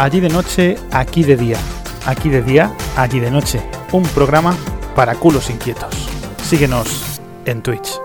Allí de noche, aquí de día. Aquí de día, allí de noche. Un programa para culos inquietos. Síguenos en Twitch.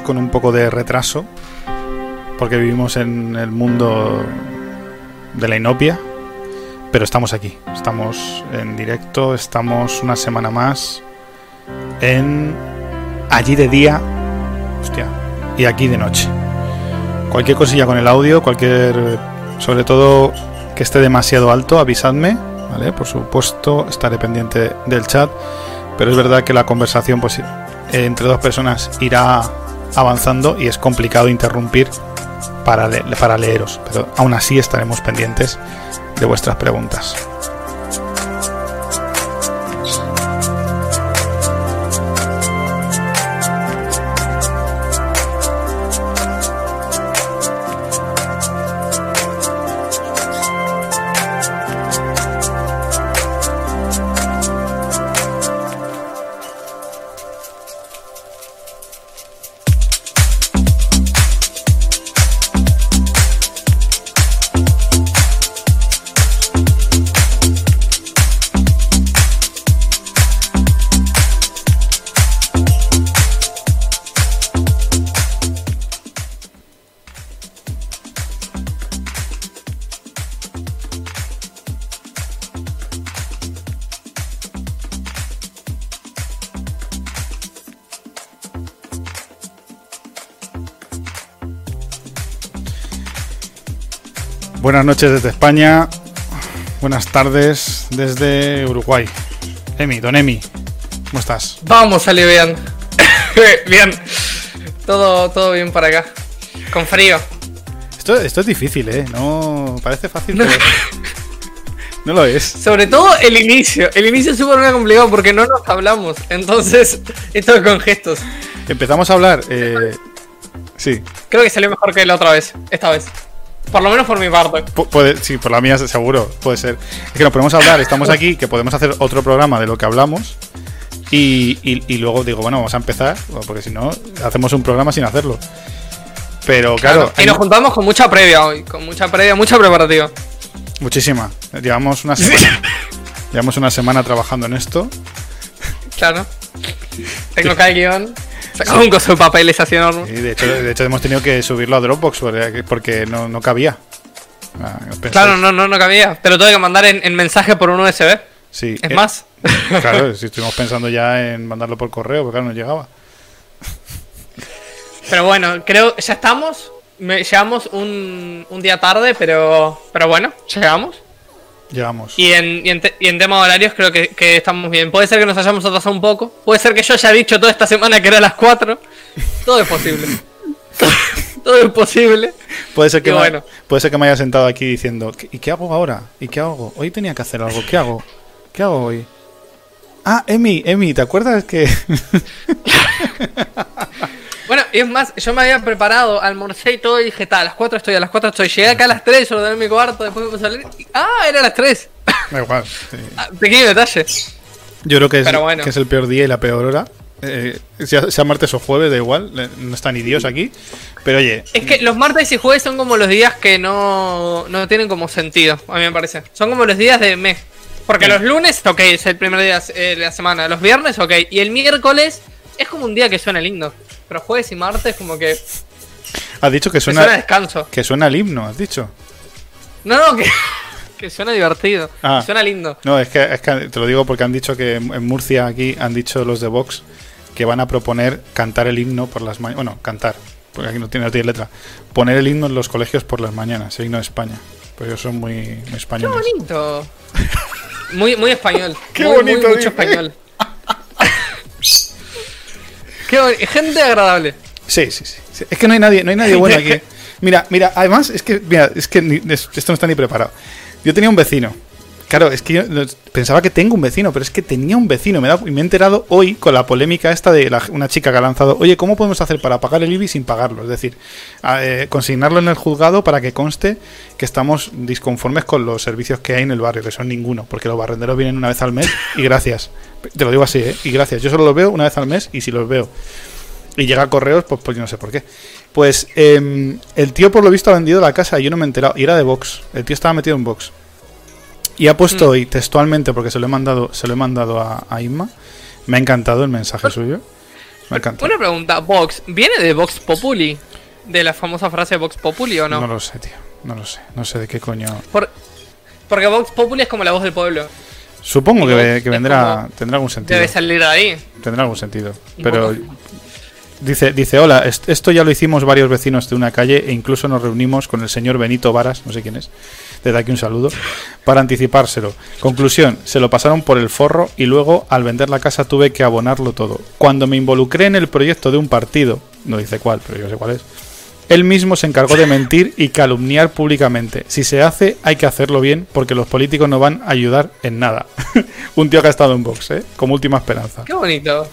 Con un poco de retraso, porque vivimos en el mundo de la inopia, pero estamos aquí, estamos en directo, estamos una semana más en allí de día, y aquí de noche. Cualquier cosilla con el audio, cualquier, sobre todo que esté demasiado alto, avisadme, ¿vale? Por supuesto, estaré pendiente del chat, pero es verdad que la conversación, pues entre dos personas irá avanzando y es complicado interrumpir para, para leeros, pero aún así estaremos pendientes de vuestras preguntas. Buenas noches desde España. Buenas tardes desde Uruguay. Emi, don Emi, ¿cómo estás? Vamos, salió bien. bien. Todo, todo bien para acá. Con frío. Esto, esto es difícil, ¿eh? No parece fácil, no. no lo es. Sobre todo el inicio. El inicio es súper complicado porque no nos hablamos. Entonces, esto es con gestos. Empezamos a hablar. Eh, sí. Creo que salió mejor que la otra vez. Esta vez. Por lo menos por mi parte. Pu- Puede, sí, por la mía seguro, puede ser. Es que nos podemos hablar, estamos aquí, que podemos hacer otro programa de lo que hablamos. Y, y- y luego digo, bueno, vamos a empezar, porque si no, hacemos un programa sin hacerlo. Pero claro, y hay nos juntamos con mucha previa hoy. Con mucha previa, mucha preparativa. muchísima. Llevamos una semana. llevamos una semana trabajando en esto. Claro. Tengo acá el guion. Sacamos un coso de papeles así enorme. Y de hecho, de hecho hemos tenido que subirlo a Dropbox porque, no, no cabía. Ah, Claro, no, no, no cabía. Te lo tuve que mandar en, en mensaje por un USB. Sí, Es eh, más. Claro, si estuvimos pensando ya en mandarlo por correo, porque claro, no llegaba. Pero bueno, creo ya estamos. Llegamos un, un día tarde, pero, pero bueno, llegamos. Llegamos. Y en, y en, te- y en tema de horarios creo que, que estamos bien. Puede ser que nos hayamos atrasado un poco. Puede ser que yo haya dicho toda esta semana que era a las 4. Todo es posible. Todo es posible. Puede ser, que Y me, bueno. puede ser que me haya sentado aquí diciendo, "¿Qué- ¿y qué hago ahora? ¿Y qué hago? Hoy tenía que hacer algo, ¿qué hago? ¿Qué hago hoy? Ah, Emi, Emi, ¿te acuerdas que...? Bueno, y es más, yo me había preparado, almorcé y todo y dije, tal, a las 4 estoy, a las 4 estoy. Llegué acá a las 3, ordené mi cuarto, después me puse a leer. y- ah, era a las 3. da igual. sí. Ah, Pequeño detalle. Yo creo que es, Pero bueno. que es el peor día y la peor hora. Eh, sea, sea martes o jueves, da igual, eh, no está ni Dios aquí. Pero oye, Es que los martes y jueves son como los días que no, no tienen como sentido, a mí me parece. Son como los días de mes. Porque Sí. los lunes, ok, es el primer día de la semana. Los viernes, ok. Y el miércoles es como un día que suena lindo. Pero jueves y martes como que, que has dicho que suena, suena, descanso. que suena el himno, has dicho. No, no, que, que suena divertido. Ah. Suena lindo. No, es que, es que te lo digo porque han dicho que en Murcia aquí han dicho los de Vox que van a proponer cantar el himno por las mañanas. Bueno, cantar, porque aquí no tiene, no tiene letra. Poner el himno en los colegios por las mañanas, el himno de España. Pues ellos son muy, muy Qué españoles. bonito. Muy, muy español. Qué Muy, muy bonito, mucho dice. español. Qué Gente agradable. Sí, sí, sí. Es que no hay nadie, no hay nadie bueno aquí. Mira, mira, además es que, mira, es que ni- es- esto no está ni preparado. Yo tenía un vecino. Claro, es que yo pensaba que tengo un vecino, pero es que tenía un vecino. Me, da- y me he enterado hoy con la polémica esta de una chica que ha lanzado, oye, ¿cómo podemos hacer para pagar el IBI sin pagarlo? Es decir, eh, consignarlo en el juzgado para que conste que estamos disconformes con los servicios que hay en el barrio, que son ninguno, porque los barrenderos vienen una vez al mes y gracias. Te lo digo así, ¿eh? Y gracias. Yo solo los veo una vez al mes y si los veo y llega a correos, pues, pues yo no sé por qué. Pues em, el tío por lo visto ha vendido la casa y yo no me he enterado. Y era de Vox. El tío estaba metido en Vox. Y ha puesto Mm. hoy textualmente, porque se lo he mandado, se lo he mandado a, a Inma. Me ha encantado el mensaje suyo. Me ha encantado. Una pregunta, Vox, ¿viene de Vox Populi? ¿De la famosa frase Vox Populi o no? No lo sé, tío. No lo sé. No sé de qué coño. Por- porque Vox Populi es como la voz del pueblo. Supongo que, vendrá, tendrá algún sentido. Debe salir de ahí. Tendrá algún sentido. Pero dice, dice, hola, est- esto ya lo hicimos varios vecinos de una calle e incluso nos reunimos con el señor Benito Varas, no sé quién es, desde aquí un saludo, para anticipárselo. Conclusión, se lo pasaron por el forro y luego al vender la casa tuve que abonarlo todo. Cuando me involucré en el proyecto de un partido, no dice cuál, pero yo sé cuál es, él mismo se encargó de mentir y calumniar públicamente. Si se hace, hay que hacerlo bien porque los políticos no van a ayudar en nada. un tío que ha estado en Vox, ¿eh? Como última esperanza. Qué bonito.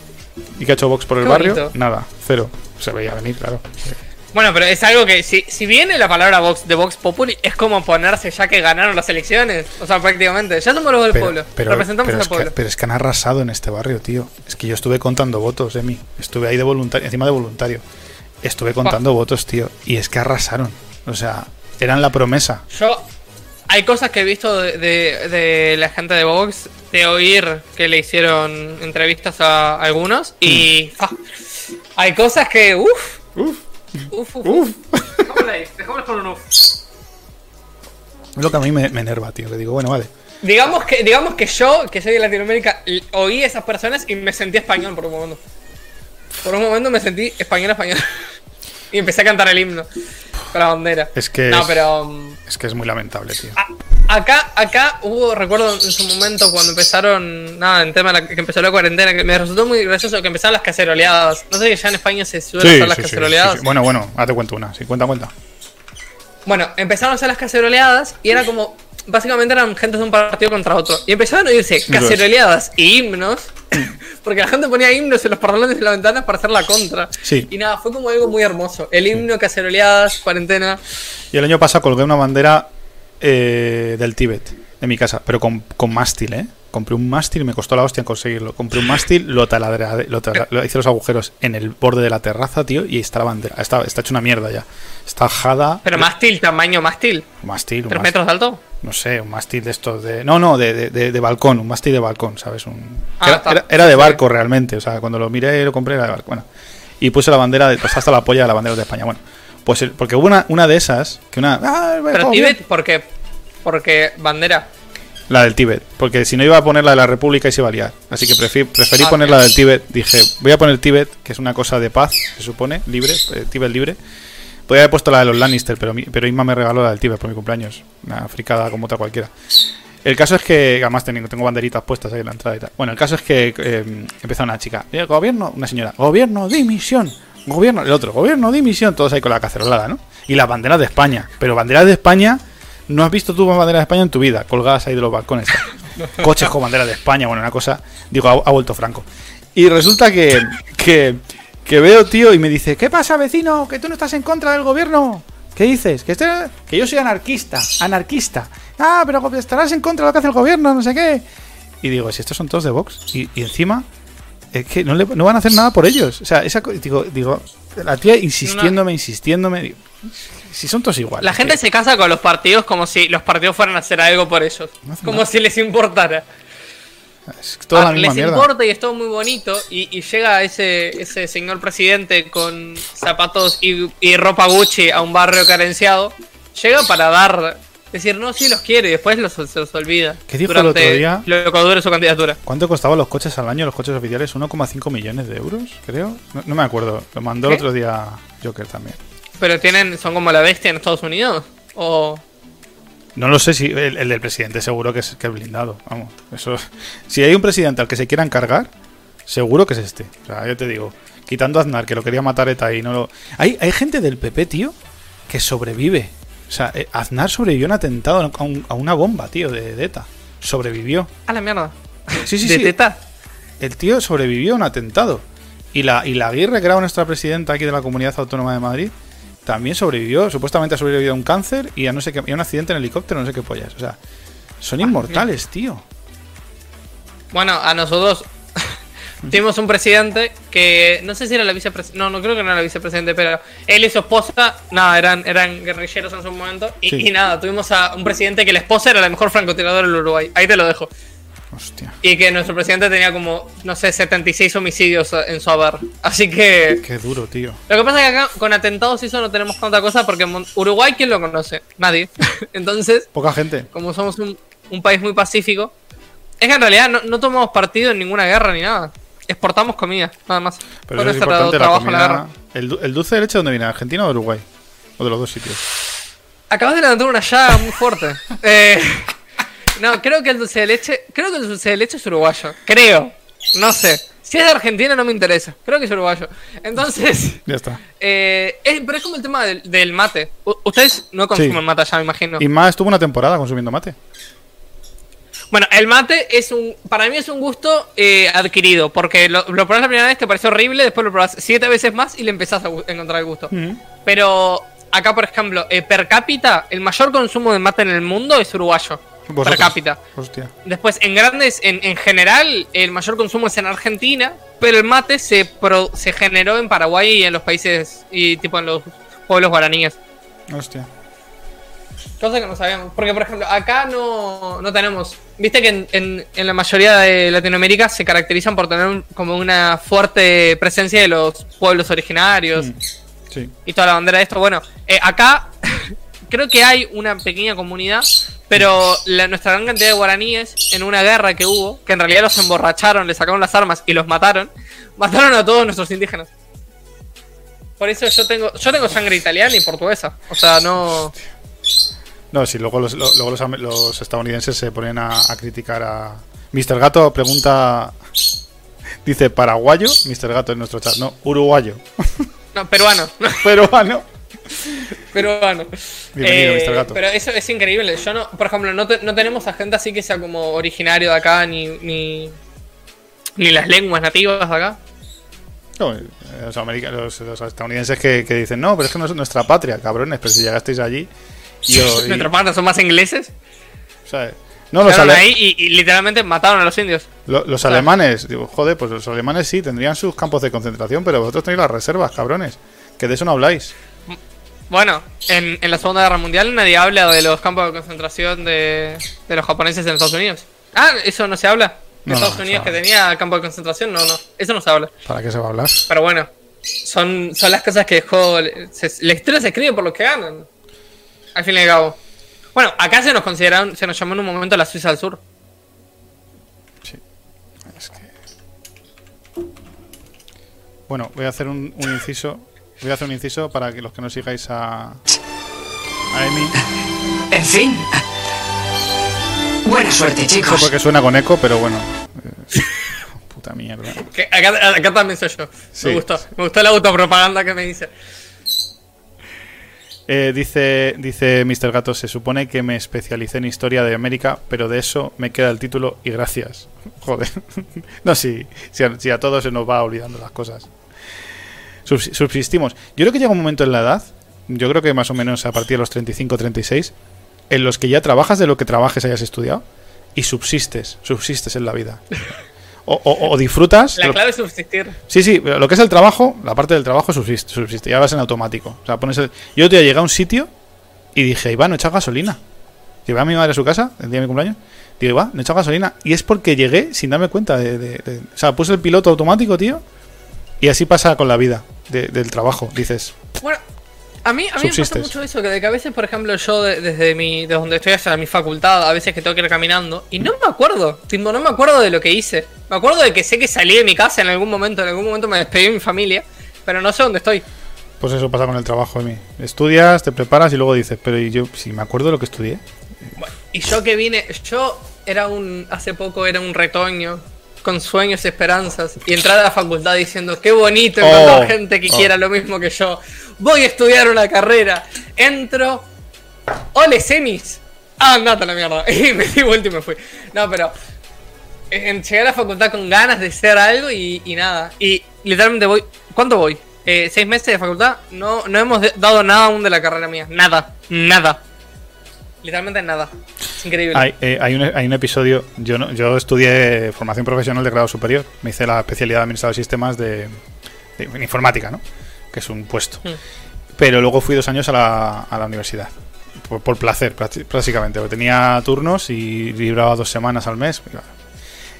¿Y que ha hecho Vox por el Qué barrio? bonito. Nada, cero. Se veía venir, claro. Bueno, pero es algo que si, si viene la palabra Vox de Vox Populi, es como ponerse ya que ganaron las elecciones. O sea, prácticamente. Ya somos los del pueblo. Representamos pero al es que, pueblo. pero es que han arrasado en este barrio, tío. Es que yo estuve contando votos, Emi. Estuve ahí de voluntario, encima de voluntario. Estuve contando votos, tío. Y es que arrasaron. O sea, eran la promesa. Yo. Hay cosas que he visto de, de- de la gente de Vox, de oír que le hicieron entrevistas a algunos, y. Mm. ah, hay cosas que. Uff. Uf, Uf, uf, uf. Dejémosla ahí, dejémosla con un uf. Es lo que a mí me, me enerva, tío. Que digo, bueno, vale. Digamos que, digamos que yo, que soy de Latinoamérica, oí a esas personas y me sentí español por un momento. Por un momento me sentí español, español. y empecé a cantar el himno con la bandera. Es que No, es- pero. um, Es que es muy lamentable, tío. Acá, acá hubo, recuerdo en su momento cuando empezaron, nada, en tema de la, que empezó la cuarentena, que me resultó muy gracioso que empezaron las caceroleadas. No sé si ya en España se suelen hacer las caceroleadas. sí. Bueno, bueno, hazte cuenta una. Sí, cuenta, cuenta. Bueno, empezaron a hacer las caceroleadas y era como. Básicamente eran gente de un partido contra otro. Y empezaron a oírse caceroleadas y himnos Porque la gente ponía himnos en los parlantes de las ventanas para hacer la contra. Sí. Y nada, fue como algo muy hermoso. El himno, caceroleadas, cuarentena. Y el año pasado colgué una bandera eh, del Tíbet en mi casa, pero con, con mástil, ¿eh? Compré un mástil y me costó la hostia conseguirlo. Compré un mástil, lo taladré, lo tala- lo hice los agujeros en el borde de la terraza, tío, y está la bandera. Está, está hecho una mierda ya. Está ajada. Pero mástil, tamaño mástil. Un mástil, un ¿Tres metros de alto? No sé, un mástil de estos de. No, no, de, de, de- de balcón, un mástil de balcón, ¿sabes? Un... Ah, era, era- era de barco realmente, o sea, cuando lo miré lo compré era de barco. Bueno, y puse la bandera, de, pues hasta la polla de la bandera de España. Bueno, pues el- porque hubo una, una de esas, que una. ¡Ah, Pero Tíbet! ¿por qué? Porque bandera. La del Tíbet, porque si no iba a poner la de la República y se iba a liar. Así que prefi- preferí Ah, poner ok. la del Tíbet. Dije, voy a poner Tíbet, que es una cosa de paz, se supone, libre, eh, Tíbet libre. Podría haber puesto la de los Lannister, pero, mi- pero Isma me regaló la del Tíbet por mi cumpleaños. Una fricada como otra cualquiera. El caso es que, además tengo, tengo banderitas puestas ahí en la entrada y tal. Bueno, el caso es que eh, empezó una chica, "Eh, gobierno, una señora, gobierno, dimisión, gobierno, el otro, gobierno, dimisión, todos ahí con la cacerolada, ¿no? Y las banderas de España, pero banderas de España, no has visto tú banderas de España en tu vida, colgadas ahí de los balcones. Coches con banderas de España, bueno, una cosa, digo, ha, ha vuelto Franco. Y resulta que, que, que veo, tío, y me dice, ¿qué pasa, vecino? Que tú no estás en contra del gobierno. ¿Qué dices? Que, este- que yo soy anarquista, anarquista. Ah, pero estarás en contra de lo que hace el gobierno, no sé qué. Y digo, si estos son todos de Vox, y, y encima, es que no, le- no van a hacer nada por ellos. O sea, esa, digo, digo, la tía insistiéndome, insistiéndome. digo, si son todos iguales. La gente que- se casa con los partidos como si los partidos fueran a hacer algo por ellos. No Como nada. si les importara. es toda la Ah, misma les mierda. importa y es todo muy bonito. Y, y llega ese, ese señor presidente con zapatos y, y ropa Gucci a un barrio carenciado. Llega para dar. Decir, no, sí los quiere y después los, se los olvida. ¿Qué dijo el otro día? Lo que dure su candidatura. ¿Cuánto costaban los coches al año, los coches oficiales? 1,5 millones de euros, creo. No, no me acuerdo. Lo mandó el ¿Qué? otro día Joker también. Pero tienen, son como la bestia en Estados Unidos. O. No lo sé si el, el del presidente seguro que es, que es blindado. Vamos, eso. Si hay un presidente al que se quiera encargar, seguro que es este. O sea, yo te digo, quitando a Aznar, que lo quería matar ETA y no lo. Hay, hay gente del PP, tío, que sobrevive. O sea, eh, Aznar sobrevivió a un atentado a, un- a una bomba, tío, de, de ETA. Sobrevivió. A la mierda. Sí, sí, ¿De sí. teta? El tío sobrevivió a un atentado. Y la, y la Aguirre, que era nuestra presidenta aquí de la Comunidad Autónoma de Madrid, también sobrevivió. Supuestamente ha sobrevivido a un cáncer y a no sé qué, y a un accidente en helicóptero, no sé qué pollas. O sea, son inmortales, tío. Bueno, a nosotros tuvimos un presidente que no sé si era la vicepresidente, no, no creo que no era la vicepresidente, pero él y su esposa, nada, eran, eran guerrilleros en su momento. Y, Sí. y nada, tuvimos a un presidente que la esposa era la mejor francotiradora del Uruguay. Ahí te lo dejo. Hostia. Y que nuestro presidente tenía como, no sé, 76 homicidios en su haber. Así que... Qué duro, tío. Lo que pasa es que acá con atentados y eso no tenemos tanta cosa porque en Uruguay, ¿quién lo conoce? Nadie. Entonces, Poca gente. como somos un, un país muy pacífico, es que en realidad no, no tomamos partido en ninguna guerra ni nada. Exportamos comida, nada más. Pero eso es eso tra- importante, la trabajo en la comida. guerra. El, du- el dulce de leche, ¿de ¿dónde viene? ¿Argentina o de Uruguay? O de los dos sitios. Acabas de levantar una llaga muy fuerte. Eh, no, creo que el dulce de leche. Creo que el dulce de leche es uruguayo. Creo. No sé. Si es de Argentina no me interesa. Creo que es uruguayo. Entonces. Ya está. eh, es- pero es como el tema del, del mate. U- ustedes no consumen Sí. mate allá, me imagino. Y más estuvo una temporada consumiendo mate. Bueno, el mate es un. Para mí es un gusto eh, adquirido. Porque lo, lo probás la primera vez, te parece horrible. Después lo probás siete veces más y le empezás a encontrar el gusto. Pero acá, por ejemplo, eh, per cápita, el mayor consumo de mate en el mundo es uruguayo. Per Vosotros. cápita. Hostia. Después, en grandes, en, en general, el mayor consumo es en Argentina, pero el mate se, pro- se generó en Paraguay y en los países, y tipo en los pueblos guaraníes. Hostia. Cosa que no sabíamos. Porque, por ejemplo, acá no, no tenemos. Viste que en, en- en la mayoría de Latinoamérica se caracterizan por tener un- como una fuerte presencia de los pueblos originarios Mm. Sí. y toda la bandera de esto. Bueno, eh, acá creo que hay una pequeña comunidad, pero la, nuestra gran cantidad de guaraníes en una guerra que hubo, que en realidad los emborracharon, les sacaron las armas y los mataron, mataron a todos nuestros indígenas. Por eso yo tengo yo tengo sangre italiana y portuguesa. O sea, no... No, sí, luego los, lo- luego los, estadounidenses se ponen a, a criticar a. Mr. Gato pregunta. Dice paraguayo, Mr. Gato en nuestro chat. No, uruguayo. No, peruano. Peruano. peruano. Bienvenido, Eh, Mr. Gato. Pero eso es increíble. Yo no, por ejemplo, no, te- no tenemos a gente así que sea como originario de acá, ni, ni, ni las lenguas nativas de acá. No, eh, los, america- los- los estadounidenses que, que dicen, no, pero es que no es nuestra patria, cabrones, pero si llegasteis allí. Y, y- Nuestros padres son más ingleses. ¿sabes? No, los, Quedaron ale- ahí y, y literalmente mataron a los indios. lo- los alemanes, digo, joder, pues los alemanes sí tendrían sus campos de concentración, pero vosotros tenéis las reservas, cabrones. Que de eso no habláis. Bueno, en, en la Segunda Guerra Mundial nadie habla de los campos de concentración de, de los japoneses en Estados Unidos. Ah, eso no se habla. En No, no, Estados no Unidos que tenía campo de concentración, no, no. Eso no se habla. ¿Para qué se va a hablar? Pero bueno, son, son las cosas que dejó. se- la historia se escribe por lo que ganan. Al fin y al cabo. Bueno, acá se nos consideraron, se nos llamó en un momento la Suiza del Sur. Es que... Bueno, voy a hacer un, un inciso. Voy a hacer un inciso para que los que no sigáis a. a Emi. En fin. Buena suerte, No sé chicos. por qué suena con eco, pero bueno. eh, puta mierda. Que acá, acá también soy yo. Sí. Me gustó. Me gustó la autopropaganda que me dice. Eh, dice, dice Mr. Gato, se supone que me especialicé en historia de América, pero de eso me queda el título y gracias. Joder. no, sí, sí, a, sí, a todos se nos va olvidando las cosas. Subs- subsistimos. Yo creo que llega un momento en la edad, yo creo que más o menos a partir de los 35, 36, en los que ya trabajas de lo que trabajes hayas estudiado y subsistes, subsistes en la vida. O, o- o disfrutas. La lo- clave es subsistir. Sí, sí, pero lo que es el trabajo, la parte del trabajo subsiste, subsiste ya vas en automático. O sea, pones el... Yo te llegué a un sitio y dije, Iván, no he echado gasolina. Llevé a mi madre a su casa el día de mi cumpleaños. Digo, Iván, no he echado gasolina. Y es porque llegué sin darme cuenta de, de- de- O sea, puse el piloto automático, tío. Y así pasa con la vida de- del trabajo. Dices, Bueno, a mí, a mí me pasa mucho eso, que, de que a veces, por ejemplo, yo de- desde mi, de donde estoy hasta mi facultad, a veces que tengo que ir caminando, y no me acuerdo, tipo, no me acuerdo de lo que hice. Me acuerdo de que sé que salí de mi casa en algún momento, en algún momento me despedí de mi familia, pero no sé dónde estoy. pues eso pasa con el trabajo de mí. Estudias, te preparas y luego dices, pero ¿y yo si me acuerdo de lo que estudié? Y yo que vine, yo era un, hace poco era un retoño, con sueños y esperanzas, y entrar a la facultad diciendo, qué bonito encontrar Oh, gente que oh. quiera lo mismo que yo. Voy a estudiar una carrera. Entro, ole semis. Ah, andate a la mierda. Y me di vuelta y me fui. No, pero en, llegué a la facultad con ganas de ser algo y, y nada. Y literalmente voy, ¿cuánto voy? Eh, ¿Seis meses de facultad? No, no hemos dado nada aún de la carrera mía. Nada, nada. Literalmente nada. Es increíble. Hay, eh, hay, un, hay un episodio, yo no, yo estudié formación profesional de grado superior, me hice la especialidad de administrador de sistemas de, de- en informática, ¿no? Que es un puesto. Mm. Pero luego fui dos años a la, a la universidad, por, por placer, prácti- básicamente, porque tenía turnos y libraba dos semanas al mes.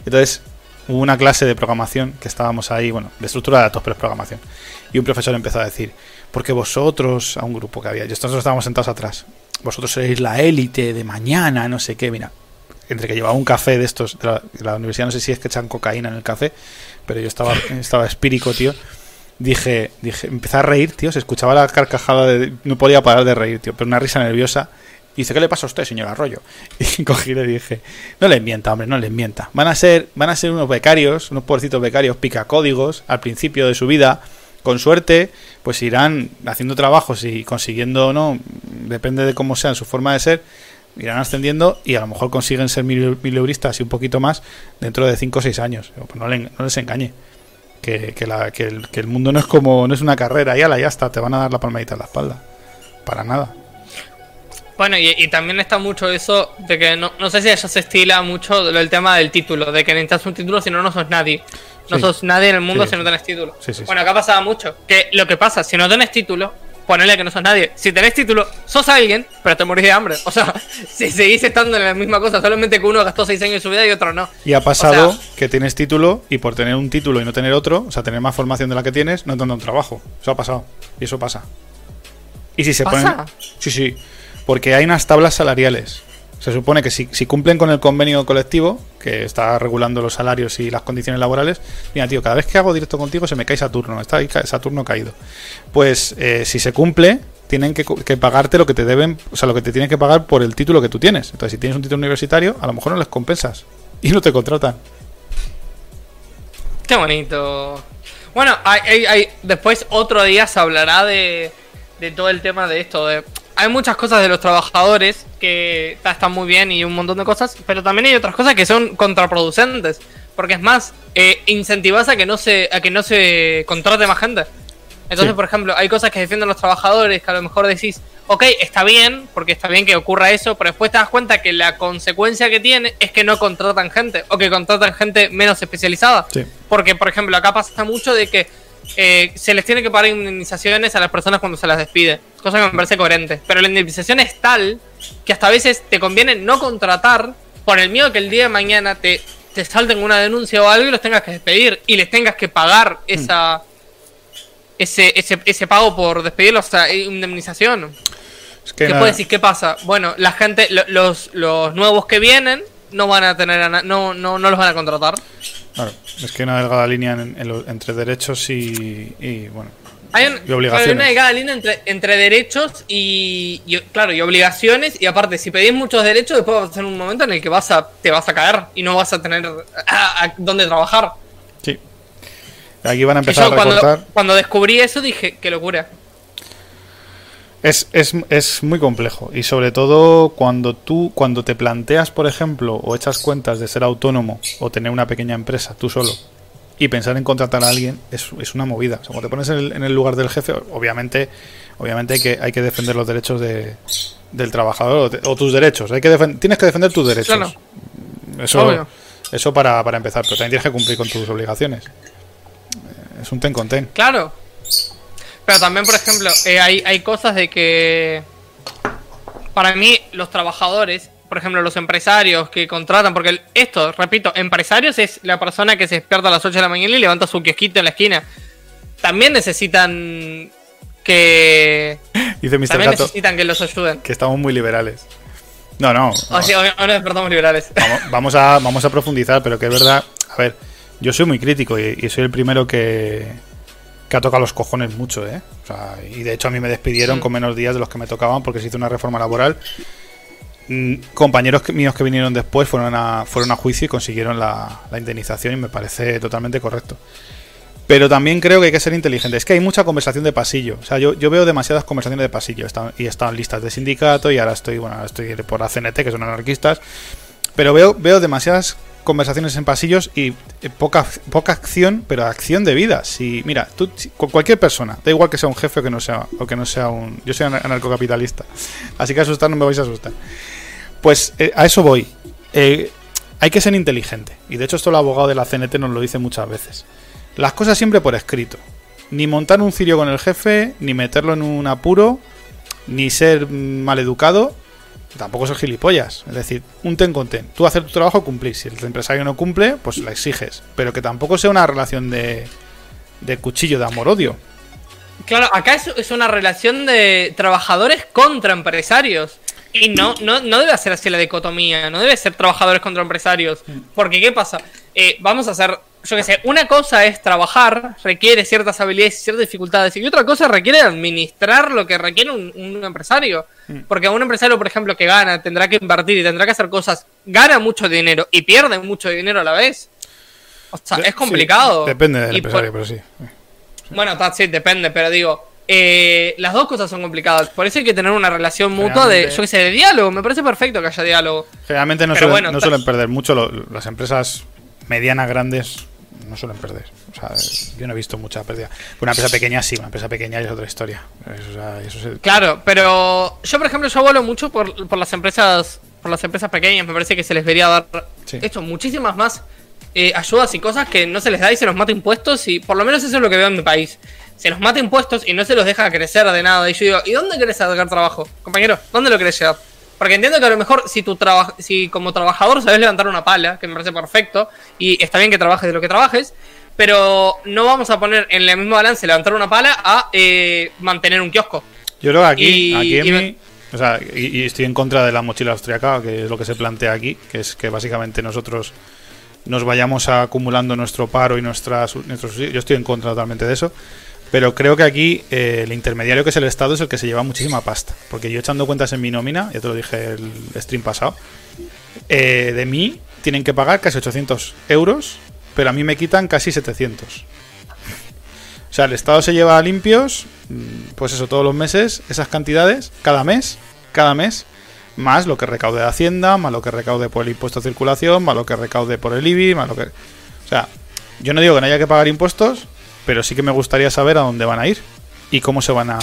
Entonces, hubo una clase de programación que estábamos ahí, bueno, de estructura de datos, pero es programación. Y un profesor empezó a decir, porque vosotros, a un grupo que había, y nosotros estábamos sentados atrás, vosotros seréis la élite de mañana, no sé qué, mira. Entre que llevaba un café de estos de la, de la universidad, no sé si es que echan cocaína en el café, pero yo estaba, estaba espírico, tío. Dije, dije, empecé a reír, tío, se escuchaba la carcajada de. No podía parar de reír, tío, pero una risa nerviosa. Y dice, ¿qué le pasa a usted, señor Arroyo? Y cogí y le dije, no le mienta, hombre, no le mienta. Van a ser, van a ser unos becarios, unos pobrecitos becarios picacódigos al principio de su vida. Con suerte, pues irán haciendo trabajos y consiguiendo o no, depende de cómo sean su forma de ser, irán ascendiendo y a lo mejor consiguen ser mil, mileuristas y un poquito más dentro de 5 o 6 años. Pues no, no les engañe. Que, que, la- que el, que el mundo no es como, no es una carrera, y ala, ya está, te van a dar la palmadita en la espalda. Para nada. Bueno, y, también está mucho eso de que no, no sé si allá se estila mucho el tema del título, de que necesitas un título si no, no sos nadie. No Sí. sos nadie en el mundo Sí. si no tenés título. Sí, bueno, acá pasaba mucho. Que lo que pasa, si no tenés título, ponele que no sos nadie. Si tenés título, sos alguien, pero te morís de hambre. O sea, si seguís estando en la misma cosa, solamente que uno gastó seis años de su vida y otro no. Y ha pasado O sea- que tienes título y por tener un título y no tener otro, o sea, tener más formación de la que tienes, no te han dado un trabajo. Eso ha pasado. Y eso pasa. Y si se ¿Pasa? ponen. Sí, sí. Porque hay unas tablas salariales. Se supone que si, si cumplen con el convenio colectivo, que está regulando los salarios y las condiciones laborales, mira, tío, cada vez que hago directo contigo se me cae Saturno, está ahí Saturno caído. Pues eh, si se cumple, tienen que, que pagarte lo que te deben, o sea, lo que te tienen que pagar por el título que tú tienes. Entonces, si tienes un título universitario, a lo mejor no les compensas y no te contratan. Qué bonito. Bueno, hay, hay- hay- después otro día se hablará de, de todo el tema de esto. De, hay muchas cosas de los trabajadores que están muy bien y un montón de cosas, pero también hay otras cosas que son contraproducentes. Porque es más, eh, incentivas a que no se, a que no se contrate más gente. Entonces, Sí. por ejemplo, hay cosas que defienden los trabajadores que a lo mejor decís, ok, está bien, porque está bien que ocurra eso, pero después te das cuenta que la consecuencia que tiene es que no contratan gente, o que contratan gente menos especializada. Sí. Porque, por ejemplo, acá pasa mucho de que eh, se les tiene que pagar indemnizaciones a las personas cuando se las despide, cosa que me parece coherente. Pero la indemnización es tal que hasta a veces te conviene no contratar por el miedo que el día de mañana te, te salten una denuncia o algo y los tengas que despedir y les tengas que pagar esa ese, ese, ese pago por despedirlos, o sea, indemnización. Es que ¿Qué puedes decir? ¿Qué pasa? Bueno, la gente, lo- los, los nuevos que vienen no van a tener, a no, no, no los van a contratar. claro, es que hay una delgada línea en- en lo- entre derechos y, y, bueno. Hay, un- Y claro, obligaciones. hay una delgada línea entre, entre derechos y, y, claro, y obligaciones. Y aparte, si pedís muchos derechos, después va a ser un momento en el que vas a, te vas a caer y no vas a tener a, a dónde trabajar. Sí. Aquí van a empezar yo a recortar. cuando, cuando descubrí eso dije, qué locura. Es, es, es muy complejo y sobre todo cuando tú, cuando te planteas, por ejemplo, o echas cuentas de ser autónomo o tener una pequeña empresa tú solo y pensar en contratar a alguien es, es una movida. O sea, cuando te pones en el, en el lugar del jefe, obviamente, obviamente hay que, hay que defender los derechos de, del trabajador o, te- o tus derechos. Hay que tienes que defender tus derechos. Claro. Eso, Obvio. eso para, para empezar, pero también tienes que cumplir con tus obligaciones. Es un ten con ten. Claro. Pero también, por ejemplo, eh, hay, hay cosas de que. Para mí, los trabajadores, por ejemplo, los empresarios que contratan, porque el- esto, repito, empresarios es la persona que se despierta a las 8 de la mañana y levanta su kiosquito en la esquina. También necesitan que. Dice Mr. También Gato necesitan que los ayuden. que estamos muy liberales. No, no. O sea, hoy- hoy nos despertamos liberales. Vamos, vamos a, vamos a profundizar, pero que es verdad. A ver, yo soy muy crítico y, y soy el primero que, que ha tocado los cojones mucho, ¿eh? O sea, y de hecho a mí me despidieron con menos días de los que me tocaban porque se hizo una reforma laboral. Mm, Compañeros míos que vinieron después fueron a, fueron a juicio y consiguieron la, la indemnización y me parece totalmente correcto. Pero también creo que hay que ser inteligente. Es que hay mucha conversación de pasillo. O sea, yo, yo veo demasiadas conversaciones de pasillo. Están, y están listas de sindicato y ahora estoy, bueno, ahora estoy por la CNT, que son anarquistas. Pero veo, veo demasiadas conversaciones en pasillos y eh, poca, poca acción, pero acción de vida. Si, mira, tú, cualquier persona, da igual que sea un jefe o que no sea, o que no sea un. Yo soy anar- anarcocapitalista. Así que asustar no me vais a asustar. Pues eh, a eso voy. Eh, hay que ser inteligente. Y de hecho, esto el abogado de la CNT nos lo dice muchas veces. Las cosas siempre por escrito. Ni montar un cirio con el jefe, ni meterlo en un apuro, ni ser mm, maleducado, tampoco ser gilipollas. Es decir, un ten con ten. Tú hacer tu trabajo, cumplir. Si el empresario no cumple, pues la exiges. Pero que tampoco sea una relación de, de cuchillo de amor-odio. Claro, acá es, es una relación de trabajadores contra empresarios. Y no, no, no debe ser así la dicotomía, no debe ser trabajadores contra empresarios. Porque, ¿qué pasa? Eh, vamos a hacer, yo qué sé, una cosa es trabajar, requiere ciertas habilidades y ciertas dificultades, y otra cosa requiere administrar lo que requiere un, un empresario. Porque un empresario, por ejemplo, que gana, tendrá que invertir y tendrá que hacer cosas, gana mucho dinero y pierde mucho dinero a la vez. O sea, De- es complicado. sí, depende del Y por- empresario, pero sí. bueno, sí, depende, pero digo, eh, las dos cosas son complicadas. Por eso hay que tener una relación mutua de, yo qué sé, de diálogo. Me parece perfecto que haya diálogo. Generalmente no, suelen, bueno, no ta- suelen perder mucho. lo- las empresas medianas, grandes, no suelen perder. O sea, yo no he visto mucha pérdida. Una empresa pequeña sí, una empresa pequeña es otra historia. Eso, o sea, eso Claro, pero yo, por ejemplo, yo vuelo mucho por, por las empresas por las empresas pequeñas. Me parece que se les debería dar Sí. esto, muchísimas más eh, ayudas y cosas que no se les da y se los mata impuestos. Y por lo menos eso es lo que veo en mi país. Se los mata impuestos y no se los deja crecer de nada. Y yo digo, ¿y dónde querés sacar trabajo? Compañero, ¿dónde lo querés llevar? Porque entiendo que a lo mejor si tu traba- si como trabajador sabes levantar una pala, que me parece perfecto, y está bien que trabajes de lo que trabajes, pero no vamos a poner en la misma balance levantar una pala a eh, mantener un kiosco. Yo creo que aquí, Y- aquí en y mi- o sea, y, y estoy en contra de la mochila austriaca, que es lo que se plantea aquí, que es que básicamente nosotros nos vayamos acumulando nuestro paro y nuestras, nuestros... Yo estoy en contra totalmente de eso. Pero creo que aquí eh, el intermediario que es el Estado es el que se lleva muchísima pasta. Porque yo echando cuentas en mi nómina, ya te lo dije el stream pasado, eh, de mí tienen que pagar casi 800 euros, pero a mí me quitan casi 700. O sea, el Estado se lleva limpios, mm, pues eso, todos los meses, esas cantidades, cada mes, cada mes, más lo que recaude de Hacienda, más lo que recaude por el impuesto a circulación, más lo que recaude por el IBI, más lo que... O sea, yo no digo que no haya que pagar impuestos, pero sí que me gustaría saber a dónde van a ir y cómo se van a...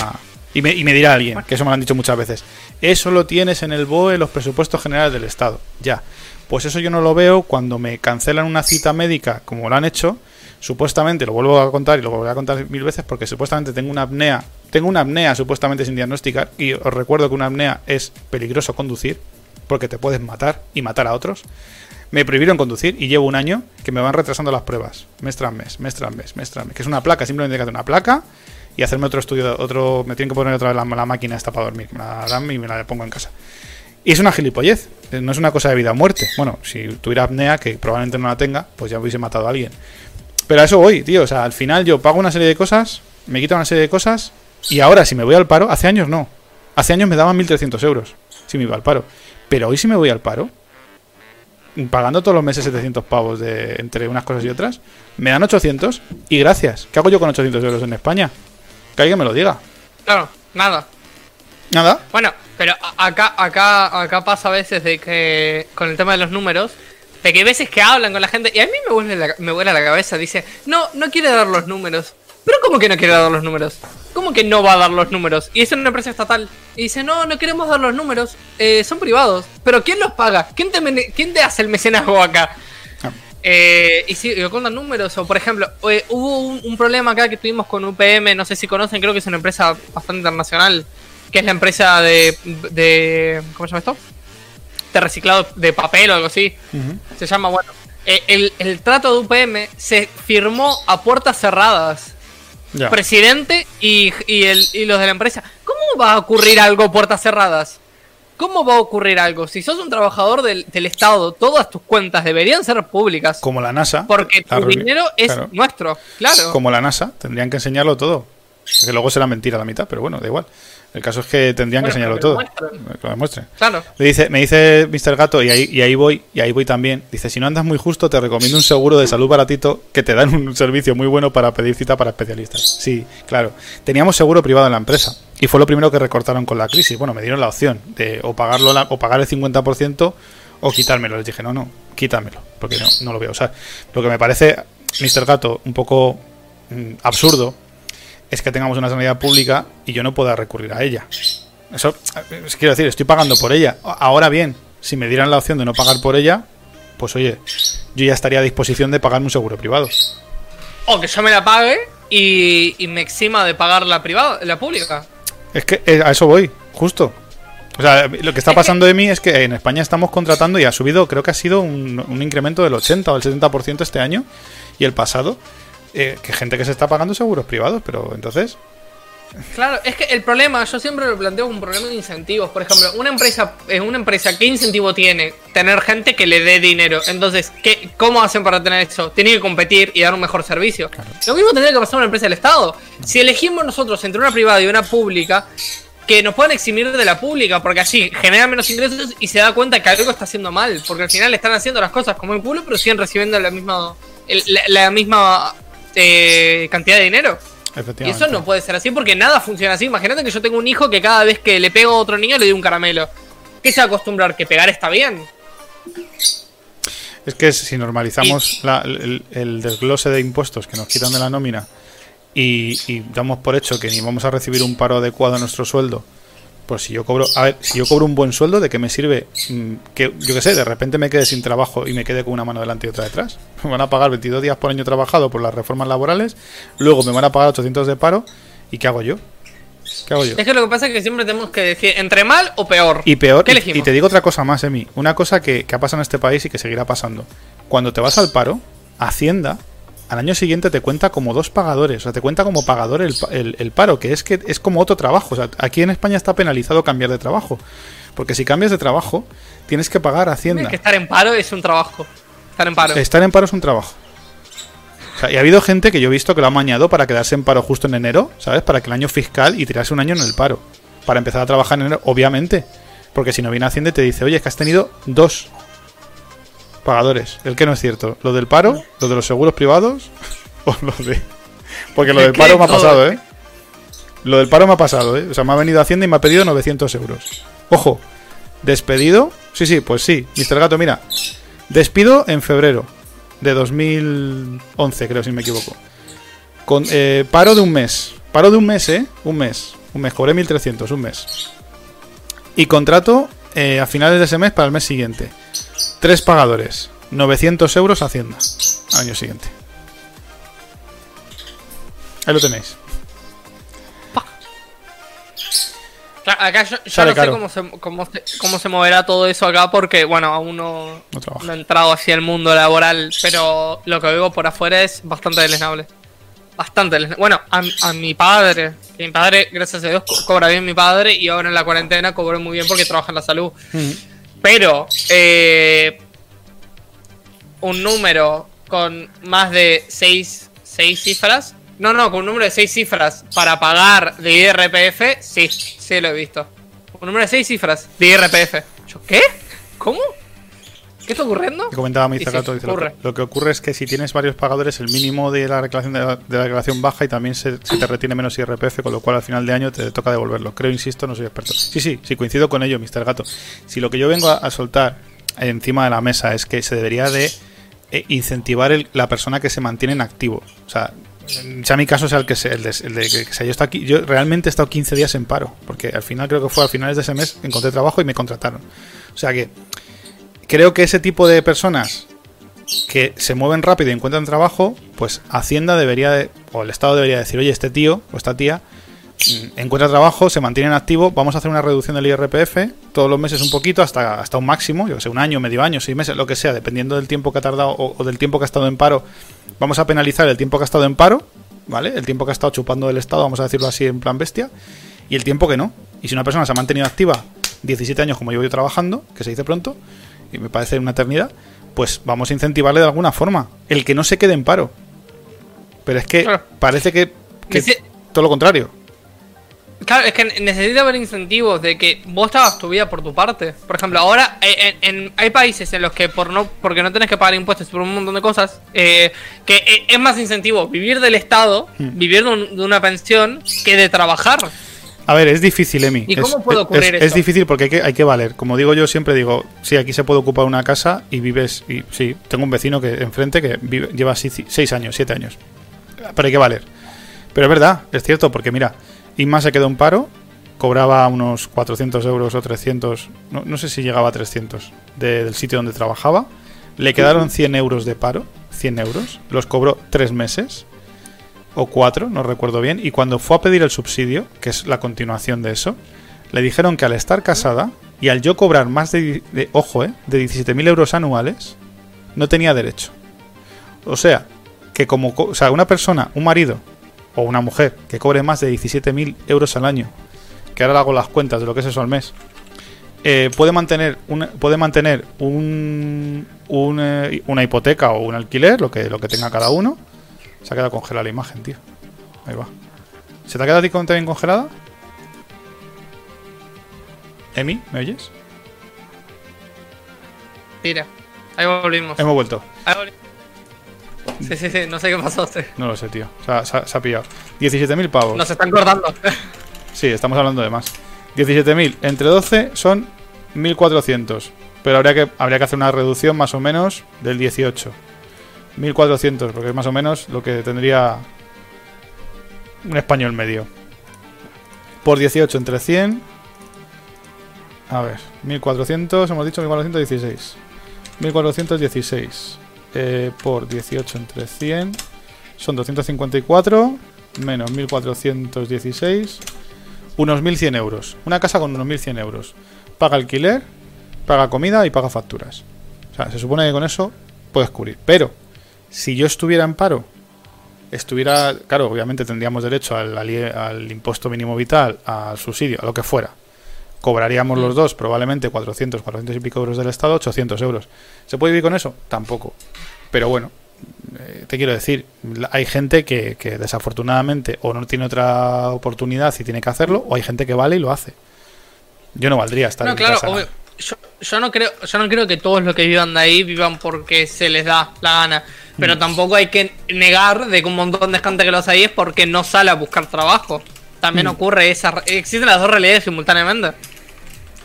Y me, dirá alguien, que eso me lo han dicho muchas veces, eso lo tienes en el BOE, los presupuestos generales del Estado. Ya. Pues eso yo no lo veo cuando me cancelan una cita médica, como lo han hecho, supuestamente, lo vuelvo a contar y lo volveré a contar mil veces, porque supuestamente tengo una apnea, tengo una apnea supuestamente sin diagnosticar, y os recuerdo que una apnea es peligroso conducir, porque te puedes matar y matar a otros. Me prohibieron conducir y llevo un año que me van retrasando las pruebas, mes tras mes, mes tras mes, mes tras mes, que es una placa, simplemente que hacer una placa y hacerme otro estudio, otro, me tienen que poner otra vez la, la máquina esta para dormir, me la dan y me la pongo en casa. Y es una gilipollez, eh, no es una cosa de vida o muerte. Bueno, si tuviera apnea, que probablemente no la tenga, pues ya hubiese matado a alguien. Pero a eso voy, tío. O sea, al final yo pago una serie de cosas, me quito una serie de cosas, y ahora si me voy al paro, hace años no. Hace años me daban 1.300 euros si me iba al paro. Pero hoy si me voy al paro, pagando todos los meses 700 pavos de, entre unas cosas y otras, me dan 800 y gracias. ¿Qué hago yo con 800 euros en España? Que alguien me lo diga. Claro, nada. Nada. Bueno, pero acá, acá, acá pasa a veces de que con el tema de los números, de que hay veces que hablan con la gente y a mí me vuelve la, me vuela la cabeza, dice, no, no quiere dar los números. Pero ¿cómo que no quiere dar los números? ¿Cómo que no va a dar los números? Y es una empresa estatal. Y dice, no, no queremos dar los números. eh, son privados. Pero ¿quién los paga? ¿Quién te, quién te hace el mecenazgo acá? Ah. Eh, y sí, yo cuentan números. O por ejemplo, eh, hubo un, un problema acá que tuvimos con UPM. No sé si conocen, creo que es una empresa bastante internacional. Que es la empresa de. de ¿Cómo se llama esto? De reciclado de papel o algo así. Se llama, bueno. eh, el, el trato de UPM se firmó a puertas cerradas. Ya. Presidente y, y, el, y los de la empresa. ¿Cómo va a ocurrir algo puertas cerradas? ¿Cómo va a ocurrir algo? Si sos un trabajador del, del Estado, todas tus cuentas deberían ser públicas. Como la NASA. Porque tu dinero es claro. nuestro, claro. Como la NASA, tendrían que enseñarlo todo. Que luego será mentira la mitad, pero bueno, da igual. El caso es que tendrían que enseñarlo todo. lo. Que lo demuestren. Claro. Me dice, me dice Mr. Gato, y ahí, y ahí voy, y ahí voy también. Dice, si no andas muy justo, te recomiendo un seguro de salud baratito que te dan un servicio muy bueno para pedir cita para especialistas. Sí, claro. Teníamos seguro privado en la empresa. Y fue lo primero que recortaron con la crisis. Bueno, me dieron la opción de o pagarlo la- o pagar el 50% o quitármelo. Les dije, no, no, quítamelo, porque no, no lo voy a usar. Lo que me parece, Mr. Gato, un poco mm, absurdo es que tengamos una sanidad pública y yo no pueda recurrir a ella. Eso, eh, quiero decir, estoy pagando por ella. Ahora bien, si me dieran la opción de no pagar por ella, pues oye, yo ya estaría a disposición de pagarme un seguro privado. O que yo me la pague y, y me exima de pagar la privada, la pública. Es que eh, a eso voy, justo. O sea, lo que está pasando de mí es que en España estamos contratando y ha subido, creo que ha sido un, un incremento del 80 o el 70% este año y el pasado, eh, que gente que se está pagando seguros privados, pero entonces, Claro, es que el problema, yo siempre lo planteo como un problema de incentivos. Por ejemplo, una empresa, es una empresa, ¿qué incentivo tiene? Tener gente que le dé dinero. Entonces, ¿qué, ¿cómo hacen para tener eso? Tienen que competir y dar un mejor servicio. Lo mismo tendría que pasar una empresa del Estado. Si elegimos nosotros entre una privada y una pública, que nos puedan eximir de la pública, porque así generan menos ingresos y se da cuenta que algo está haciendo mal. Porque al final están haciendo las cosas como el culo, pero siguen recibiendo la misma, el- la, la misma eh, cantidad de dinero. Y eso no puede ser así porque nada funciona así. Imagínate que yo tengo un hijo que cada vez que le pego a otro niño le doy un caramelo. ¿Qué se va a acostumbrar? ¿Que pegar está bien? Es que si normalizamos la- el, el desglose de impuestos que nos quitan de la nómina y, y damos por hecho que ni vamos a recibir un paro adecuado a nuestro sueldo, pues si yo cobro, a ver, si yo cobro un buen sueldo, ¿de qué me sirve mm, que yo qué sé, de repente me quede sin trabajo y me quede con una mano delante y otra detrás? Me van a pagar 22 días por año trabajado por las reformas laborales, luego me van a pagar 800 de paro y ¿qué hago yo? ¿Qué hago yo? Es que lo que pasa es que siempre tenemos que decir entre mal o peor. Y peor, ¿Qué y, elegimos? y te digo otra cosa más, Emi. Una cosa que, que ha pasado en este país y que seguirá pasando. Cuando te vas al paro, Hacienda al año siguiente te cuenta como dos pagadores. O sea, te cuenta como pagador el, el- el paro, que es que es como otro trabajo. O sea, aquí en España está penalizado cambiar de trabajo. Porque si cambias de trabajo, tienes que pagar Hacienda. Es que estar en paro es un trabajo. Estar en paro. Estar en paro es un trabajo. O sea, y ha habido gente que yo he visto que lo ha mañado para quedarse en paro justo en enero, ¿sabes? Para que el año fiscal y tirarse un año en el paro. Para empezar a trabajar en enero, obviamente. Porque si no viene Hacienda y te dice, oye, es que has tenido dos pagadores. El que no es cierto. Lo del paro, lo de los seguros privados, o lo de. Porque lo ¿De del paro me ha pasado, ¿eh? Lo del paro me ha pasado, ¿eh? O sea, me ha venido Hacienda y me ha pedido 900 euros. Ojo, despedido. Sí, sí, pues sí. Mr. Gato, mira. Despido en febrero. de 2011, creo, si me equivoco. Con, eh, paro de un mes. Paro de un mes, ¿eh? Un mes. Un mes. Cobré 1.300, un mes. Y contrato eh, a finales de ese mes para el mes siguiente. Tres pagadores. 900 euros Hacienda. Al año siguiente. Ahí lo tenéis. Claro, acá yo, no sé cómo se, cómo, se, cómo se moverá todo eso acá porque, bueno, aún no, no he entrado hacia el mundo laboral, pero lo que veo por afuera es bastante deleznable. Bastante. Bueno, a, a mi padre, que mi padre, gracias a Dios, co- cobra bien mi padre y ahora en la cuarentena cobró muy bien porque trabaja en la salud. Pero, eh, un número con más de seis, seis cifras. No, no, con un número de seis cifras para pagar de IRPF, sí, sí lo he visto. Un número de seis cifras de IRPF. ¿Yo qué? ¿Cómo? ¿Qué está ocurriendo? Comentaba mi dice, lo, que, ocurre. lo que ocurre es que si tienes varios pagadores, el mínimo de la declaración, de la, de la declaración baja y también se, se te retiene menos IRPF, con lo cual al final de año te toca devolverlo. Creo, insisto, no soy experto. Sí, sí, sí, coincido con ello, Mr. Gato. Si lo que yo vengo a, a soltar encima de la mesa es que se debería de eh, incentivar el- la persona que se mantiene en activo. O sea, sea mi caso sea el que sea, el de, el de que sea, yo, aquí, yo realmente he estado 15 días en paro, porque al final creo que fue a finales de ese mes encontré trabajo y me contrataron. O sea que creo que ese tipo de personas que se mueven rápido y encuentran trabajo, pues Hacienda debería de, o el Estado debería decir, oye, este tío o esta tía mm, encuentra trabajo, se mantiene en activo, vamos a hacer una reducción del IRPF todos los meses un poquito hasta, hasta un máximo, yo que sé, un año, medio año, seis meses, lo que sea, dependiendo del tiempo que ha tardado o, del tiempo que ha estado en paro, vamos a penalizar el tiempo que ha estado en paro, ¿vale? El tiempo que ha estado chupando del Estado, vamos a decirlo así en plan bestia, y el tiempo que no. Y si una persona se ha mantenido activa 17 años como yo trabajando, que se dice pronto, y me parece una eternidad, pues vamos a incentivarle de alguna forma. El que no se quede en paro. Pero es que parece que, todo lo contrario. Claro, es que necesita haber incentivos de que vos hagas tu vida por tu parte. Por ejemplo, ahora eh, en, en- hay países en los que por no porque no tenés que pagar impuestos por un montón de cosas, eh, que eh, es más incentivo vivir del Estado, Hmm. vivir de, un- de una pensión, que de trabajar. A ver, es difícil, Emi. ¿Y Es- cómo puede es- ocurrir es, eso? difícil porque hay que, hay que valer. Como digo yo, siempre digo, sí, aquí se puede ocupar una casa y vives. Y sí, tengo un vecino que enfrente que vive- lleva seis años, siete años. Pero hay que valer. Pero es verdad, es cierto, porque mira, Inma se quedó en paro, cobraba unos 400 euros o 300, no, no sé si llegaba a 300 de- del sitio donde trabajaba. Le quedaron 100 euros de paro, 100 euros, los cobró tres meses o cuatro, no recuerdo bien, y cuando fue a pedir el subsidio, que es la continuación de eso, le dijeron que al estar casada y al yo cobrar más de, de- ojo, eh, de 17.000 euros anuales, no tenía derecho. O sea, que como, co- o sea, una persona, un marido o una mujer que cobre más de 17.000 euros al año, que ahora hago las cuentas de lo que es eso al mes, eh, puede mantener, una, puede mantener un, un, eh, una hipoteca o un alquiler, lo que, lo que tenga cada uno. Se ha quedado congelada la imagen, tío. Ahí va. ¿Se te ha quedado a ti también congelada? Emi, ¿me oyes? Tira. Ahí volvimos. Hemos vuelto. Ahí volvimos. Sí, sí, sí, no sé qué pasó. sí. No lo sé, tío. Se ha, se ha- se ha pillado. 17.000 pavos. Nos están cortando. Sí, estamos hablando de más. 17.000 entre 12 son 1.400. Pero habría que, habría que hacer una reducción más o menos del 18. 1.400, porque es más o menos lo que tendría un español medio. Por 18 entre 100. A ver, 1.400, hemos dicho 1.416. 1.416 eh, por 18 entre 100 son 254 menos 1.416 unos 1.100 euros. Una casa con unos 1.100 euros. Paga alquiler, paga comida y paga facturas. O sea, se supone que con eso puedes cubrir. Pero, si yo estuviera en paro, estuviera, claro, obviamente tendríamos derecho al, al- al impuesto mínimo vital, al subsidio, a lo que fuera. Cobraríamos los dos probablemente 400, 400 y pico euros del Estado, 800 euros. ¿Se puede vivir con eso? Tampoco. Pero bueno, eh, te quiero decir, hay gente que, que desafortunadamente o no tiene otra oportunidad y tiene que hacerlo, o hay gente que vale y lo hace. Yo no valdría estar No, en claro, casa. obvio. Yo, yo no creo, yo no creo que todos los que vivan de ahí vivan porque se les da la gana. Mm. Pero tampoco hay que negar de que un montón de gente que lo hace ahí es porque no sale a buscar trabajo. También Mm. ocurre esa. Existen las dos realidades simultáneamente.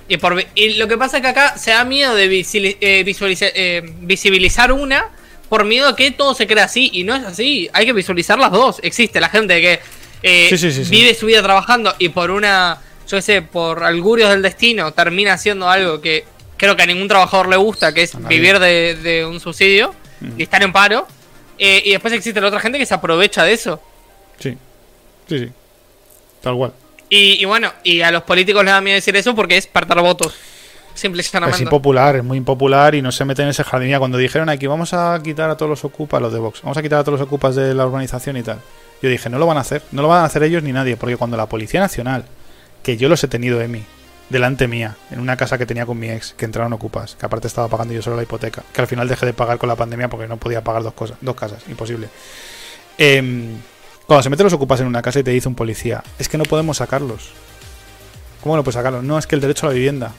Y, por, y lo que pasa es que acá se da miedo de eh, visualiza- eh, visibilizar una por miedo a que todo se crea así. Y no es así. Hay que visualizar las dos. Existe la gente que eh, Sí, sí, sí, sí. vive su vida trabajando y por una, yo sé, por algurios del destino termina haciendo algo que creo que a ningún trabajador le gusta, que es vivir de, de un subsidio Mm. y estar en paro. Eh, y después existe la otra gente que se aprovecha de eso. Sí. Sí, sí. Tal cual. Y, y bueno, y a los políticos les da miedo decir eso porque es partar votos. Simple y Es impopular, es muy impopular y no se mete en ese jardín. Mira, Cuando dijeron aquí, vamos a quitar a todos los ocupas, los de Vox, vamos a quitar a todos los ocupas de la urbanización y tal. Yo dije, no lo van a hacer, no lo van a hacer ellos ni nadie, porque cuando la Policía Nacional, que yo los he tenido de mí, delante mía, en una casa que tenía con mi ex, que entraron ocupas, que aparte estaba pagando yo solo la hipoteca, que al final dejé de pagar con la pandemia porque no podía pagar dos cosas, dos casas, imposible. Em, cuando se meten los ocupas en una casa y te dice un policía, es que no podemos sacarlos. ¿Cómo no puedes sacarlos? No, es que el derecho a la vivienda.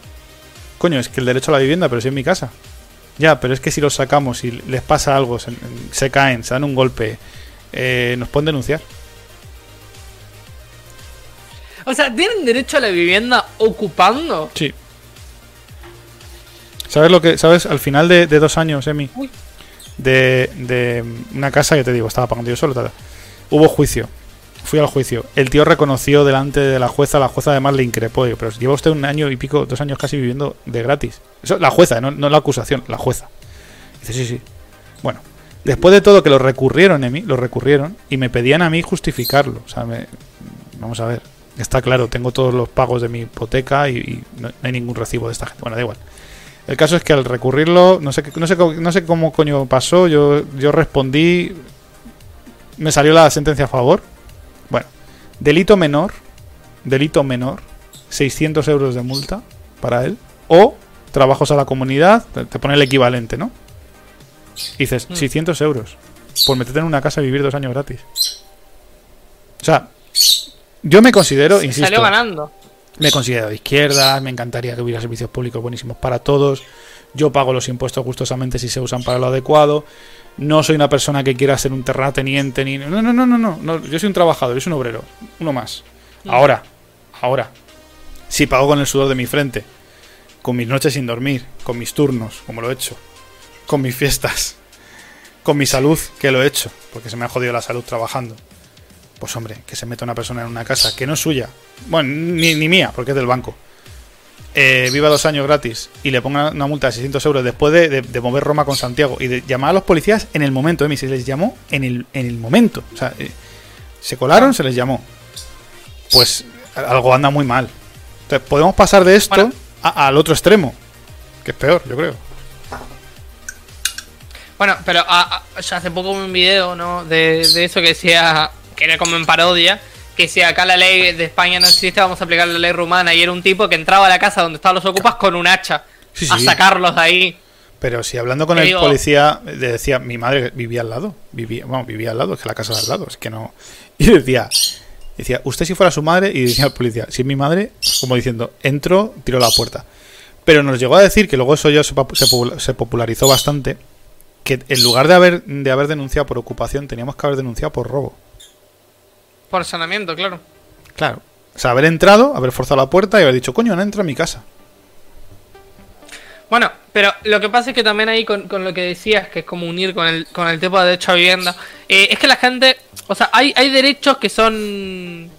Coño, es que el derecho a la vivienda, pero si es mi casa. Ya, pero es que si los sacamos y les pasa algo, se, se caen, se dan un golpe, eh, nos pueden denunciar. O sea, ¿tienen derecho a la vivienda ocupando? Sí. ¿Sabes lo que, sabes? Al final de, de dos años, Emi, Uy. de, de una casa, que te digo, estaba pagando yo solo, tal, hubo juicio. Fui al juicio. El tío reconoció delante de la jueza, la jueza además le increpó. Digo, pero lleva usted un año y pico, dos años casi viviendo de gratis. Eso, la jueza, no, no la acusación, la jueza. Dice, sí, sí. Bueno, después de todo que lo recurrieron, Emi, lo recurrieron y me pedían a mí justificarlo. O sea, me- vamos a ver. Está claro, tengo todos los pagos de mi hipoteca y, y no, no hay ningún recibo de esta gente. Bueno, da igual. El caso es que al recurrirlo, no sé, no sé, cómo- no sé cómo coño pasó, yo, yo respondí, me salió la sentencia a favor. Bueno, delito menor, delito menor, 600 euros de multa para él, o trabajos a la comunidad, te pone el equivalente, ¿no? Y dices, Mm. 600 euros por meterte en una casa y vivir dos años gratis. O sea, yo me considero, Se insisto, salió ganando. me considero de izquierdas, me encantaría que hubiera servicios públicos buenísimos para todos. Yo pago los impuestos gustosamente si se usan para lo adecuado. No soy una persona que quiera ser un terrateniente ni. No, no, no, no, no. no. Yo soy un trabajador, yo soy un obrero. Uno más. Mm. Ahora, ahora. Si pago con el sudor de mi frente, con mis noches sin dormir, con mis turnos, como lo he hecho, con mis fiestas, con mi salud, que lo he hecho, porque se me ha jodido la salud trabajando. Pues hombre, que se meta una persona en una casa que no es suya, bueno, ni, ni mía, porque es del banco, eh, viva dos años gratis y le ponga una multa de 600 euros después de, de- de mover Roma con Santiago y de llamar a los policías en el momento, Emi, se les llamó en el, en el momento. O sea, eh, se colaron, se les llamó. Pues a- algo anda muy mal. Entonces, podemos pasar de esto Bueno. a- al otro extremo, que es peor, yo creo. Bueno, pero a- a- ya hace poco un video, ¿no? De, de eso que decía, que era como en parodia, que si acá la ley de España no existe, vamos a aplicar la ley rumana. Y era un tipo que entraba a la casa donde estaban los ocupas con un hacha Sí, a sacarlos de ahí. Pero si hablando con el digo- policía, le decía, mi madre vivía al lado, vivía, bueno, vivía al lado, es que la casa de al lado, es que no. Y decía, decía, usted si fuera su madre, y decía el policía, si es mi madre, como diciendo, entro, tiro la puerta. Pero nos llegó a decir que luego eso ya se, se popularizó bastante, que en lugar de haber, de haber denunciado por ocupación, teníamos que haber denunciado por robo. Por sanamiento, claro. Claro. O sea, haber entrado, haber forzado la puerta y haber dicho, coño, no entra a mi casa. Bueno, pero lo que pasa es que también ahí con, con lo que decías, que es como unir con el, con el tema de derecho a vivienda, eh, es que la gente, o sea, hay, hay derechos que son...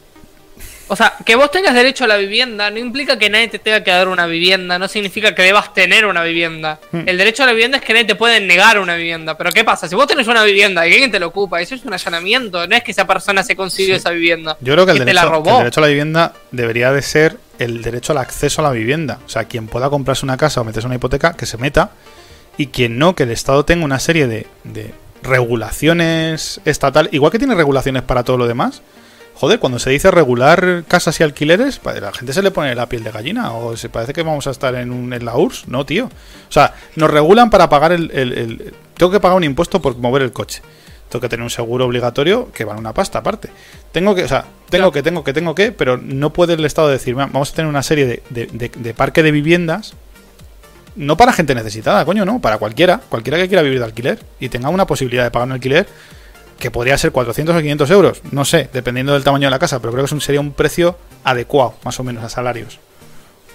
O sea, que vos tengas derecho a la vivienda no implica que nadie te tenga que dar una vivienda, no significa que debas tener una vivienda. Hmm. El derecho a la vivienda es que nadie te puede negar una vivienda. Pero ¿qué pasa? Si vos tenés una vivienda y alguien te lo ocupa, eso es un allanamiento, no es que esa persona se consiguió esa vivienda. Yo creo que el, te la derecho, robó. el derecho a la vivienda debería de ser el derecho al acceso a la vivienda. O sea, quien pueda comprarse una casa o meterse una hipoteca, que se meta. Y quien no, que el Estado tenga una serie de, de regulaciones estatal, igual que tiene regulaciones para todo lo demás. Joder, cuando se dice regular casas y alquileres, la gente se le pone la piel de gallina. O se parece que vamos a estar en, un, en la URSS. No, tío. O sea, nos regulan para pagar el, el- el- Tengo que pagar un impuesto por mover el coche. Tengo que tener un seguro obligatorio que vale una pasta aparte. Tengo que, o sea, tengo Claro. que, tengo que, tengo que, pero no puede el Estado decir, "Va, vamos a tener una serie de, de, de- de parque de viviendas. No para gente necesitada, coño, no, para cualquiera, cualquiera que quiera vivir de alquiler y tenga una posibilidad de pagar un alquiler que podría ser 400 o 500 euros, no sé, dependiendo del tamaño de la casa, pero creo que sería un precio adecuado, más o menos, a salarios.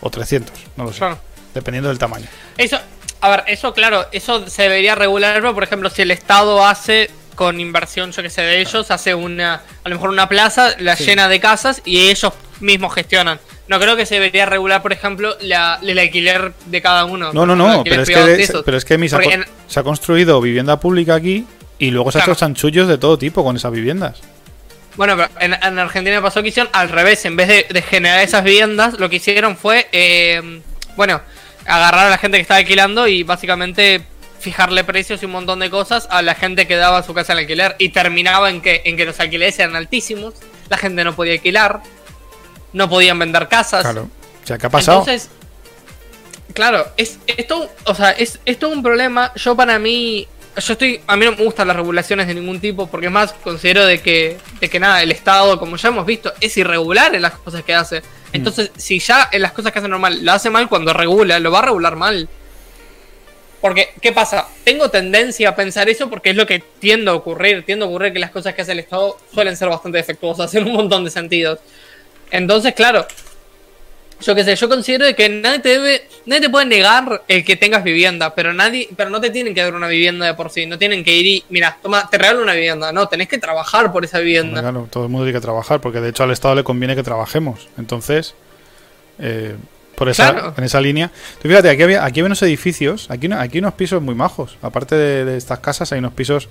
O 300, no lo sé, Claro. dependiendo del tamaño. Eso, A ver, eso claro, eso se debería regular, pero por ejemplo, si el Estado hace con inversión, yo que sé, de ellos, hace una, a lo mejor una plaza, la Sí. llena de casas y ellos mismos gestionan. No creo que se debería regular, por ejemplo, la, el alquiler de cada uno. No, no, no, pero es de que, esos. pero es que se ha construido vivienda pública aquí y luego se ha Claro. hecho chanchullos de todo tipo con esas viviendas. Bueno, pero en, en Argentina pasó que hicieron al revés. En vez de, de generar esas viviendas, lo que hicieron fue, eh, bueno, agarrar a la gente que estaba alquilando y básicamente fijarle precios y un montón de cosas a la gente que daba su casa al alquiler. Y terminaba en que, en que los alquileres eran altísimos, la gente no podía alquilar, no podían vender casas. Claro. O sea, ¿qué ha pasado? Entonces, claro, es esto, o sea, es, es todo un problema. Yo para mí, yo estoy, a mí no me gustan las regulaciones de ningún tipo, porque es más considero de que, de que nada, el Estado, como ya hemos visto, es irregular en las cosas que hace. Entonces, si ya en las cosas que hace normal lo hace mal, cuando regula, lo va a regular mal. Porque, ¿qué pasa? Tengo tendencia a pensar eso porque es lo que tiende a ocurrir. Tiende a ocurrir que las cosas que hace el Estado suelen ser bastante defectuosas en un montón de sentidos. Entonces, claro, yo qué sé, yo considero de que nadie te debe, nadie te puede negar el que tengas vivienda, pero nadie, pero no te tienen que dar una vivienda de por sí, no tienen que ir y, mira, toma, te regalo una vivienda, no, tenés que trabajar por esa vivienda. Claro, todo el mundo tiene que trabajar, porque de hecho al Estado le conviene que trabajemos. Entonces, eh, por esa, Claro. en esa línea. Tú fíjate, aquí había, aquí hay unos edificios, aquí, aquí hay unos pisos muy majos. Aparte de, de estas casas, hay unos pisos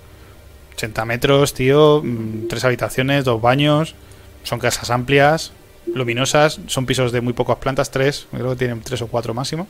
80 metros, tío, mm, tres habitaciones, dos baños. Son casas amplias, luminosas, son pisos de muy pocas plantas, tres, creo que tienen tres o cuatro máximo.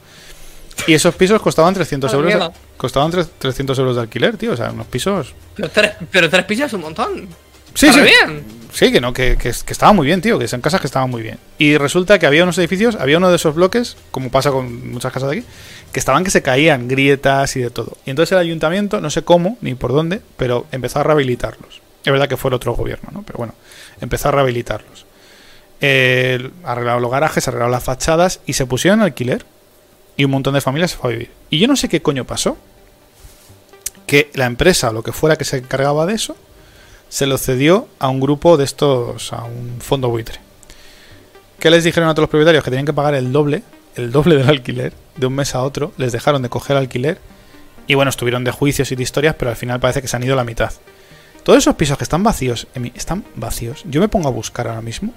Y esos pisos costaban 300 Ah, euros. mierda. costaban tre- 300 euros de alquiler, tío. O sea, unos pisos. Pero tres, pero tres pisos es un montón. Sí, Está sí. bien. Sí, que no, que, que, que estaba muy bien, tío, que son casas que estaban muy bien. Y resulta que había unos edificios, había uno de esos bloques, como pasa con muchas casas de aquí, que estaban que se caían, grietas y de todo. Y entonces el ayuntamiento, no sé cómo ni por dónde, pero empezó a rehabilitarlos. Es verdad que fue el otro gobierno, ¿no? Pero bueno, empezó a rehabilitarlos. Eh, arreglaron los garajes, arreglaron las fachadas y se pusieron en alquiler. Y un montón de familias se fue a vivir. Y yo no sé qué coño pasó. Que la empresa lo que fuera que se encargaba de eso se lo cedió a un grupo de estos, a un fondo buitre. ¿Qué les dijeron a todos los propietarios? Que tenían que pagar el doble, el doble del alquiler, de un mes a otro. Les dejaron de coger alquiler. Y bueno, estuvieron de juicios y de historias, pero al final parece que se han ido la mitad. Todos esos pisos que están vacíos, están vacíos. Yo me pongo a buscar ahora mismo.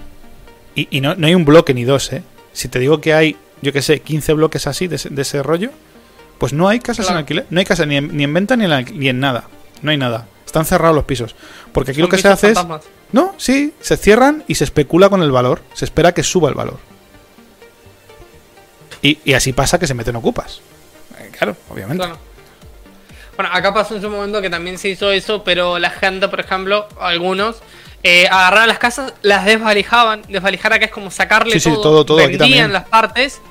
Y, y no, no hay un bloque ni dos, ¿eh? Si te digo que hay, yo qué sé, 15 bloques así de, ese- de ese rollo, pues no hay casas en alquiler. No hay casas ni en, ni en venta ni en, ni en nada. No hay nada. Están cerrados los pisos. Porque aquí Son lo que se hace es... No, sí, se cierran y se especula con el valor. Se espera que suba el valor. Y, y así pasa que se meten ocupas. Eh, Claro, obviamente. Claro. Bueno, acá pasó en su momento que también se hizo eso, pero la gente, por ejemplo, algunos, eh, agarraban las casas, las desvalijaban. Desvalijar acá es como sacarle Sí, sí, todo, aquí vendían las partes.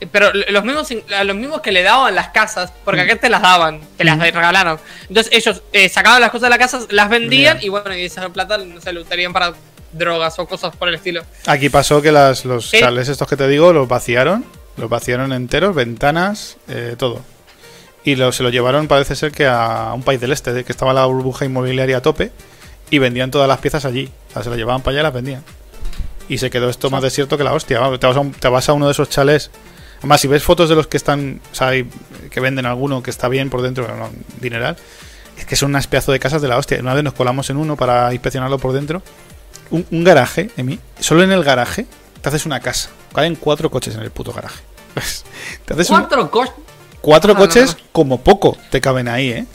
eh, Pero los mismos, a los mismos que le daban las casas, porque acá te las daban, te las Mm. regalaron. Entonces ellos eh, sacaban las cosas de la casa, las vendían y bueno, y esa plata no se lo usarían para drogas o cosas por el estilo. Aquí pasó que las, los Sí. chalés estos que te digo los vaciaron. Los vaciaron enteros, ventanas, eh, todo. Y lo- se lo llevaron, parece ser que a un país del este, de que estaba la burbuja inmobiliaria a tope. Y vendían todas las piezas allí. O sea, se las llevaban para allá y las vendían. Y se quedó esto más desierto que la hostia. Te vas, a un- te vas a uno de esos chalés. Además, si ves fotos de los que están, o sea, que venden alguno que está bien por dentro, no, dineral, es que son unas pedazos de casas de la hostia. Una vez nos colamos en uno para inspeccionarlo por dentro. Un, un garaje, Emi, solo en el garaje te haces una casa. Caben cuatro coches en el puto garaje. te haces un- Cuatro cuatro Ah, no, coches no. como poco te caben ahí, ¿eh?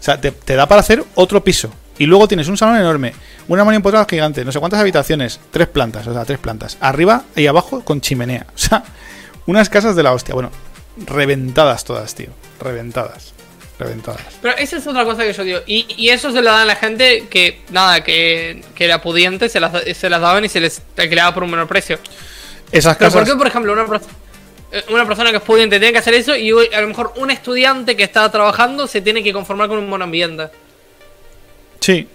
O sea, te, te da para hacer otro piso. Y luego tienes un salón enorme, una mano empotrada gigante, no sé cuántas habitaciones, tres plantas, o sea, tres plantas. Arriba y abajo con chimenea. O sea, unas casas de la hostia. Bueno, reventadas todas, tío. Reventadas. Reventadas. Pero esa es otra cosa que yo digo. Y, y eso se lo dan a la gente que, nada, que, que era pudiente, se las, se las daban y se les alquilaba por un menor precio. Esas Pero ¿por casas. qué, por ejemplo, una, pers- eh, una persona que es pudiente tiene que hacer eso y a lo mejor un estudiante que está trabajando se tiene que conformar con un monoambiente? Sí.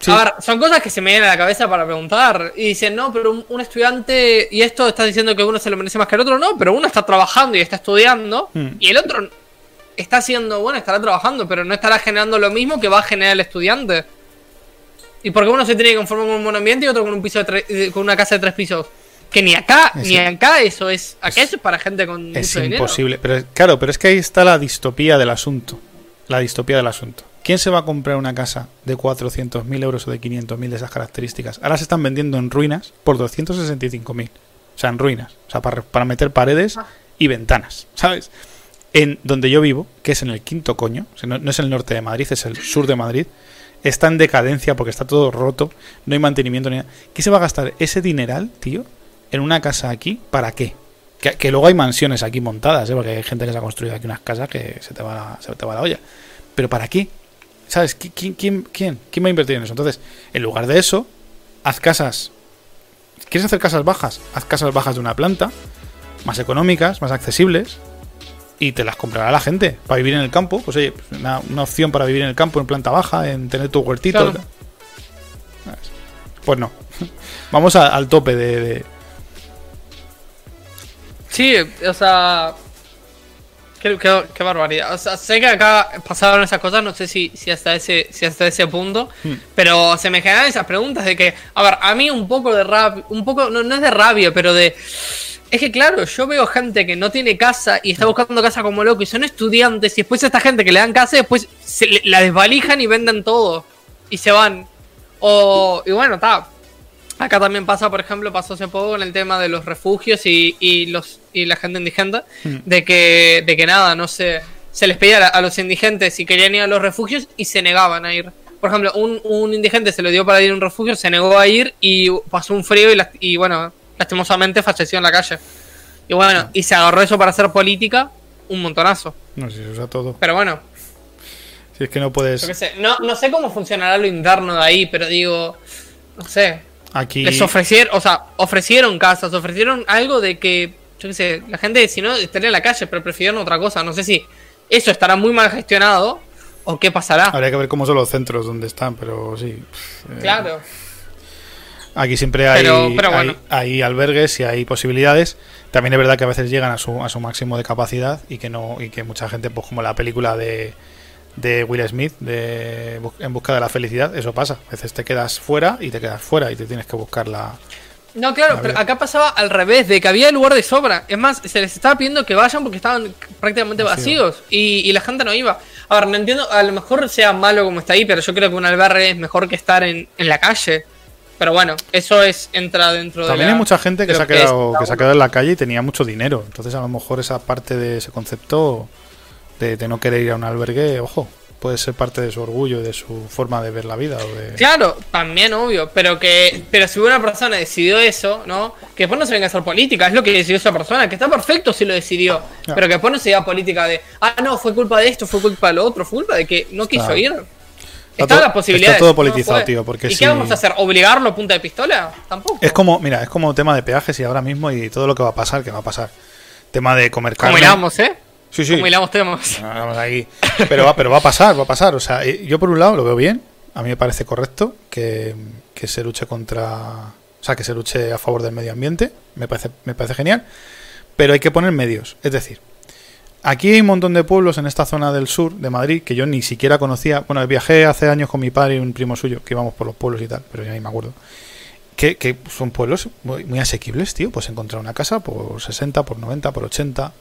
sí. A ver, son cosas que se me vienen a la cabeza para preguntar. Y dicen, no, pero un, un estudiante, y esto estás diciendo que uno se lo merece más que el otro, no, pero uno está trabajando y está estudiando, Hmm. y el otro está haciendo, bueno, estará trabajando, pero no estará generando lo mismo que va a generar el estudiante. ¿Y por qué uno se tiene que conformar con un monoambiente y otro con un piso de eh, con una casa de tres pisos? Que ni acá, Es- ni acá eso es. Acá eso es para gente con Es mucho dinero. imposible. Pero, claro, pero es que ahí está la distopía del asunto. La distopía del asunto. ¿Quién se va a comprar una casa de 400.000 euros o de 500.000 de esas características? Ahora se están vendiendo en ruinas por 265.000. O sea, en ruinas. O sea, para, para meter paredes Ah. y ventanas. ¿Sabes? En donde yo vivo, que es en el quinto coño, o sea, no, no es el norte de Madrid, es el sur de Madrid, está en decadencia porque está todo roto, no hay mantenimiento ni nada. ¿Qué se va a gastar ese dineral, tío, en una casa aquí? ¿Para qué? Que, que luego hay mansiones aquí montadas, ¿eh? porque hay gente que se ha construido aquí unas casas que se te va la, se te va la olla. ¿Pero para qué? ¿Sabes? ¿Qui- ¿Quién, quién, quién, quién va a invertir en eso? Entonces, en lugar de eso, haz casas. ¿Quieres hacer casas bajas? Haz casas bajas de una planta, más económicas, más accesibles, y te las comprará la gente para vivir en el campo. Pues oye, pues una, una opción para vivir en el campo en planta baja, en tener tu huertito. Pues no. Vamos a- al tope de, de- Sí, o sea. Qué, qué- qué barbaridad. O sea, sé que acá pasaron esas cosas, no sé si, si hasta ese, si hasta ese punto. Hmm. Pero se me generan esas preguntas de que. A ver, a mí un poco de rabia. Un poco. No, no es de rabia, pero de. Es que claro, yo veo gente que no tiene casa y está buscando casa como loco y son estudiantes y después esta gente que le dan casa y después se le- la desvalijan y venden todo y se van. O, y bueno, está. Acá también pasa, por ejemplo, pasó hace poco con el tema de los refugios y, y los y la gente indigente, Hmm. de que de que nada, no sé, se les pedía a, los indigentes si querían ir a los refugios y se negaban a ir. Por ejemplo, un, un indigente se le dio para ir a un refugio, se negó a ir y pasó un frío y, last- y bueno, lastimosamente falleció en la calle. Y bueno, y se agarró eso para hacer política un montonazo. No sé si se usa todo. Pero bueno, Si es que no puedes. sé, no, no sé cómo funcionará lo interno de ahí, pero digo, no sé, Aquí. les ofrecieron, o sea, ofrecieron casas, ofrecieron algo de que, yo qué sé, la gente, si no, estaría en la calle, pero prefirieron otra cosa. No sé si eso estará muy mal gestionado o qué pasará. Habría que ver cómo son los centros donde están, pero sí. Eh, Claro. Aquí siempre hay, Pero- pero hay- bueno. hay albergues y hay posibilidades. También es verdad que a veces llegan a su, a su máximo de capacidad y que no y que mucha gente, pues como la película de, de Will Smith, de En busca de la felicidad, eso pasa. A veces te quedas fuera y te quedas fuera y te tienes que buscar la... No, claro, pero acá pasaba al revés, de que había lugar de sobra. Es más, se les estaba pidiendo que vayan porque estaban prácticamente Vacío. vacíos y, y la gente no iba. A ver, no entiendo, a lo mejor sea malo como está ahí, pero yo creo que un albergue es mejor que estar en, en la calle. Pero bueno, eso es entra dentro de También hay mucha gente que se, ha quedado, es que se ha quedado en la calle y tenía mucho dinero. Entonces a lo mejor esa parte de ese concepto de, de no querer ir a un albergue, ojo, puede ser parte de su orgullo y de su forma de ver la vida. O de... Claro, también obvio, pero que pero si una persona decidió eso, ¿no? Que después no se venga a hacer política, es lo que decidió esa persona, que está perfecto si lo decidió, Claro. pero que después no se diga política de, ah, no, fue culpa de esto, fue culpa de lo otro, fue culpa de que no quiso Claro. ir. Está todo- las posibilidades. está todo politizado, tío, porque ¿Y si- qué vamos a hacer? ¿Obligarlo a punta de pistola? Tampoco. Es como, mira, es como tema de peajes y ahora mismo y todo lo que va a pasar, que va a pasar. Tema de comer Como carne. ¿eh? Sí, sí. Hilamos temas. Vamos ahí. Pero va, pero va a pasar, va a pasar. O sea, eh, yo por un lado lo veo bien. A mí me parece correcto que, que se luche contra. O sea, que se luche a favor del medio ambiente. Me parece, me parece genial. Pero hay que poner medios. Es decir, aquí hay un montón de pueblos en esta zona del sur de Madrid que yo ni siquiera conocía. Bueno, viajé hace años con mi padre y un primo suyo que íbamos por los pueblos y tal, pero ya ni me acuerdo. Que, que son pueblos muy, muy asequibles, tío. Pues encontrar una casa por 60, por 90, por 80.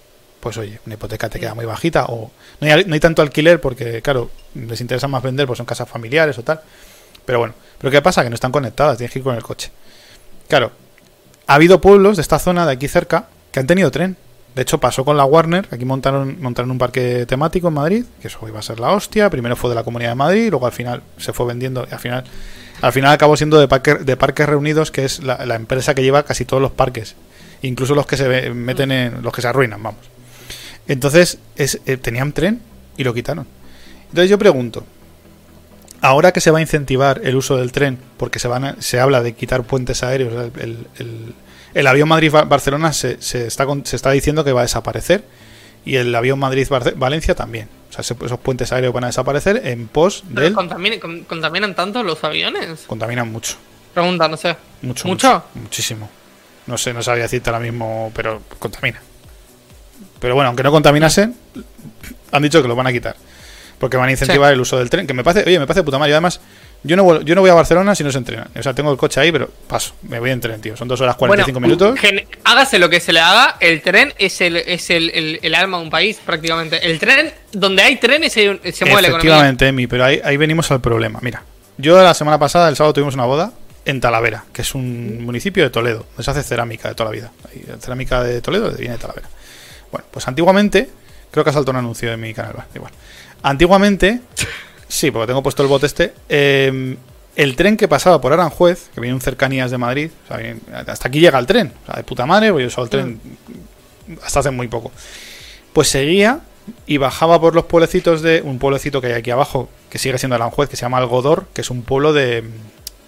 Pues oye, una hipoteca te queda muy bajita. O no hay, no hay tanto alquiler porque, claro, les interesa más vender, pues son casas familiares o tal. Pero bueno, pero ¿qué pasa? Que no están conectadas, tienes que ir con el coche. Claro, ha habido pueblos de esta zona de aquí cerca que han tenido tren. De hecho, pasó con la Warner, aquí montaron, montaron un parque temático en Madrid, que eso iba a ser la hostia. Primero fue de la Comunidad de Madrid, luego al final se fue vendiendo y al final, al final acabó siendo de, parque, de Parques Reunidos, que es la, la empresa que lleva casi todos los parques, incluso los que se meten en los que se arruinan, vamos. Entonces, es, eh, tenían tren y lo quitaron. Entonces yo pregunto, ahora que se va a incentivar el uso del tren, porque se van a- se habla de quitar puentes aéreos, el, el- el- el avión Madrid-Barcelona se, se está, con- se está diciendo que va a desaparecer y el avión Madrid-Valencia también. O sea, se- esos puentes aéreos van a desaparecer en pos Pero del... ¿contaminan, con- ¿Contaminan tanto los aviones? Contaminan mucho, Pregunta, no sé. mucho, ¿Mucho? mucho, muchísimo. No sé, no sabría decirte ahora mismo, pero contamina. Pero bueno, aunque no contaminasen, han dicho que lo van a quitar. Porque van a incentivar el uso del tren. Que me parece, oye, me parece puta madre. Yo además, Yo no, vuel- yo no voy a Barcelona si no se entrena. O sea, tengo el coche ahí, pero paso. Me voy en tren, tío. Son 2 horas 45 Bueno, minutos. hágase lo que se le haga, el tren es el, es el, el- el alma de un país, prácticamente. El tren, donde hay trenes se, se mueve la economía. Efectivamente, Emi, pero ahí, ahí venimos al problema. Mira, yo la semana pasada, el sábado, tuvimos una boda en Talavera, que es un municipio de Toledo, donde se hace cerámica de toda la vida. Cerámica de Toledo viene de Talavera. Bueno, pues antiguamente, creo que ha saltado un anuncio en mi canal, igual. Antiguamente, sí, porque tengo puesto el bot este, eh, el tren que pasaba por Aranjuez, que viene un cercanías de Madrid, o sea, hasta aquí llega el tren, o sea, de puta madre, porque yo uso el tren hasta hace muy poco. Pues seguía y bajaba por los pueblecitos de un pueblecito que hay aquí abajo, que sigue siendo Aranjuez, que se llama Algodor, que es un pueblo de,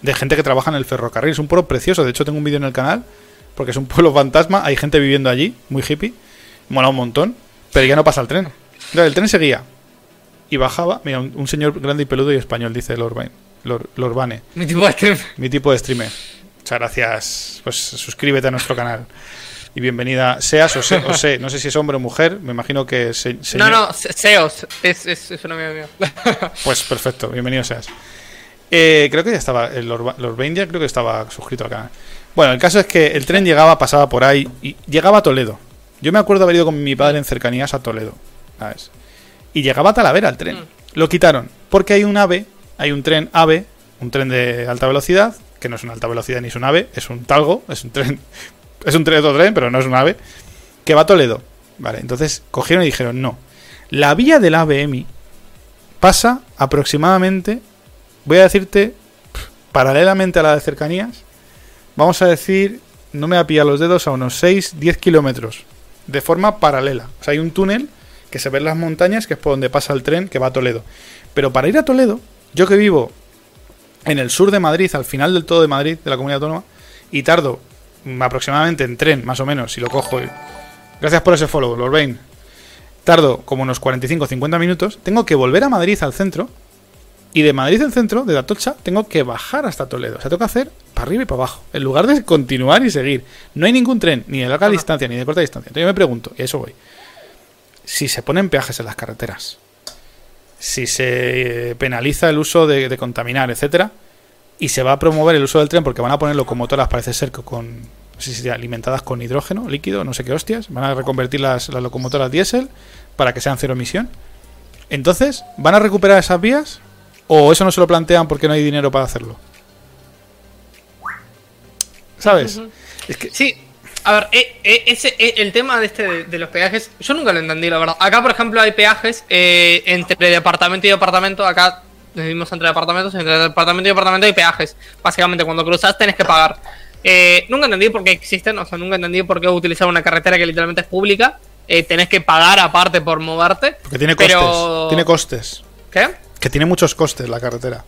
de gente que trabaja en el ferrocarril. Es un pueblo precioso, de hecho tengo un vídeo en el canal, porque es un pueblo fantasma, hay gente viviendo allí, muy hippie, mola un montón, pero ya no pasa el tren. Claro, el tren seguía y bajaba, mira, un, un señor grande y peludo y español, dice Lorbain, Lor, Lorbane, Mi tipo de tren. mi tipo de streamer. Muchas gracias, pues suscríbete a nuestro canal. Y bienvenida, seas o sé, o sé, no sé si es hombre o mujer, me imagino que se, No, señor- no, Se- Seos. Es, es, es un amigo mío. Pues perfecto, bienvenido seas. Eh, creo que ya estaba, el Lord, Lord Bane ya creo que estaba suscrito al canal. Bueno, el caso es que el tren llegaba, pasaba por ahí y llegaba a Toledo. Yo me acuerdo haber ido con mi padre en cercanías a Toledo. ¿sabes? Y llegaba a Talavera el tren. Mm. Lo quitaron porque hay un AVE, hay un tren AVE, un tren de alta velocidad, que no es una alta velocidad ni es un AVE, es un talgo, es un tren, es un tren otro tren, pero no es un AVE, que va a Toledo. Vale, entonces cogieron y dijeron, no, la vía del AVE pasa aproximadamente, voy a decirte, paralelamente a la de cercanías, vamos a decir, no me voy a pillar los dedos, a unos 6, 10 kilómetros, de forma paralela. O sea, hay un túnel que se ven las montañas, que es por donde pasa el tren que va a Toledo. Pero para ir a Toledo, yo que vivo en el sur de Madrid, al final del todo de Madrid, de la comunidad autónoma, y tardo aproximadamente en tren, más o menos, si lo cojo. y- Gracias por ese follow, Lorbain. Tardo como unos 45-50 minutos. Tengo que volver a Madrid al centro. Y de Madrid al centro, de Atocha, tengo que bajar hasta Toledo. O sea, tengo que hacer para arriba y para abajo. En lugar de continuar y seguir. No hay ningún tren, ni de larga distancia, ni de corta distancia. Entonces yo me pregunto, y a eso voy. Si se ponen peajes en las carreteras, si se eh, penaliza el uso de, de contaminar, etcétera, y se va a promover el uso del tren porque van a poner locomotoras, parece ser que con no sé si alimentadas con hidrógeno líquido, no sé qué hostias, van a reconvertir las, las locomotoras diésel para que sean cero emisión. Entonces, ¿van a recuperar esas vías? ¿O eso no se lo plantean porque no hay dinero para hacerlo? ¿Sabes? Es que Sí, a ver, eh, eh, ese, eh, el tema de este de, de los peajes, yo nunca lo entendí, la verdad. Acá, por ejemplo, hay peajes eh, entre departamento y departamento. Acá vivimos entre departamentos, entre departamento y departamento hay peajes. Básicamente, cuando cruzas tenés que pagar. Eh, nunca entendí por qué existen, o sea, nunca entendí por qué utilizar una carretera que literalmente es pública. Eh, tenés que pagar aparte por moverte. porque tiene costes. Pero- Tiene costes. ¿Qué? Que tiene muchos costes la carretera.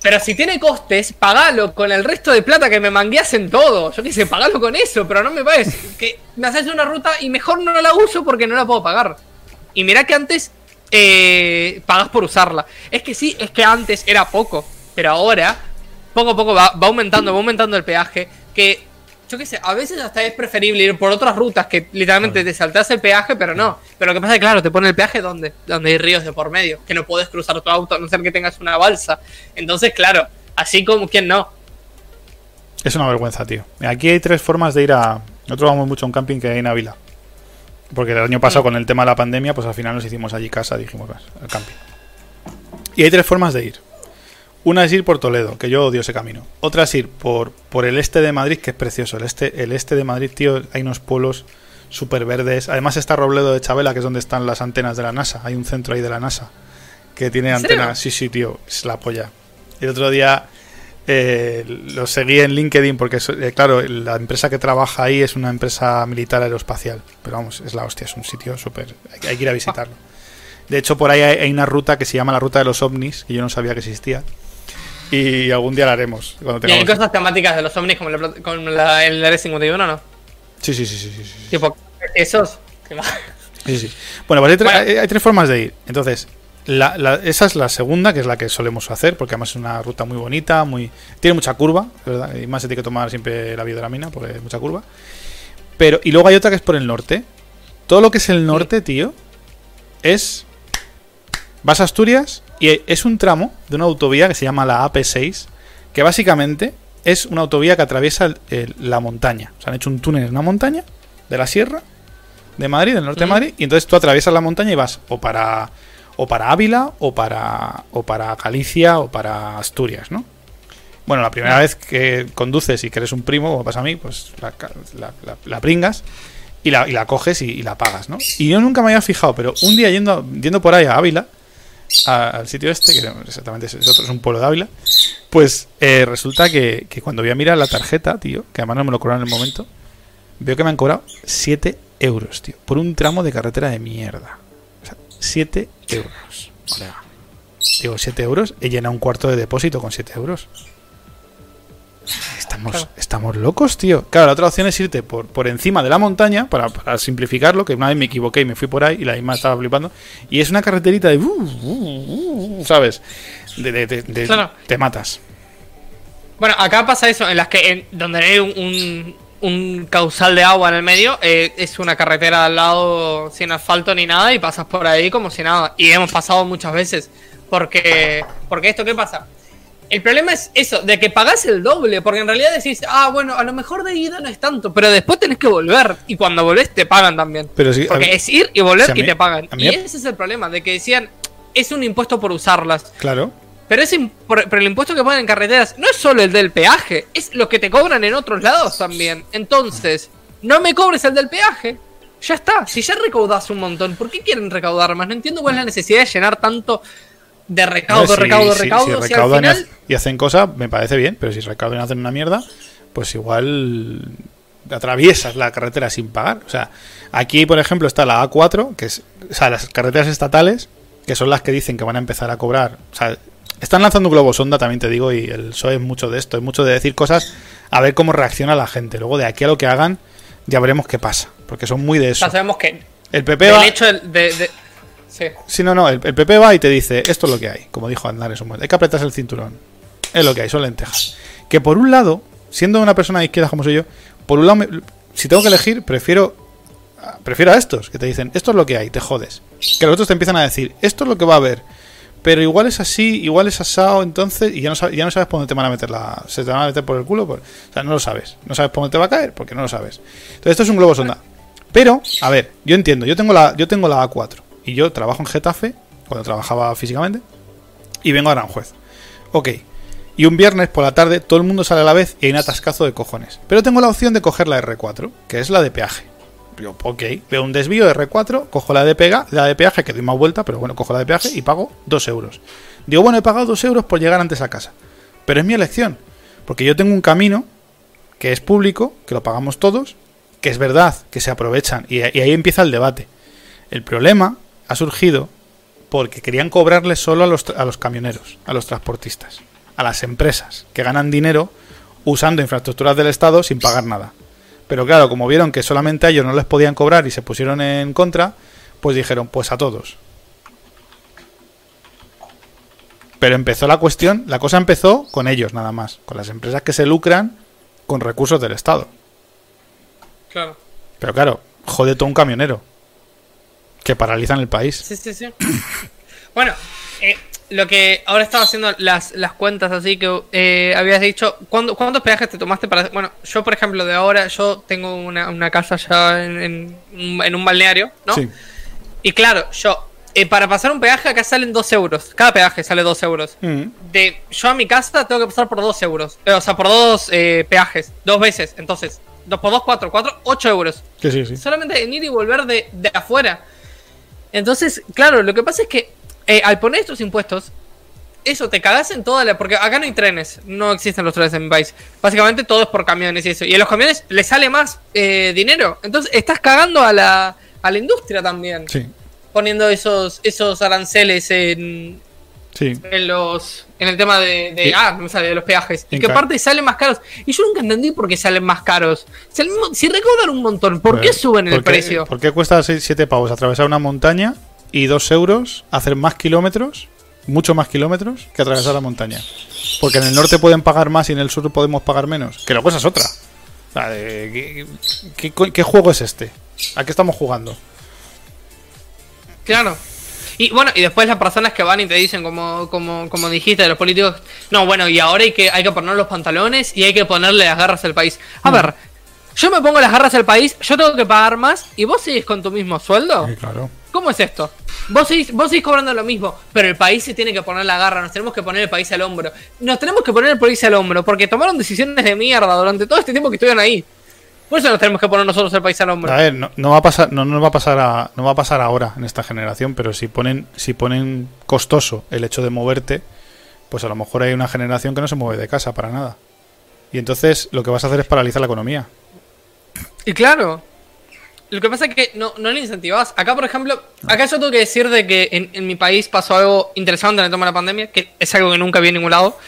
Pero si tiene costes, pagalo con el resto de plata que me mangueas en todo. Yo qué sé, pagalo con eso, pero no me pagues. Que me haces una ruta y mejor no la uso porque no la puedo pagar. Y mirá que antes eh, pagas por usarla. Es que sí, es que antes era poco, pero ahora poco a poco va, va aumentando, va aumentando el peaje. Que yo qué sé, a veces hasta es preferible ir por otras rutas que literalmente te saltas el peaje, pero no. Pero lo que pasa es que, claro, te pone el peaje donde, donde hay ríos de por medio, que no puedes cruzar tu auto a no ser que tengas una balsa. Entonces, claro, así como quien no. Es una vergüenza, tío. Aquí hay tres formas de ir a. Nosotros vamos mucho a un camping que hay en Ávila. Porque el año pasado, Mm. con el tema de la pandemia, pues al final nos hicimos allí casa, dijimos, al camping. Y hay tres formas de ir. Una es ir por Toledo, que yo odio ese camino. Otra es ir por, por el este de Madrid, que es precioso. El este, el este de Madrid, tío, hay unos pueblos súper verdes. Además está Robledo de Chabela, que es donde están las antenas de la NASA. Hay un centro ahí de la NASA que tiene antenas. Sí, sí, tío, es la polla. El otro día eh, lo seguí en LinkedIn porque, eh, claro, la empresa que trabaja ahí es una empresa militar aeroespacial. Pero vamos, es la hostia, es un sitio súper... Hay, hay que ir a visitarlo. De hecho, por ahí hay, hay una ruta que se llama la ruta de los ovnis, que yo no sabía que existía. Y algún día la haremos. Cuando Y hay tengamos... cosas temáticas de los ovnis como la con la- el R51, ¿no? Sí, sí, sí, sí, sí, sí. Tipo, esos. Sí, sí. Bueno, pues hay, tre- Bueno. hay- hay tres formas de ir. Entonces, la- la- esa es la segunda, que es la que solemos hacer, porque además es una ruta muy bonita, muy tiene mucha curva, ¿verdad? Y más se tiene que tomar siempre la vía de la mina, porque hay mucha curva. Pero, y luego hay otra que es por el norte. Todo lo que es el norte, tío, es. Vas a Asturias Y es un tramo de una autovía que se llama la AP6, que básicamente es una autovía que atraviesa el- el- la montaña. O sea, han hecho un túnel en una montaña de la sierra de Madrid, del norte de. Madrid, y entonces tú atraviesas la montaña y vas o para o para Ávila o para o para Galicia o para Asturias, ¿no? Bueno, la primera vez que conduces y que eres un primo, como pasa a mí, pues la, ca- la- la- la pringas y la, y la coges y, y la pagas, ¿no? Y yo nunca me había fijado, pero un día yendo, yendo por ahí a Ávila, a- al sitio este, que exactamente es, es otro, es un pueblo de Ávila, pues eh, resulta que, que cuando voy a mirar la tarjeta, tío, que además no me lo cobraron en el momento, veo que me han cobrado 7 euros, tío, por un tramo de carretera de mierda. O sea, 7 euros. Digo, 7 euros, he llenado un cuarto de depósito con 7 euros. Estamos, Claro. estamos locos, tío. Claro, la otra opción es irte por, por encima de la montaña, para, para simplificarlo, que una vez me equivoqué y me fui por ahí y la misma estaba flipando. Y es una carreterita de... uh, uh, uh, ¿Sabes? De, de- de- de- Claro. Te matas. Bueno, acá pasa eso, en las que en- donde hay un, un, un causal de agua en el medio, eh, es una carretera al lado sin asfalto ni nada y pasas por ahí como si nada. Y hemos pasado muchas veces. Porque, porque esto, ¿qué pasa? El problema es eso, de que pagás el doble, porque en realidad decís, ah, bueno, a lo mejor de ida no es tanto, pero después tenés que volver. Y cuando volvés te pagan también. Pero a porque mí- es ir y volver o sea, a y mí- te pagan. Y ese es el problema, de que decían, es un impuesto por usarlas. Claro. Pero, por- pero el impuesto que ponen en carreteras no es solo el del peaje, es lo que te cobran en otros lados también. Entonces, no me cobres el del peaje. Ya está, si ya recaudas un montón, ¿por qué quieren recaudar más? No entiendo cuál es la necesidad de llenar tanto de recaudo, si- recaudo, si- recaudo. Si, recaudan y final, hac- y hacen cosas, me parece bien, pero si recaudan y hacen una mierda, pues igual atraviesas la carretera sin pagar. O sea, aquí, por ejemplo, está la A4, que es, o sea, las carreteras estatales, que son las que dicen que van a empezar a cobrar. O sea, están lanzando un globo sonda, también te digo, y el PSOE es mucho de esto, es mucho de decir cosas, a ver cómo reacciona la gente. Luego, de aquí a lo que hagan, ya veremos qué pasa, porque son muy de eso. ya sabemos que El PP el hecho de- Sí. No, no, el, el PP va y te dice, esto es lo que hay, como dijo Andar en su momento, hay que apretarse el cinturón. Es lo que hay, son lentejas. Que por un lado, siendo una persona de izquierda como soy yo, por un lado, si tengo que elegir, prefiero prefiero a estos, que te dicen, esto es lo que hay, te jodes. Que los otros te empiezan a decir, esto es lo que va a haber. Pero igual es así, igual es asado, entonces, y ya no, sabes, ya no sabes por dónde te van a meter la. Se te van a meter por el culo. o sea, no lo sabes. No sabes por dónde te va a caer, porque no lo sabes. Entonces, esto es un globo sonda. Pero, a ver, yo entiendo, yo tengo la, yo tengo la A4 y yo trabajo en Getafe, cuando trabajaba físicamente, y vengo a Aranjuez. Ok. Y un viernes por la tarde todo el mundo sale a la vez y hay un atascazo de cojones. Pero tengo la opción de coger la R4, que es la de peaje. Yo, ok, veo un desvío de R4, cojo la de, pega, la de peaje, que doy más vuelta, pero bueno, cojo la de peaje y pago 2 euros. Digo, bueno, he pagado 2 euros por llegar antes a casa. Pero es mi elección, porque yo tengo un camino que es público, que lo pagamos todos, que es verdad, que se aprovechan, y, y ahí empieza el debate. El problema ha surgido porque querían cobrarle solo a los, a los camioneros, a los transportistas, a las empresas que ganan dinero usando infraestructuras del Estado sin pagar nada. Pero claro, como vieron que solamente a ellos no les podían cobrar y se pusieron en contra, pues dijeron, pues a todos. Pero empezó la cuestión, la cosa empezó con ellos nada más, con las empresas que se lucran con recursos del Estado. Claro. Pero claro, jode todo un camionero. Que paralizan el país. Sí, sí, sí. bueno, eh, lo que ahora estaba haciendo las, las cuentas así que eh, habías dicho, ¿cuándo- ¿cuántos peajes te tomaste para...? Bueno, yo por ejemplo de ahora, yo tengo una, una casa ya en, en, un- en un balneario, ¿no? Sí. Y claro, yo, eh, para pasar un peaje acá salen 2 euros. Cada peaje sale 2 euros. Mm. De yo a mi casa tengo que pasar por 2 euros. Eh, o sea, por dos eh, peajes. Dos veces. Entonces, 2 por 2, 4. 4, 8 euros. Sí, sí, sí. Solamente en ir y volver de, de afuera. Entonces, claro, lo que pasa es que eh, al poner estos impuestos, eso te cagas en toda la. Porque acá no hay trenes, no existen los trenes en mi país. Básicamente todo es por camiones y eso. Y a los camiones les sale más eh, dinero. Entonces estás cagando a la, a la industria también. Sí, Poniendo esos, esos aranceles en, sí. en los en el tema de, de- Y- ah no me sale de los peajes y que aparte salen más caros y yo nunca entendí por qué salen más caros si, si recaudan un montón ¿por qué Pues, suben el ¿por qué- precio? ¿Por qué cuesta 7 pavos atravesar una montaña y 2 euros hacer más kilómetros, mucho más kilómetros, que atravesar la montaña? Porque en el norte pueden pagar más y en el sur podemos pagar menos. Que la cosa es otra. O sea, de- ¿qué, qué- qué juego es este? ¿A qué estamos jugando? Claro. Y bueno, y después las personas que van y te dicen, como, como, como dijiste, de los políticos, no, bueno, y ahora hay que, hay que poner los pantalones y hay que ponerle las garras al país. A ver, yo me pongo las garras al país, yo tengo que pagar más y vos seguís con tu mismo sueldo. Sí, claro. ¿Cómo es esto? Vos seguís, vos seguís cobrando lo mismo, pero el país se tiene que poner la garra, nos tenemos que poner el país al hombro. Nos tenemos que poner el país al hombro, porque tomaron decisiones de mierda durante todo este tiempo que estuvieron ahí. Por eso nos tenemos que poner nosotros el país al hombro. A ver, no, no va a pasar, no, no va a pasar a- no va a pasar ahora en esta generación, pero si ponen, si ponen costoso el hecho de moverte, pues a lo mejor hay una generación que no se mueve de casa para nada. Y entonces lo que vas a hacer es paralizar la economía. Y claro, lo que pasa es que no, no le incentivas. Acá, por ejemplo, acá yo tengo que decir de que en, en mi país pasó algo interesante en el tema de la pandemia, que es algo que nunca vi en ningún lado,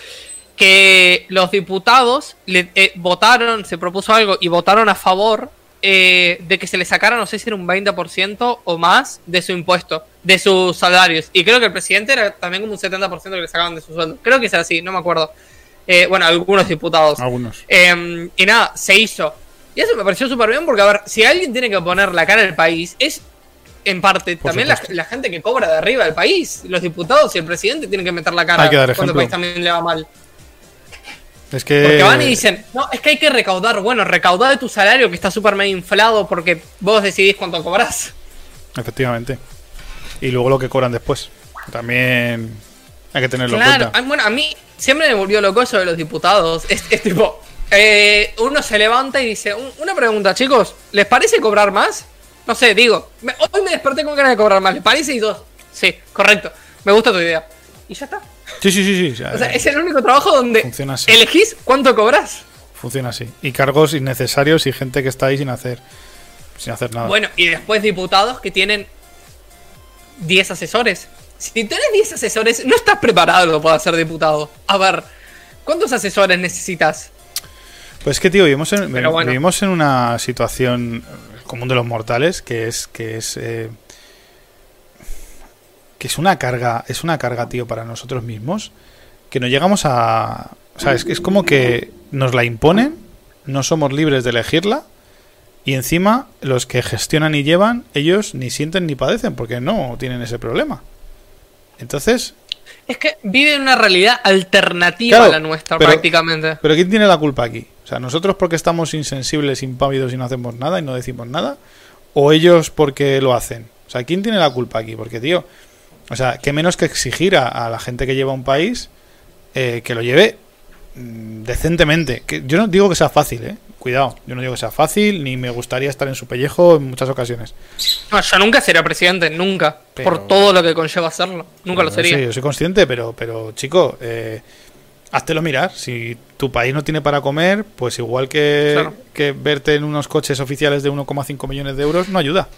que los diputados le, eh, votaron, se propuso algo y votaron a favor eh, de que se le sacara, no sé si era un 20% o más de su impuesto, de sus salarios. Y creo que el presidente era también como un 70% que le sacaban de su sueldo. Creo que es así, no me acuerdo. Eh, bueno, algunos diputados. Algunos. Eh, y nada, se hizo. Y eso me pareció súper bien porque, a ver, si alguien tiene que poner la cara al país, es en parte Por también la, la gente que cobra de arriba del país. Los diputados y el presidente tienen que meter la cara Hay que dar cuando el país también le va mal. Es que Porque van y dicen, no, es que hay que recaudar. Bueno, recaudar de tu salario que está súper medio inflado porque vos decidís cuánto cobras. efectivamente. Y luego lo que cobran después. También hay que tenerlo en Claro, cuenta. a- bueno, a mí siempre me volvió loco eso de los diputados. Es, es tipo, eh, uno se levanta y dice, "Un- una pregunta, chicos, ¿les parece cobrar más? No sé, digo, me- hoy me desperté con ganas de cobrar más, ¿les parece? Y dos, sí, correcto, me gusta tu idea. Y ya está. Sí, sí, sí, sí. o sea, sea, es el único trabajo donde Funciona así. elegís cuánto cobras. Funciona así. Y cargos innecesarios y gente que está ahí sin hacer sin hacer nada. Bueno, y después diputados que tienen 10 asesores. Si tenés 10 asesores, no estás preparado para ser diputado. A ver, ¿cuántos asesores necesitas? Pues es que, tío, vivimos en, bueno. vivimos en una situación eh, común de los mortales que es que es eh, que es una carga, es una carga, tío, para nosotros mismos que no llegamos a, o sea, es, es como que nos la imponen, no somos libres de elegirla y encima los que gestionan y llevan ellos ni sienten ni padecen porque no tienen ese problema. Entonces, Es que viven una realidad alternativa Claro, a la nuestra, pero- prácticamente. Pero ¿quién tiene la culpa aquí? O sea, nosotros porque estamos insensibles, impávidos y no hacemos nada y no decimos nada, o ellos porque lo hacen. O sea, ¿quién tiene la culpa aquí? Porque, tío, o sea, qué menos que exigir a, a la gente que lleva un país eh, que lo lleve mm, decentemente. Que yo no digo que sea fácil, eh. Cuidado, yo no digo que sea fácil, ni me gustaría estar en su pellejo en muchas ocasiones. No, yo nunca sería presidente, nunca. Pero- Por todo lo que conlleva hacerlo. Nunca lo sería. Sí, yo soy consciente, pero, pero chico, eh, háztelo mirar. Si tu país no tiene para comer, pues igual que, Claro. que verte en unos coches oficiales de 1,5 millones de euros no ayuda.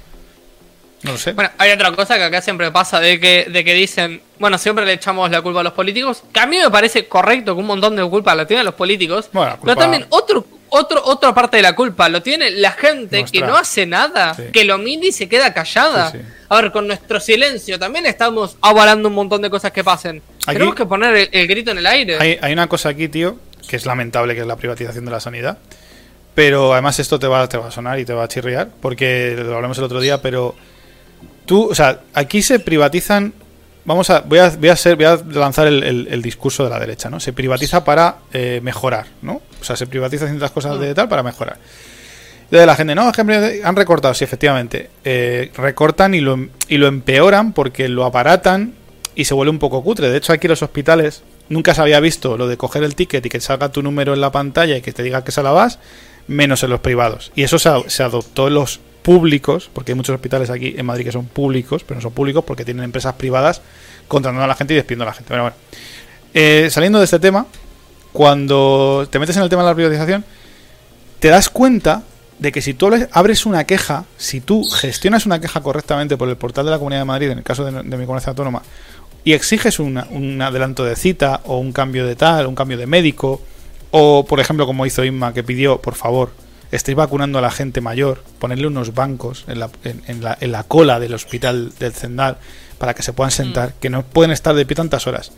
No lo sé. Bueno, hay otra cosa que acá siempre pasa de que, de que dicen, bueno, siempre le echamos la culpa a los políticos, que a mí me parece correcto que un montón de culpa la tienen los políticos, Bueno, la pero culpa- también otro, otro, otra parte de la culpa lo tiene la gente Nuestra. que no hace nada, Sí. que lo mira y se queda callada. Sí, sí. A ver, con nuestro silencio también estamos avalando un montón de cosas que pasen. Aquí- Tenemos que poner el, el grito en el aire. Hay, hay una cosa aquí, tío, que es lamentable, que es la privatización de la sanidad. Pero además esto te va, te va a sonar y te va a chirriar, porque lo hablamos el otro día, pero tú, o sea, aquí se privatizan, vamos a, voy a, voy a, ser, voy a lanzar el, el- el discurso de la derecha, ¿no? Se privatiza para eh, mejorar, ¿no? O sea, se privatiza ciertas cosas de tal para mejorar. De la gente, no, es que han recortado, sí, efectivamente. Eh, recortan y lo, y lo empeoran porque lo aparatan y se vuelve un poco cutre. De hecho, aquí los hospitales nunca se había visto lo de coger el ticket y que salga tu número en la pantalla y que te diga que se la vas, menos en los privados. Y eso se, se adoptó en los públicos, porque hay muchos hospitales aquí en Madrid que son públicos, pero no son públicos porque tienen empresas privadas contratando a la gente y despidiendo a la gente. Bueno, bueno. Eh, saliendo de este tema, cuando te metes en el tema de la privatización, te das cuenta de que si tú abres una queja, si tú gestionas una queja correctamente por el portal de la Comunidad de Madrid, en el caso de, mi comunidad autónoma, y exiges un adelanto de cita o un cambio de tal, un cambio de médico, o por ejemplo como hizo Inma, que pidió, por favor, estéis vacunando a la gente mayor, ponerle unos bancos en la, en- en la- en la cola del hospital del Zendal para que se puedan sentar, que no pueden estar de pie tantas horas.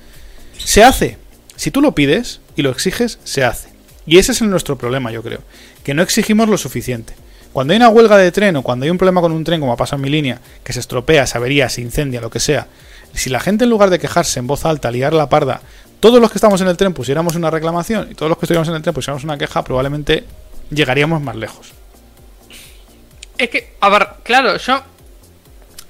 Se hace. Si tú lo pides y lo exiges, se hace. Y ese es nuestro problema, yo creo. Que no exigimos lo suficiente. Cuando hay una huelga de tren o cuando hay un problema con un tren, como ha pasado en mi línea, que se estropea, se avería, se incendia, lo que sea, si la gente en lugar de quejarse en voz alta, liar la parda, todos los que estamos en el tren pusiéramos una reclamación y todos los que estuviéramos en el tren pusiéramos una queja, probablemente llegaríamos más lejos. Es que, a ver, claro, yo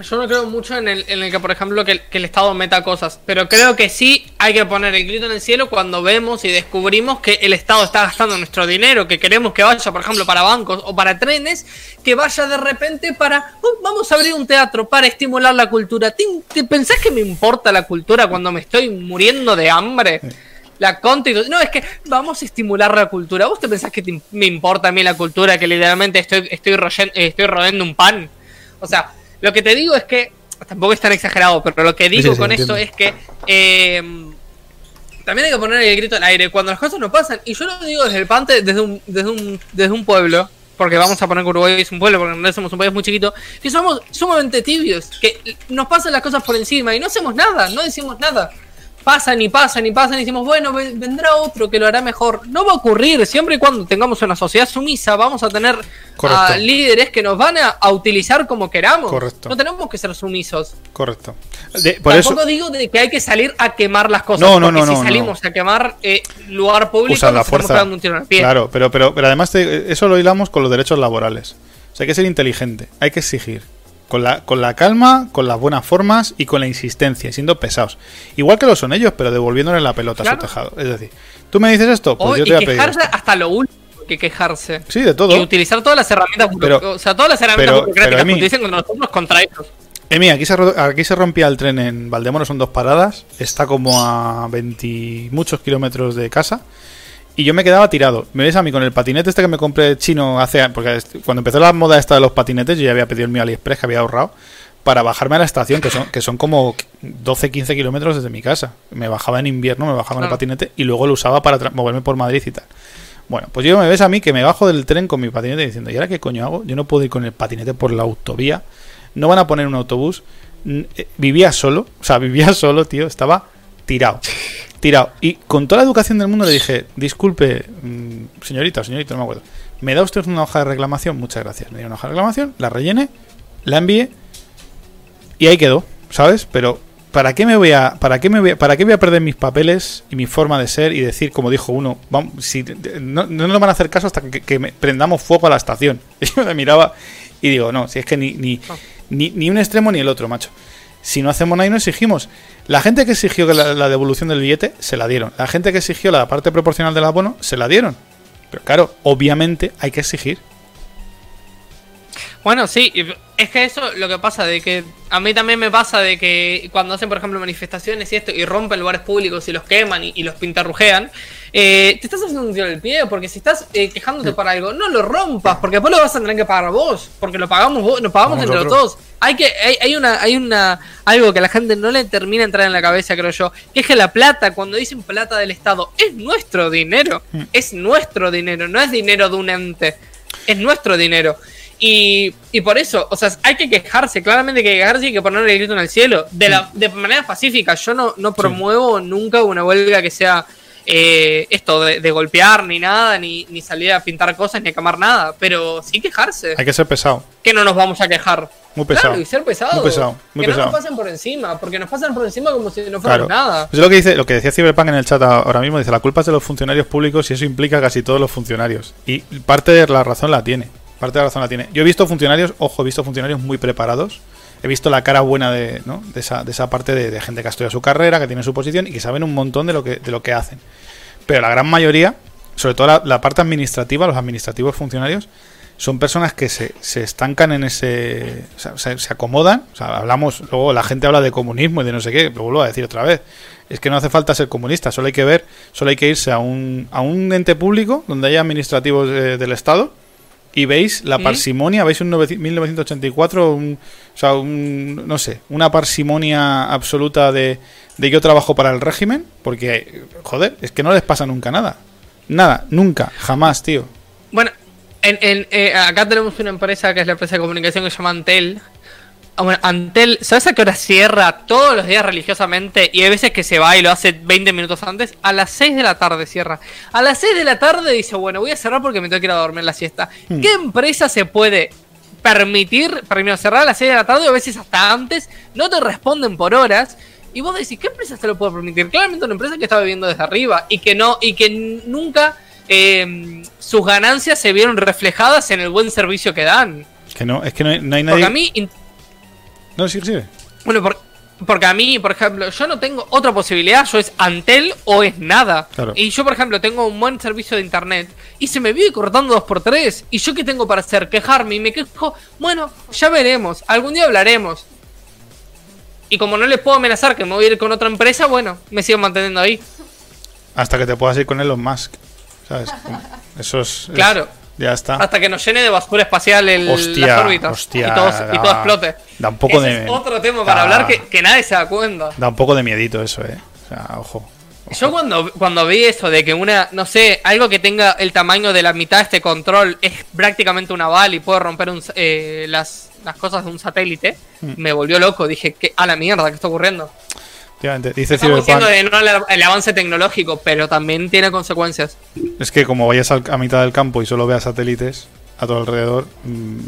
yo no creo mucho en el, en el que, por ejemplo, que, el Estado meta cosas. Pero creo que sí hay que poner el grito en el cielo cuando vemos y descubrimos que el Estado está gastando nuestro dinero, que queremos que vaya, por ejemplo, para bancos o para trenes, que vaya de repente para. Oh, vamos a abrir un teatro para estimular la cultura. ¿Te, pensás que me importa la cultura cuando me estoy muriendo de hambre? La conta No, es que vamos a estimular la cultura. ¿Vos te pensás que me importa a mí la cultura? Que literalmente estoy, estoy, estoy rodando un pan. O sea, lo que te digo es que, tampoco es tan exagerado, pero lo que digo con esto es que eh, también hay que poner el grito al aire cuando las cosas no pasan. Y yo lo digo desde el pante, desde un, desde un, desde un pueblo, porque vamos a poner que Uruguay es un pueblo, porque no somos un país muy chiquito, que somos sumamente tibios, que nos pasan las cosas por encima y no hacemos nada, no decimos nada pasan y pasan y pasan y decimos, bueno, vendrá otro que lo hará mejor. No va a ocurrir, siempre y cuando tengamos una sociedad sumisa, vamos a tener a líderes que nos van a, utilizar como queramos. Correcto. No tenemos que ser sumisos. Correcto. por Tampoco digo de que hay que salir a quemar las cosas. No, no, no. Si salimos a quemar eh, lugar público, la fuerza. Un tiro en pie. Claro, pero, pero, pero además eso lo hilamos con los derechos laborales. O sea, hay que ser inteligente, hay que exigir con la, con la calma, con las buenas formas y con la insistencia, siendo pesados. Igual que lo son ellos, pero devolviéndole la pelota a su tejado. Es decir, tú me dices esto, pues yo te voy a pedir. quejarse hasta lo último que quejarse. Sí, de todo. Y utilizar todas las herramientas, pero, o sea, todas las herramientas burocráticas que utilicen contra nosotros contra ellos. Emi, aquí se, aquí se rompía el tren en Valdemoro, son dos paradas. Está como a 20 muchos kilómetros de casa. Y yo me quedaba tirado. Me ves a mí con el patinete este que me compré chino hace... Porque cuando empezó la moda esta de los patinetes, yo ya había pedido el mío AliExpress, que había ahorrado, para bajarme a la estación, que son, que son como 12-15 kilómetros desde mi casa. Me bajaba en invierno, me bajaba en el patinete y luego lo usaba para moverme por Madrid y tal. Bueno, pues yo me ves a mí que me bajo del tren con mi patinete diciendo, ¿y ahora qué coño hago? Yo no puedo ir con el patinete por la autovía. No van a poner un autobús. Eh, vivía solo, o sea, vivía solo, tío. Estaba tirado tirado. Y con toda la educación del mundo le dije, disculpe, mm, señorita señorita, no me acuerdo. ¿Me da usted una hoja de reclamación? Muchas gracias. Me dio una hoja de reclamación, la rellené, la envié y ahí quedó, ¿sabes? Pero ¿para qué me voy a para qué me voy a, para qué voy a perder mis papeles y mi forma de ser y decir, como dijo uno, vamos, si no, no nos van a hacer caso hasta que, prendamos fuego a la estación? Y yo me miraba y digo, no, si es que ni, ni, ni, ni un extremo ni el otro, macho. Si no hacemos nada y no exigimos. La gente que exigió la, devolución del billete, se la dieron. La gente que exigió la parte proporcional del abono, se la dieron. Pero claro, obviamente hay que exigir. Bueno, sí, es que eso lo que pasa, de que a mí también me pasa de que cuando hacen, por ejemplo, manifestaciones y esto, y rompen lugares públicos y los queman y, los pintarrujean, eh, te estás haciendo un tiro el pie, porque si estás eh, quejándote para algo, no lo rompas, porque después lo vas a tener que pagar vos, porque lo pagamos vos, lo pagamos entre los dos. Hay que, hay, hay, una, hay una, algo que a la gente no le termina de entrar en la cabeza, creo yo, que es que la plata, cuando dicen plata del Estado, es nuestro dinero, mm. es nuestro dinero, no es dinero de un ente, es nuestro dinero. Y, y, por eso, o sea, hay que quejarse, claramente hay que quejarse y que ponerle el grito en el cielo, de, la, de manera pacífica. Yo no, no promuevo nunca una huelga que sea eh, esto de, golpear ni nada, ni, ni, salir a pintar cosas, ni a quemar nada, pero sí quejarse. Hay que ser pesado. Que no nos vamos a quejar. Muy pesado. Claro, y ser pesado. Muy pesado. Muy que no nos pasen por encima, porque nos pasan por encima como si no fuera nada. Es lo que dice, lo que decía Cyberpunk en el chat ahora mismo, dice la culpa es de los funcionarios públicos y eso implica casi todos los funcionarios. Y parte de la razón la tiene. Parte de la razón la tiene. Yo he visto funcionarios, ojo, he visto funcionarios muy preparados. He visto la cara buena de, ¿no? de, esa, de esa parte de, gente que ha estudiado su carrera, que tiene su posición y que saben un montón de lo que, de lo que hacen. Pero la gran mayoría, sobre todo la, parte administrativa, los administrativos funcionarios, son personas que se, se estancan en ese. O sea, se, acomodan. O sea, hablamos. Luego la gente habla de comunismo y de no sé qué. Lo vuelvo a decir otra vez. Es que no hace falta ser comunista. Solo hay que ver. Solo hay que irse a un, a un ente público donde haya administrativos eh, del Estado y veis la parsimonia, veis un 1984, un, o sea, un, no sé, una parsimonia absoluta de, de yo trabajo para el régimen, porque, joder, es que no les pasa nunca nada. Nada, nunca, jamás, tío. Bueno, en, en, eh, acá tenemos una empresa que es la empresa de comunicación que se llama Antel, Bueno, Antel, ¿sabes a qué hora cierra todos los días religiosamente? Y hay veces que se va y lo hace 20 minutos antes. A las 6 de la tarde cierra. A las 6 de la tarde dice, bueno, voy a cerrar porque me tengo que ir a dormir la siesta. Hmm. ¿Qué empresa se puede permitir, primero, cerrar a las 6 de la tarde o a veces hasta antes? No te responden por horas. Y vos decís, ¿qué empresa se lo puede permitir? Claramente una empresa que está viviendo desde arriba y que no, y que nunca eh, sus ganancias se vieron reflejadas en el buen servicio que dan. Que no, es que no hay, no hay Porque nadie. a mí, No, sí, sí. bueno, por- porque a mí, por ejemplo, yo no tengo otra posibilidad, yo es Antel o es nada. Claro. Y yo, por ejemplo, tengo un buen servicio de internet y se me vive cortando dos por tres. ¿Y yo qué tengo para hacer? Quejarme y me quejo. Bueno, ya veremos, algún día hablaremos. Y como no les puedo amenazar que me voy a ir con otra empresa, bueno, me sigo manteniendo ahí. Hasta que te puedas ir con Elon Musk. ¿Sabes? Eso es. es- Claro. Ya está. Hasta que nos llene de basura espacial el, Hostia, las órbitas. hostia, y, todo, y todo da- explote. da un poco Ese de- es otro tema para da- hablar que, que nadie se da cuenta. Da un poco de miedito eso, eh. O sea, ojo. Yo cuando, cuando vi eso de que una, no sé, algo que tenga el tamaño de la mitad de este control es prácticamente una bala y puede romper un, eh, las, las cosas de un satélite, Mm. me volvió loco. Dije, ¿qué, a la mierda, ¿qué está ocurriendo? Dice Estamos diciendo de no el, el avance tecnológico, pero también tiene consecuencias. Es que como vayas al- a mitad del campo y solo veas satélites a tu alrededor, mm,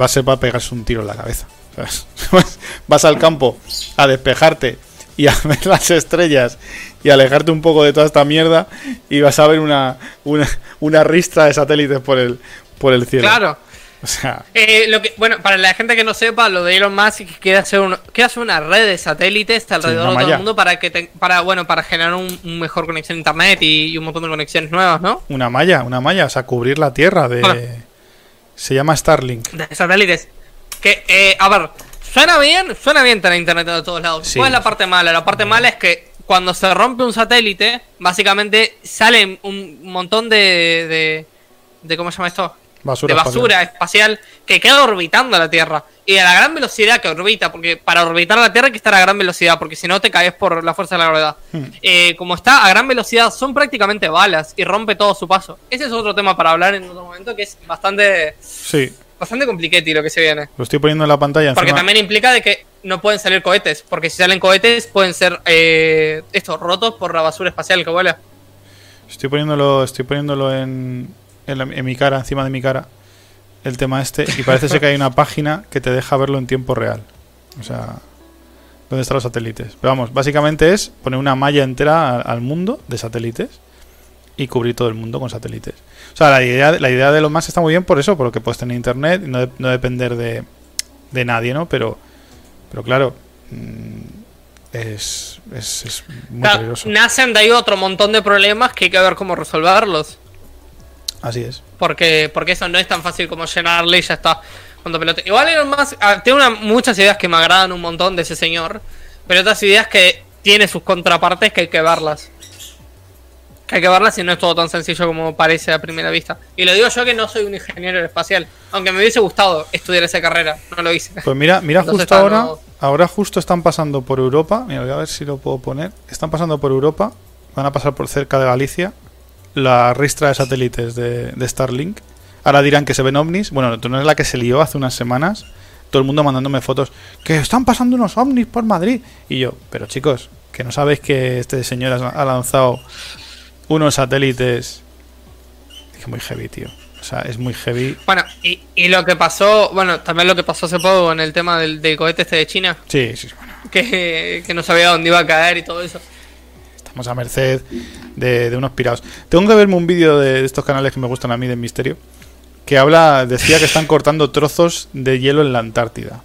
va a ser para pegarse un tiro en la cabeza. ¿sabes? Vas al campo a despejarte y a ver las estrellas y alejarte un poco de toda esta mierda y vas a ver una, una, una ristra de satélites por el, por el cielo. Claro. O sea, Eh, lo que, bueno, para la gente que no sepa, lo de Elon Musk es que quiere hacer, un- quiere hacer una red de satélites alrededor una de todo el mundo para que te- para bueno para generar un, un mejor conexión a internet y, y un montón de conexiones nuevas, ¿no? una malla, una malla, o sea, cubrir la tierra de... Se llama Starlink. De satélites. Que, eh, a ver, suena bien, suena bien tener internet de todos lados. Sí. ¿Cuál es la parte mala? La parte mala es que cuando se rompe un satélite, básicamente sale un montón de. de, de ¿Cómo se llama esto? Basura de basura espacial que queda orbitando la Tierra. Y a la gran velocidad que orbita, porque para orbitar la Tierra hay que estar a gran velocidad, porque si no te caes por la fuerza de la gravedad. Hmm. Eh, como está a gran velocidad, son prácticamente balas y rompe todo su paso. Ese es otro tema para hablar en otro momento que es bastante Sí, bastante compliquete lo que se viene. lo estoy poniendo en la pantalla. Porque encima. también implica de que no pueden salir cohetes, porque si salen cohetes pueden ser eh, estos rotos por la basura espacial que vuela. Estoy poniéndolo, estoy poniéndolo en, en, la- en mi cara, encima de mi cara, el tema este, y parece ser que hay una página que te deja verlo en tiempo real. O sea, ¿dónde están los satélites? Pero vamos, básicamente es poner una malla entera al mundo de satélites y cubrir todo el mundo con satélites. O sea, la idea, la idea de lo más está muy bien por eso, porque puedes tener internet y no, de- no depender de, de nadie, ¿no? Pero, pero claro, mm, es, es, es muy Claro, peligroso. nacen de ahí otro montón de problemas que hay que ver cómo resolverlos. Así es. Porque, porque eso no es tan fácil como llenarle y ya está. Cuando pelote. Igual Elon Musk tiene una- muchas ideas que me agradan un montón de ese señor. Pero otras ideas que tiene sus contrapartes que hay que verlas. Que hay que verlas y no es todo tan sencillo como parece a primera vista. Y lo digo yo que no soy un ingeniero espacial. Aunque me hubiese gustado estudiar esa carrera. No lo hice. Pues mira, mira Entonces justo ahora, no- ahora justo están pasando por Europa, mira, voy a ver si lo puedo poner, están pasando por Europa, van a pasar por cerca de Galicia, la ristra de satélites de, de Starlink, ahora dirán que se ven ovnis, bueno, tú no es la que se lió hace unas semanas, todo el mundo mandándome fotos, que están pasando unos ovnis por Madrid, y yo, pero chicos, que no sabéis que este señor ha lanzado unos satélites, es que muy heavy, tío, o sea, es muy heavy, Bueno, y, y lo que pasó, bueno, también lo que pasó hace poco con el tema del, del cohete este de China, sí, sí, bueno. que, que no sabía dónde iba a caer y todo eso. Estamos a merced de, de unos pirados. Tengo que verme un vídeo de estos canales que me gustan a mí de misterio. Que habla, decía que están cortando trozos de hielo en la Antártida.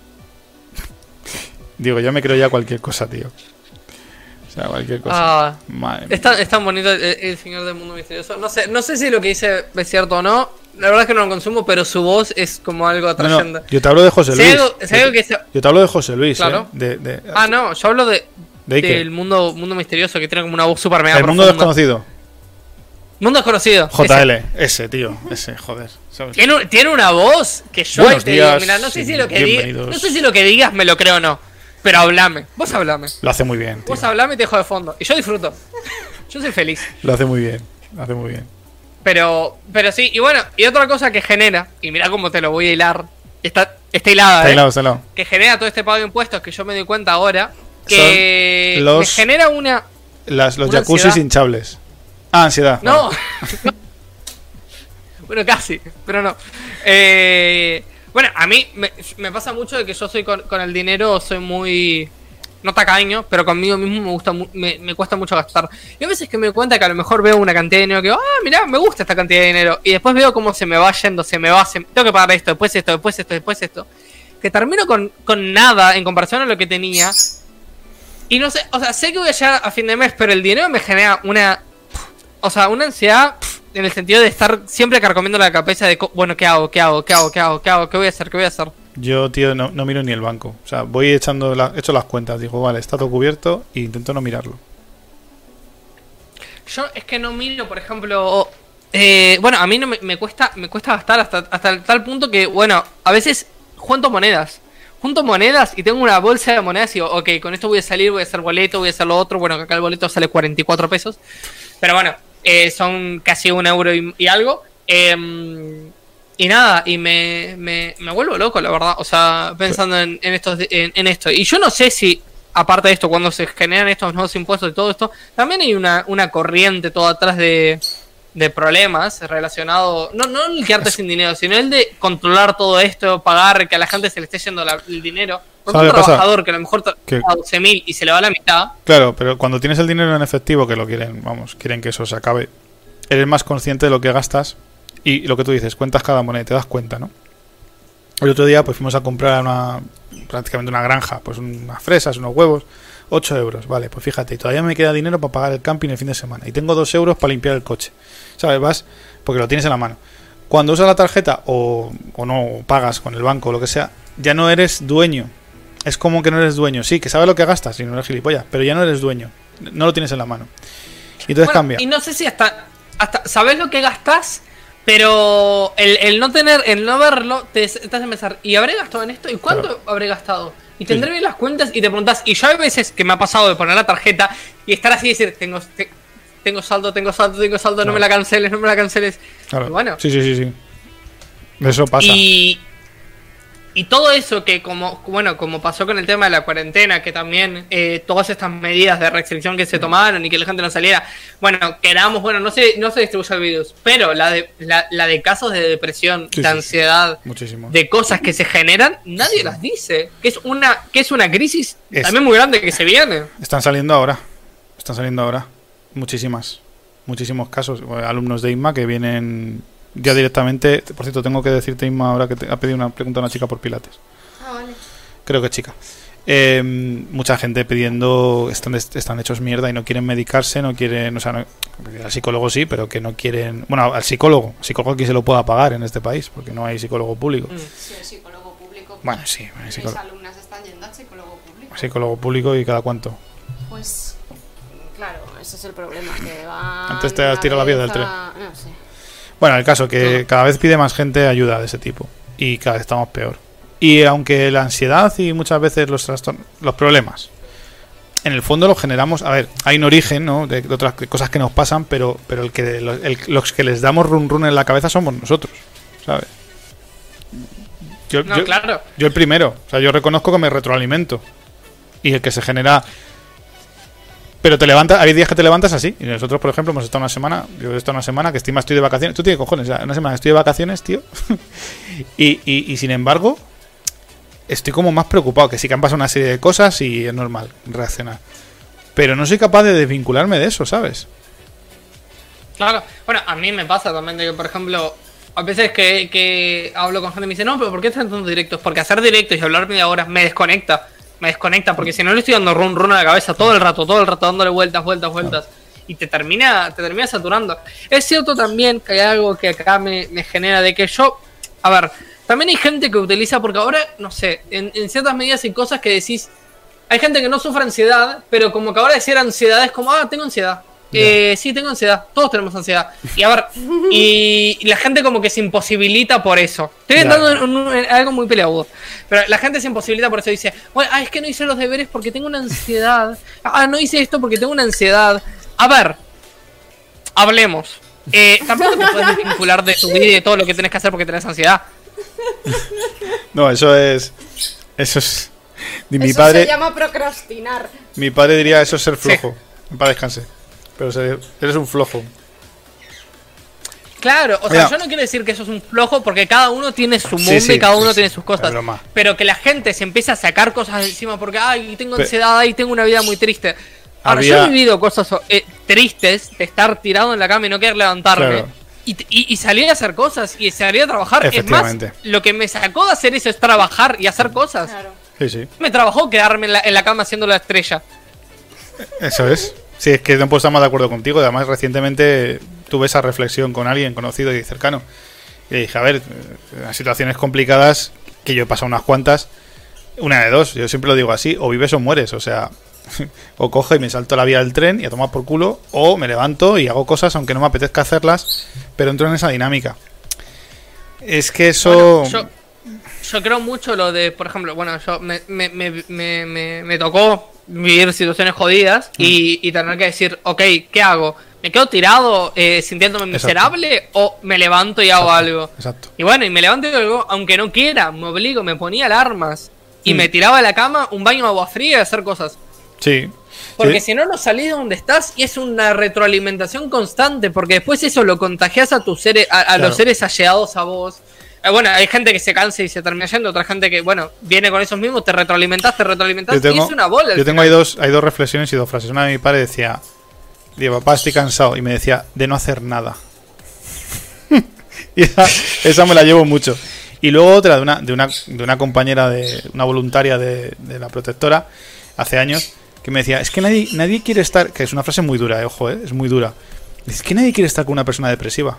Digo, yo me creo ya cualquier cosa, tío. O sea, cualquier cosa. Ah, Madre mía. es, tan, es tan bonito el, el señor del mundo misterioso. No sé, no sé si lo que dice es cierto o no. La verdad es que no lo consumo, pero su voz es como algo No, no, atrayente. yo te hablo de José Luis. hay algo, si hay algo que se- Yo te hablo de José Luis, Claro. ¿eh? De, de- Ah, no, yo hablo de, ¿De qué? del mundo, mundo misterioso que tiene como una voz super mega El mundo profunda. desconocido. Mundo desconocido. ese. JL. Ese, tío. Ese, joder. ¿sabes? Tiene, un- tiene una voz que yo Buenos te digo, días mira, no sé si lo que digas, bienvenidos. no sé si lo que digas me lo creo o no, pero hablame, vos hablame, Lo hace muy bien, tío. vos hablame y te dejo de fondo y yo disfruto, yo soy feliz, Lo hace muy bien. Lo hace muy bien. pero, pero sí y bueno y otra cosa que genera y mira cómo te lo voy a hilar Está, está hilada, Está ¿eh? hilado, está hilado. Que genera todo este pago de impuestos que yo me doy cuenta ahora. Que los- me genera una. Las, los Una jacuzzis ansiedad. hinchables. Ah, ansiedad. No. vale. bueno, casi, pero no. Eh, bueno, a mí me, me pasa mucho de que yo soy con, con el dinero, soy muy. No tacaño, pero conmigo mismo me gusta me, me cuesta mucho gastar. Y a veces que me doy cuenta que a lo mejor veo una cantidad de dinero que digo, ah, mirá, me gusta esta cantidad de dinero. Y después veo cómo se me va yendo, se me va, se- tengo que pagar esto, después esto, después esto, después esto. Que termino con, con nada en comparación a lo que tenía. Y no sé, o sea, sé que voy a llegar a fin de mes, pero el dinero me genera una. O sea, una ansiedad en el sentido de estar siempre carcomiendo la cabeza de, bueno, ¿qué hago? ¿Qué hago? ¿Qué hago? ¿Qué hago? ¿Qué hago? ¿Qué voy a hacer? ¿Qué voy a hacer? Yo, tío, no, no miro ni el banco. O sea, voy echando la, echo las cuentas. Digo, vale, está todo cubierto e intento no mirarlo. Yo es que no miro, por ejemplo. eh, bueno, a mí no me, me cuesta me cuesta gastar hasta, hasta tal punto que, bueno, a veces junto monedas. Junto monedas y tengo una bolsa de monedas y digo, ok, con esto voy a salir, voy a hacer boleto, voy a hacer lo otro. Bueno, acá el boleto sale 44 pesos. Pero bueno, eh, son casi un euro y, y algo. Em, y nada, y me, me, me vuelvo loco, la verdad. O sea, pensando en, estos, en, esto. Y yo no sé si, aparte de esto, cuando se generan estos nuevos impuestos y todo esto, también hay una, una corriente todo atrás de, de problemas relacionados. No, no el quedarte sin dinero, sino el de controlar todo esto, pagar, que a la gente se le esté yendo la- el dinero. Porque ¿Sabe un pasa? trabajador que a lo mejor tra- Que- a 12.000 y se le va la mitad. Claro, pero cuando tienes el dinero en efectivo, que lo quieren, vamos, quieren que eso se acabe, eres más consciente de lo que gastas y lo que tú dices, cuentas cada moneda y te das cuenta, ¿no? El otro día pues fuimos a comprar una, prácticamente una granja, pues unas fresas, unos huevos, 8 euros, vale, pues fíjate, y todavía me queda dinero para pagar el camping el fin de semana y tengo 2 euros para limpiar el coche, ¿sabes? Vas porque lo tienes en la mano. Cuando usas la tarjeta o, o no o pagas con el banco o lo que sea, ya no eres dueño. Es como que no eres dueño. Sí, que sabes lo que gastas y no eres gilipollas, pero ya no eres dueño. No lo tienes en la mano. Y entonces Bueno, cambia. Y no sé si hasta, hasta sabes lo que gastas, pero el, el no tener, el no verlo, te, te hace pensar, ¿y habré gastado en esto? ¿Y cuánto Claro. habré gastado? Y tendré Sí. bien las cuentas y te preguntas, y yo hay veces que me ha pasado de poner la tarjeta y estar así y decir, tengo, te- tengo saldo, tengo saldo, tengo saldo, no Claro. me la canceles, no me la canceles. Claro. Bueno, Sí, sí, sí, sí. Eso pasa. y, y todo eso que como bueno como pasó con el tema de la cuarentena que también eh, todas estas medidas de restricción que se tomaron y que la gente no saliera bueno quedamos bueno no se no se distribuye el virus pero la de la, la de casos de depresión Sí, de sí. ansiedad Muchísimo. de cosas que se generan nadie las dice que es una que es una crisis Es- también muy grande que se viene Están saliendo ahora. Están saliendo ahora. Muchísimas. Muchísimos casos. Bueno, Alumnos de INMA que vienen ya directamente. Por cierto, tengo que decirte, Inma, ahora que te ha pedido una pregunta a una chica por Pilates. Ah, vale. Creo que chica. Eh, mucha gente pidiendo, están, están hechos mierda y no quieren medicarse, no quieren, o sea, no- al psicólogo sí, pero que no quieren, bueno, al psicólogo, psicólogo que se lo pueda pagar en este país, porque no hay psicólogo público. Mm. Sí, el psicólogo público. Bueno, sí, Mis alumnas están yendo al psicólogo público. psicólogo público y cada cuánto. Pues, ese es el problema. Que va Antes te has tirado la vía del tren. No sé. Bueno, el caso que No. cada vez pide más gente ayuda de ese tipo y cada vez estamos peor. Y aunque la ansiedad y muchas veces los trastornos, los problemas, en el fondo los generamos, a ver, hay un origen, ¿no? De, de otras cosas que nos pasan, pero pero el que el- los que les damos run run en la cabeza somos nosotros, ¿sabes? Yo, no yo- claro yo el primero, o sea, yo reconozco que me retroalimento. Y el que se genera pero te levantas, hay días que te levantas así. Y nosotros, por ejemplo, hemos estado una semana, yo he estado una semana que encima estoy de vacaciones. Tú tienes cojones, una semana estoy de vacaciones, tío. y, y, y sin embargo, estoy como más preocupado, que sí que han pasado una serie de cosas y es normal reaccionar. Pero no soy capaz de desvincularme de eso, ¿sabes? Claro, bueno, a mí me pasa también de que, por ejemplo, a veces que, que hablo con gente y me dice, no, pero ¿por qué están tantos directos? Porque hacer directos y hablar media hora me desconecta, me desconecta, porque si no le estoy dando run run a la cabeza todo el rato, todo el rato dándole vueltas, vueltas, vueltas, y te termina, te termina saturando. Es cierto también que hay algo que acá me, me genera de que yo, a ver, también hay gente que utiliza, porque ahora, no sé, en, en ciertas medidas hay cosas que decís, hay gente que no sufre ansiedad, pero como que ahora decir ansiedad es como, ah, tengo ansiedad. Eh, sí, tengo ansiedad. Todos tenemos ansiedad. Y a ver, y, la gente como que se imposibilita por eso. Estoy entrando en, un- en algo muy peleagudo. Pero la gente se imposibilita por eso. Dice, bueno, ah, es que no hice los deberes porque tengo una ansiedad. Ah, no hice esto porque tengo una ansiedad. A ver, hablemos. Eh, tampoco te puedes vincular de tu vida y de todo lo que tenés que hacer porque tenés ansiedad. No, eso es. Eso es. Mi Eso padre, se llama procrastinar. mi padre diría eso es ser flojo. Para descanse. Pero se- eres un flojo. Claro, o sea, yo no quiero decir que eso es un flojo porque cada uno tiene su mundo sí, y cada uno sí. tiene sus cosas. Pero que la gente se empiece a sacar cosas de encima porque, ay, tengo ansiedad, ay, tengo una vida muy triste. Ahora, Había- yo he vivido cosas eh, tristes de estar tirado en la cama y no querer levantarme. Claro. Y, y, y salir a hacer cosas y salir a trabajar. Es más, lo que me sacó de hacer eso es trabajar y hacer cosas. Claro. Sí, sí. Me trabajó quedarme en la, en la cama haciendo la estrella. Eso es. Sí, es que no puedo estar más de acuerdo contigo. Además, recientemente tuve esa reflexión con alguien conocido y cercano. Y dije, a ver, eh, en situaciones complicadas, que yo he pasado unas cuantas, una de dos, yo siempre lo digo así, o vives o mueres. O sea, o cojo y me salto la vía del tren y a tomar por culo, o me levanto y hago cosas aunque no me apetezca hacerlas, pero entro en esa dinámica. Es que eso... Yo, yo creo mucho lo de, por ejemplo, bueno, yo me, me, me- me tocó vivir situaciones jodidas y, y tener que decir, ok, ¿qué hago? ¿Me quedo tirado eh, sintiéndome Exacto. miserable o me levanto y hago Exacto, algo? Exacto. Y bueno, y me levanto y hago algo, aunque no quiera, me obligo, me ponía alarmas y Mm. me tiraba de la cama, un baño de agua fría y hacer cosas. Sí. Porque Sí. si no, no salís de donde estás y es una retroalimentación constante, porque después eso lo contagias a tus seres, a, a Claro. los seres allegados a vos. Eh, bueno, hay gente que se cansa y se termina yendo, otra gente que, bueno, viene con esos mismos, te retroalimentas, te retroalimentas Yo tengo, y es una bola. yo tengo final. ahí dos, hay dos reflexiones y dos frases. Una de mi padre decía, digo, papá, estoy cansado. Y me decía, de no hacer nada. y esa, esa me la llevo mucho. Y luego otra de una, de una, de una compañera, de una voluntaria de, de la protectora, hace años, que me decía, es que nadie, nadie quiere estar, que es una frase muy dura, eh, ojo, eh, es muy dura. Es que nadie quiere estar con una persona depresiva.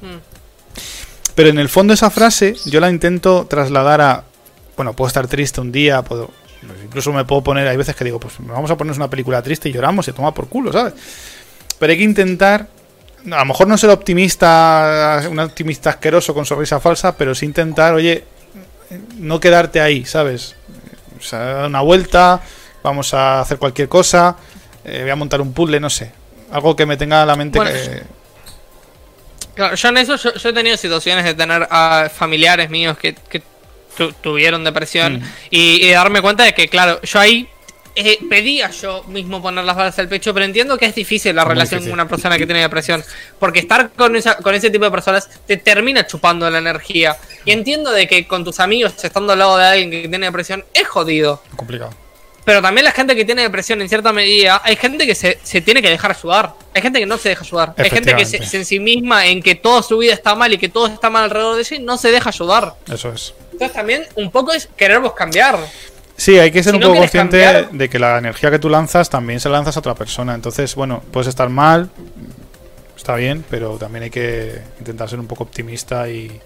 Mm. Pero en el fondo esa frase yo la intento trasladar a, bueno, puedo estar triste un día, puedo, incluso me puedo poner, hay veces que digo, pues vamos a ponernos una película triste y lloramos y toma por culo, ¿sabes? Pero hay que intentar, a lo mejor no ser optimista, un optimista asqueroso con sonrisa falsa, pero sí intentar, oye, no quedarte ahí, ¿sabes? O sea, dar una vuelta, vamos a hacer cualquier cosa, eh, voy a montar un puzzle, no sé. Algo que me tenga a la mente Bueno, que... Claro, yo en eso, yo, yo he tenido situaciones de tener a familiares míos que, que tu- tuvieron depresión Mm. y, y darme cuenta de que, claro, yo ahí eh, pedía yo mismo poner las balas al pecho, pero entiendo que es difícil la Muy relación difícil. con una persona que tiene depresión, porque estar con, esa, con ese tipo de personas te termina chupando la energía. Y entiendo de que con tus amigos, estando al lado de alguien que tiene depresión, es jodido. complicado. Pero también la gente que tiene depresión en cierta medida, hay gente que se, se tiene que dejar ayudar. Hay gente que no se deja ayudar. Hay gente que se, se en sí misma en que toda su vida está mal y que todo está mal alrededor de ella y no se deja ayudar. Eso es. Entonces también un poco es querernos cambiar. Sí, hay que ser Si un no poco consciente cambiar- de que la energía que tú lanzas también se la lanzas a otra persona. Entonces, bueno, puedes estar mal, está bien, pero también hay que intentar ser un poco optimista y.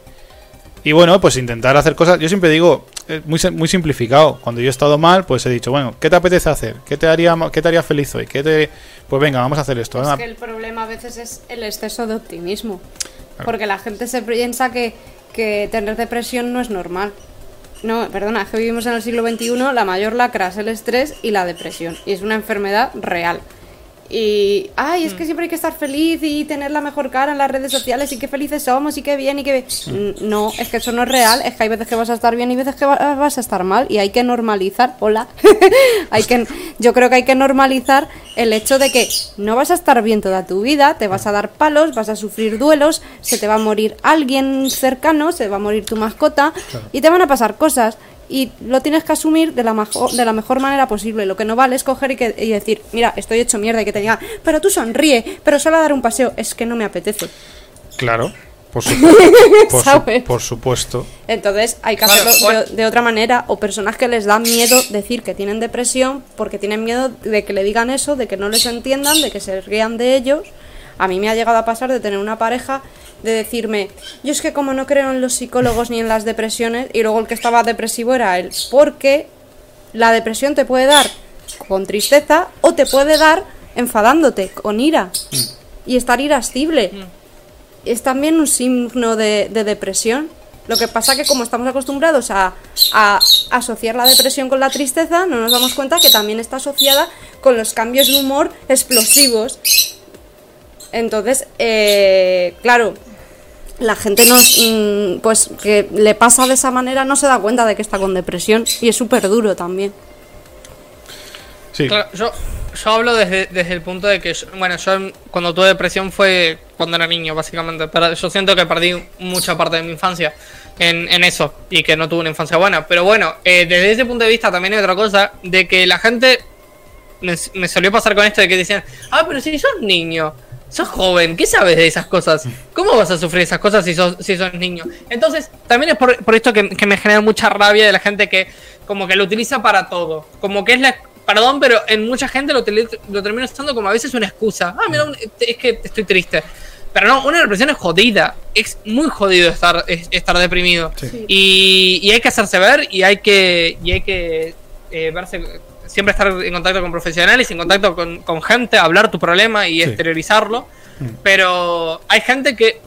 Y bueno, pues intentar hacer cosas. Yo siempre digo, eh, muy, muy simplificado. Cuando yo he estado mal, pues he dicho, bueno, ¿qué te apetece hacer? ¿Qué te haría, qué te haría feliz hoy? ¿Qué te... Pues venga, vamos a hacer esto. Es que el problema a veces es el exceso de optimismo. Porque la gente se piensa que, que tener depresión no es normal. No, perdona, es que vivimos en el siglo XXI, la mayor lacra es el estrés y la depresión. Y es una enfermedad real. Y, ay, es que siempre hay que estar feliz y tener la mejor cara en las redes sociales y qué felices somos y qué bien y qué bien. Mm, No, es que eso no es real, es que hay veces que vas a estar bien y veces que va- vas a estar mal y hay que normalizar, hola, hay que, yo creo que hay que normalizar el hecho de que no vas a estar bien toda tu vida, te vas a dar palos, vas a sufrir duelos, se te va a morir alguien cercano, se va a morir tu mascota y te van a pasar cosas y lo tienes que asumir de la, majo- de la mejor manera posible. Lo que no vale es coger y, que- y decir, mira, estoy hecho mierda y que te digan, pero tú sonríe, pero solo a dar un paseo. Es que no me apetece. claro, por, supuesto por, su- ¿Sabes? por supuesto. Entonces hay que hacerlo bueno. de, de otra manera. O personas que les da miedo decir que tienen depresión porque tienen miedo de que le digan eso, de que no les entiendan, de que se rían de ellos. A mí me ha llegado a pasar de tener una pareja de decirme, yo es que como no creo en los psicólogos ni en las depresiones, y luego el que estaba depresivo era él, porque la depresión te puede dar con tristeza o te puede dar enfadándote, con ira, y estar irascible es también un signo de, de depresión. Lo que pasa que como estamos acostumbrados a, a asociar la depresión con la tristeza, no nos damos cuenta que también está asociada con los cambios de humor explosivos. Entonces, eh, claro, la gente no, mm, pues que le pasa de esa manera no se da cuenta de que está con depresión y es súper duro también. Sí. Claro, yo, yo hablo desde, desde el punto de que, yo- bueno, yo cuando tuve depresión fue cuando era niño, básicamente. Pero yo siento que perdí mucha parte de mi infancia en, en eso y que no tuve una infancia buena. Pero bueno, eh, desde ese punto de vista también hay otra cosa, de que la gente me, me solía pasar con esto de que decían, ah, pero si sos niño, sos joven, ¿qué sabes de esas cosas? ¿Cómo vas a sufrir esas cosas si sos, si sos niño? Entonces, también es por, por esto que, que me genera mucha rabia de la gente que como que lo utiliza para todo. Como que es la... Perdón, pero en mucha gente lo, lo termina usando como a veces una excusa. Ah, mira, un- es que estoy triste. Pero no, una depresión es jodida. Es muy jodido estar, es- estar deprimido. Sí. Y, y hay que hacerse ver y hay que, y hay que eh, verse, siempre estar en contacto con profesionales, en contacto con, con gente, hablar tu problema y Sí. exteriorizarlo. Mm. Pero hay gente que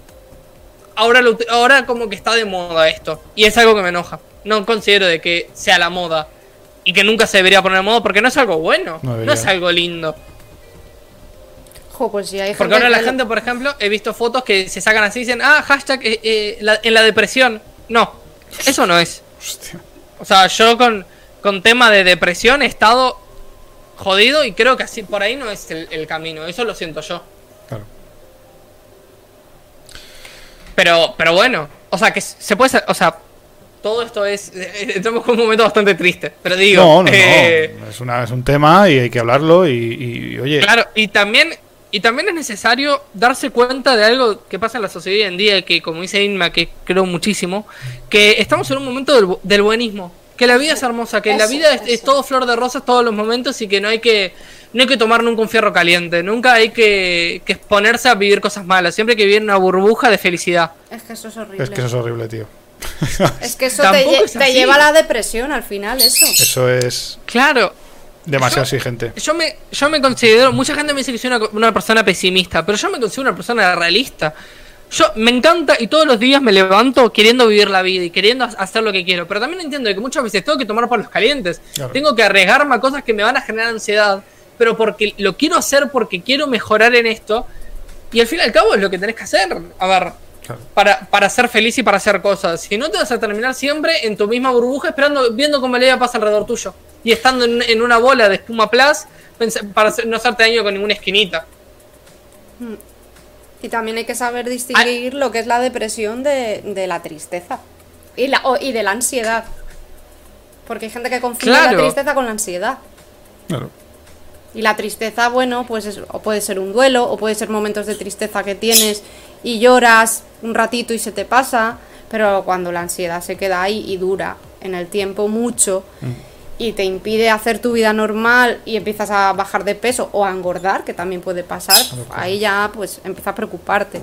ahora, lo ahora como que está de moda esto. Y es algo que me enoja. No considero de que sea la moda. Y que nunca se debería poner de moda porque no es algo bueno. No es algo lindo. Jo, pues sí, hay gente Porque ahora la gente, por ejemplo, he visto fotos que se sacan así y dicen, ah, hashtag eh, eh, la- en la depresión. No, eso no es. Hostia. O sea, yo con, con tema de depresión he estado jodido y creo que así por ahí no es el, el camino. Eso lo siento yo. Claro. Pero, pero bueno, o sea, que se puede o sea, todo esto es, eh, estamos con un momento bastante triste, pero digo, No, no, eh, no. Es, una, es un tema y hay que hablarlo y, y, oye, Claro, y también, y también es necesario darse cuenta de algo que pasa en la sociedad hoy en día, que como dice Inma, que creo muchísimo, que estamos en un momento del buenismo, que la vida es hermosa, que la vida es, todo flor de rosas todos los momentos y que no hay que no hay que tomar nunca un fierro caliente, nunca hay que, que exponerse a vivir cosas malas, siempre hay que vivir en una burbuja de felicidad. Es que eso es horrible. es que eso es horrible, tío. Es que eso te, es lleva a la depresión al final, eso. Eso es Claro, demasiado Yo- exigente. Yo me, yo me considero, mucha gente me dice que soy una, una persona pesimista, pero yo me considero una persona realista. Yo me encanta y todos los días me levanto queriendo vivir la vida y queriendo ha- hacer lo que quiero, pero también entiendo que muchas veces tengo que tomar palos calientes, Claro. tengo que arriesgarme a cosas que me van a generar ansiedad, pero porque lo quiero hacer porque quiero mejorar en esto y al fin y al cabo es lo que tenés que hacer. A ver, Claro. para, para ser feliz y para hacer cosas. Si no, te vas a terminar siempre en tu misma burbuja esperando, viendo cómo le pasa alrededor tuyo. Y estando en, en una bola de espuma plus para hacer- no hacerte daño con ninguna esquinita. Y también hay que saber distinguir lo que es la depresión de, de la tristeza. Y, la, o- y de la ansiedad. Porque hay gente que confunde la tristeza con la ansiedad. Claro. Y la tristeza, bueno, pues es- o puede ser un duelo, o puede ser momentos de tristeza que tienes y lloras un ratito y se te pasa, pero cuando la ansiedad se queda ahí y dura en el tiempo mucho y te impide hacer tu vida normal y empiezas a bajar de peso o a engordar, que también puede pasar, ahí ya pues empieza a preocuparte.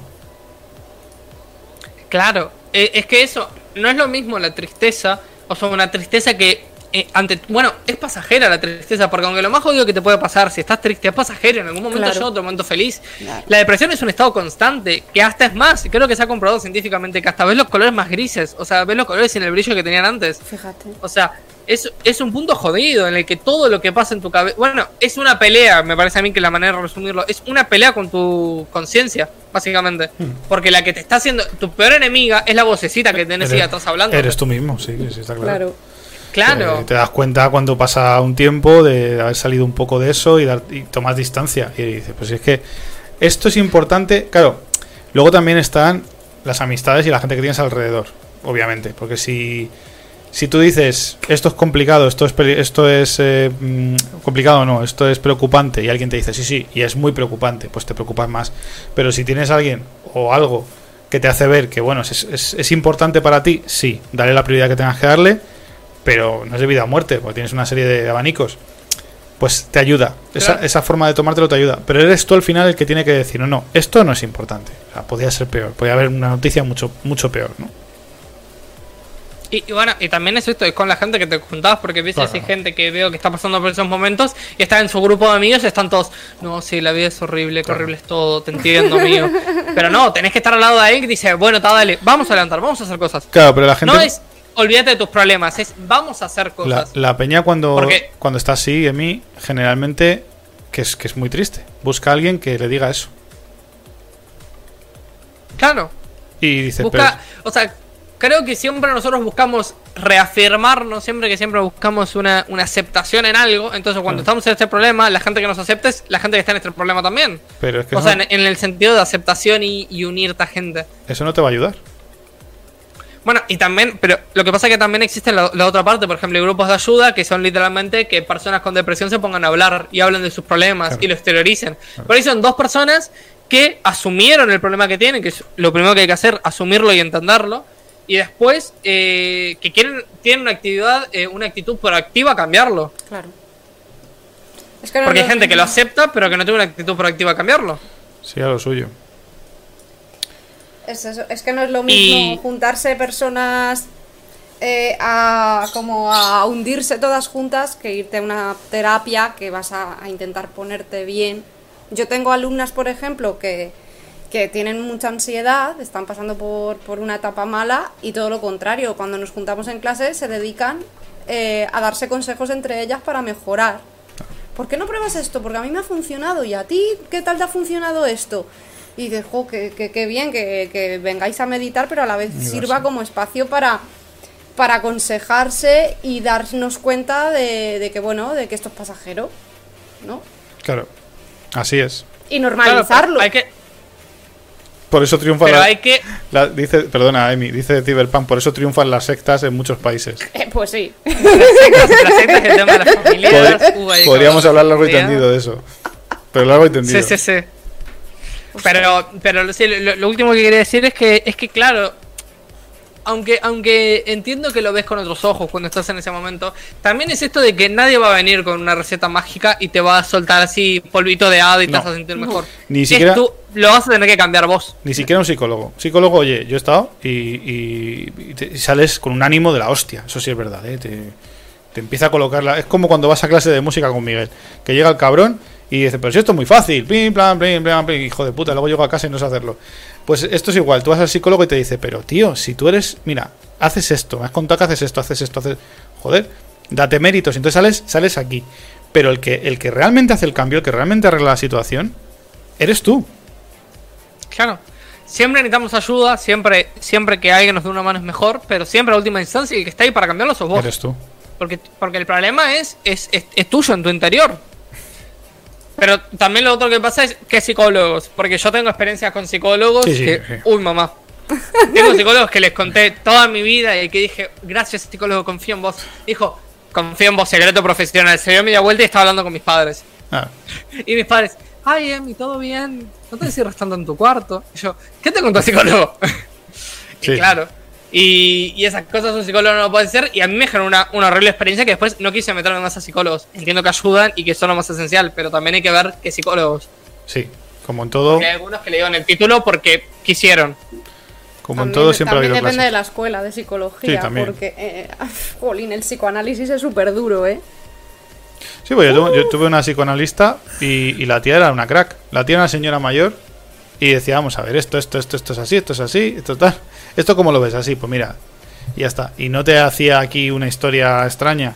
Claro, eh, es que eso no es lo mismo la tristeza, o sea, una tristeza que eh, ante bueno, es pasajera la tristeza, porque aunque lo más jodido que te puede pasar si estás triste es pasajero, en algún momento Claro. llega otro momento feliz. Claro. La depresión es un estado constante, que hasta es más, creo que se ha comprobado científicamente que hasta ves los colores más grises, o sea, ves los colores sin el brillo que tenían antes. Fíjate. O sea, es, es un punto jodido en el que todo lo que pasa en tu cabeza. Bueno, es una pelea, me parece a mí que la manera de resumirlo. Es una pelea con tu conciencia, básicamente. Porque la que te está haciendo. Tu peor enemiga es la vocecita que tenés ahí Eres- atrás hablando. Eres tú mismo, sí, sí, está claro. Claro. Claro. Eh, te das cuenta cuando pasa un tiempo de haber salido un poco de eso y, dar, y tomas distancia. Y dices, pues es que esto es importante. Claro, luego también están las amistades y la gente que tienes alrededor, obviamente. Porque si, si tú dices, esto es complicado, esto es, esto es eh, mm, complicado, no, esto es preocupante, y alguien te dice, sí, sí, y es muy preocupante, pues te preocupas más. Pero si tienes alguien o algo que te hace ver que, bueno, es, es- es importante para ti, sí, dale la prioridad que tengas que darle pero no es de vida o muerte, porque tienes una serie de abanicos. Pues te ayuda. Esa, esa forma de tomártelo te ayuda. Pero eres tú al final el que tiene que decir, no, no, esto no es importante. O sea, podría ser peor. Podría haber una noticia mucho, mucho peor, ¿no? Y, y bueno, y también es esto, es con la gente que te juntabas, porque a veces hay gente que veo que está pasando por esos momentos y está en su grupo de amigos y están todos, no, sí, la vida es horrible, que Claro. horrible es todo, te entiendo, amigo. Pero no, tenés que estar al lado de alguien que dice, bueno, está, dale, vamos a levantar, vamos a hacer cosas. Claro, pero la gente. No es, olvídate de tus problemas, es, vamos a hacer cosas. la peña cuando, Porque- cuando está así, en mí, generalmente, que es, que es muy triste. Busca a alguien que le diga eso. Claro. Y dices, Busca, o sea, creo que siempre nosotros buscamos reafirmarnos, siempre que siempre buscamos una, una aceptación en algo. Entonces, cuando estamos en este problema, la gente que nos acepta es la gente que está en este problema también. pero, pero es que O no- sea, en, en el sentido de aceptación y, y unirte a gente. eso no te va a ayudar. Bueno, y también, pero lo que pasa es que también existe la, la otra parte, por ejemplo, grupos de ayuda que son literalmente que personas con depresión se pongan a hablar y hablen de sus problemas Claro. y lo exterioricen. Por ahí son dos personas que asumieron el problema que tienen, que es lo primero que hay que hacer, asumirlo y entenderlo, y después eh, que quieren tienen una actividad, eh, una actitud proactiva a cambiarlo. Claro. Es que no Porque hay gente que lo acepta, pero que no tiene una actitud proactiva a cambiarlo. Sí, a lo suyo. Es, eso, es que no es lo mismo Y- juntarse personas eh, a como a hundirse todas juntas que irte a una terapia que vas a, a intentar ponerte bien. Yo tengo alumnas, por ejemplo, que, que tienen mucha ansiedad, están pasando por, por una etapa mala y todo lo contrario, cuando nos juntamos en clase se dedican eh, a darse consejos entre ellas para mejorar. ¿Por qué no pruebas esto? Porque a mí me ha funcionado y a ti, ¿qué tal te ha funcionado esto? Y dices, jo, que, que- que bien que, que vengáis a meditar, pero a la vez sirva como espacio para, para aconsejarse y darnos cuenta de, de que, bueno, de que esto es pasajero, ¿no? Claro. Así es. Y normalizarlo. hay que, Por eso triunfan pero las- hay que la- dice, perdona, Emi, dice Cyberpunk, por eso triunfan las sectas en muchos países. Eh, pues sí. las sectas, las sectas, el tema de las familias. Podri- podríamos hablar largo y tendido de eso. Pero largo y tendido. Sí, sí, sí. Pero, pero sí, lo, lo último que quería decir es que, es que claro, aunque, aunque entiendo que lo ves con otros ojos cuando estás en ese momento, también es esto de que nadie va a venir con una receta mágica y te va a soltar así polvito de hada y te No. vas a sentir mejor. Ni Es siquiera- tú, lo vas a tener que cambiar vos. Ni siquiera un psicólogo. Psicólogo, oye, yo he estado y, y- y te- y sales con un ánimo de la hostia. Eso sí es verdad, ¿eh? Te, te empieza a colocar la... Es como cuando vas a clase de música con Miguel. Que llega el cabrón y dice, pero si esto es muy fácil. Pim, plan, pim, plan, pim, hijo de puta. Luego llego a casa y no sé hacerlo. Pues esto es igual. Tú vas al psicólogo y te dice, pero tío, si tú eres... Mira, haces esto. Me has contado que haces esto, haces esto, haces... Joder, date méritos. Entonces sales, sales aquí. Pero el que, el que realmente hace el cambio, el que realmente arregla la situación, eres tú. Claro. Siempre necesitamos ayuda, siempre, siempre que alguien nos dé una mano es mejor, pero siempre a última instancia el que está ahí para cambiarlo sos vos. Eres tú. Porque, porque el problema es, es, es, es tuyo, en tu interior. Pero también lo otro que pasa es que psicólogos. Porque yo tengo experiencias con psicólogos Sí, sí, que. sí. Uy, mamá. Tengo psicólogos que les conté toda mi vida y que dije, gracias psicólogo, confío en vos. Dijo, confío en vos, secreto profesional. Se dio media vuelta y estaba hablando con mis padres. Ah, Y mis padres, ay, Emi, ¿todo bien? ¿No te encierras tanto en tu cuarto? Y yo, ¿qué te contó el psicólogo? Y claro. Y, y esas cosas un psicólogo no lo puede hacer. Y a mí me generó una, una horrible experiencia que después no quise meterme más a psicólogos. Entiendo que ayudan y que son lo más esencial, pero también hay que ver qué psicólogos. sí. Como en todo, Porque hay algunos que le dieron el título porque quisieron. como en todo siempre ha también habido depende de la escuela de psicología, Sí, también. porque, eh, jolín, el psicoanálisis es súper duro, ¿eh? Sí, pues yo tuve, yo tuve una psicoanalista y, y la tía era una crack. La tía era una señora mayor y decía, vamos a ver, esto, esto, esto, esto es así, esto es así, esto tal. ¿Esto cómo lo ves? Así, pues mira, y ya está. Y no te hacía aquí una historia extraña.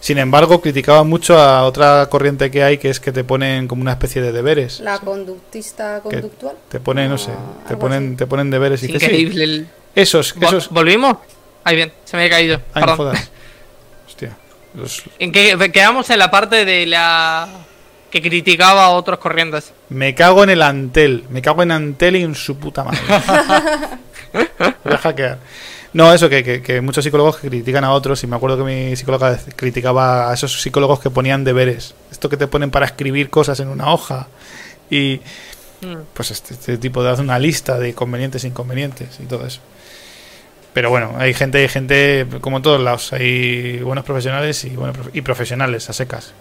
Sin embargo, criticaba mucho a otra corriente que hay, que es que te ponen como una especie de deberes. La conductista Que conductual. te ponen, no sé, Ah, te ponen, así. te ponen deberes y Es dices, sí, increíble. el- esos, esos. ¿Volvimos? Ahí bien, se me había caído. Ay, no Perdón. jodas. Hostia. Los- ¿En qué quedamos en la parte de la que criticaba a otros corrientes? Me cago en el Antel. Me cago en Antel y en su puta madre. Voy a hackear. No, eso, que, que- que muchos psicólogos critican a otros, y me acuerdo que mi psicóloga criticaba a esos psicólogos que ponían deberes. Esto que te ponen para escribir cosas en una hoja. Y Mm. pues este, este tipo de hace una lista de convenientes e inconvenientes y todo eso. Pero bueno, hay gente, hay gente como en todos lados. Hay buenos profesionales y, buenos profe- y profesionales a secas.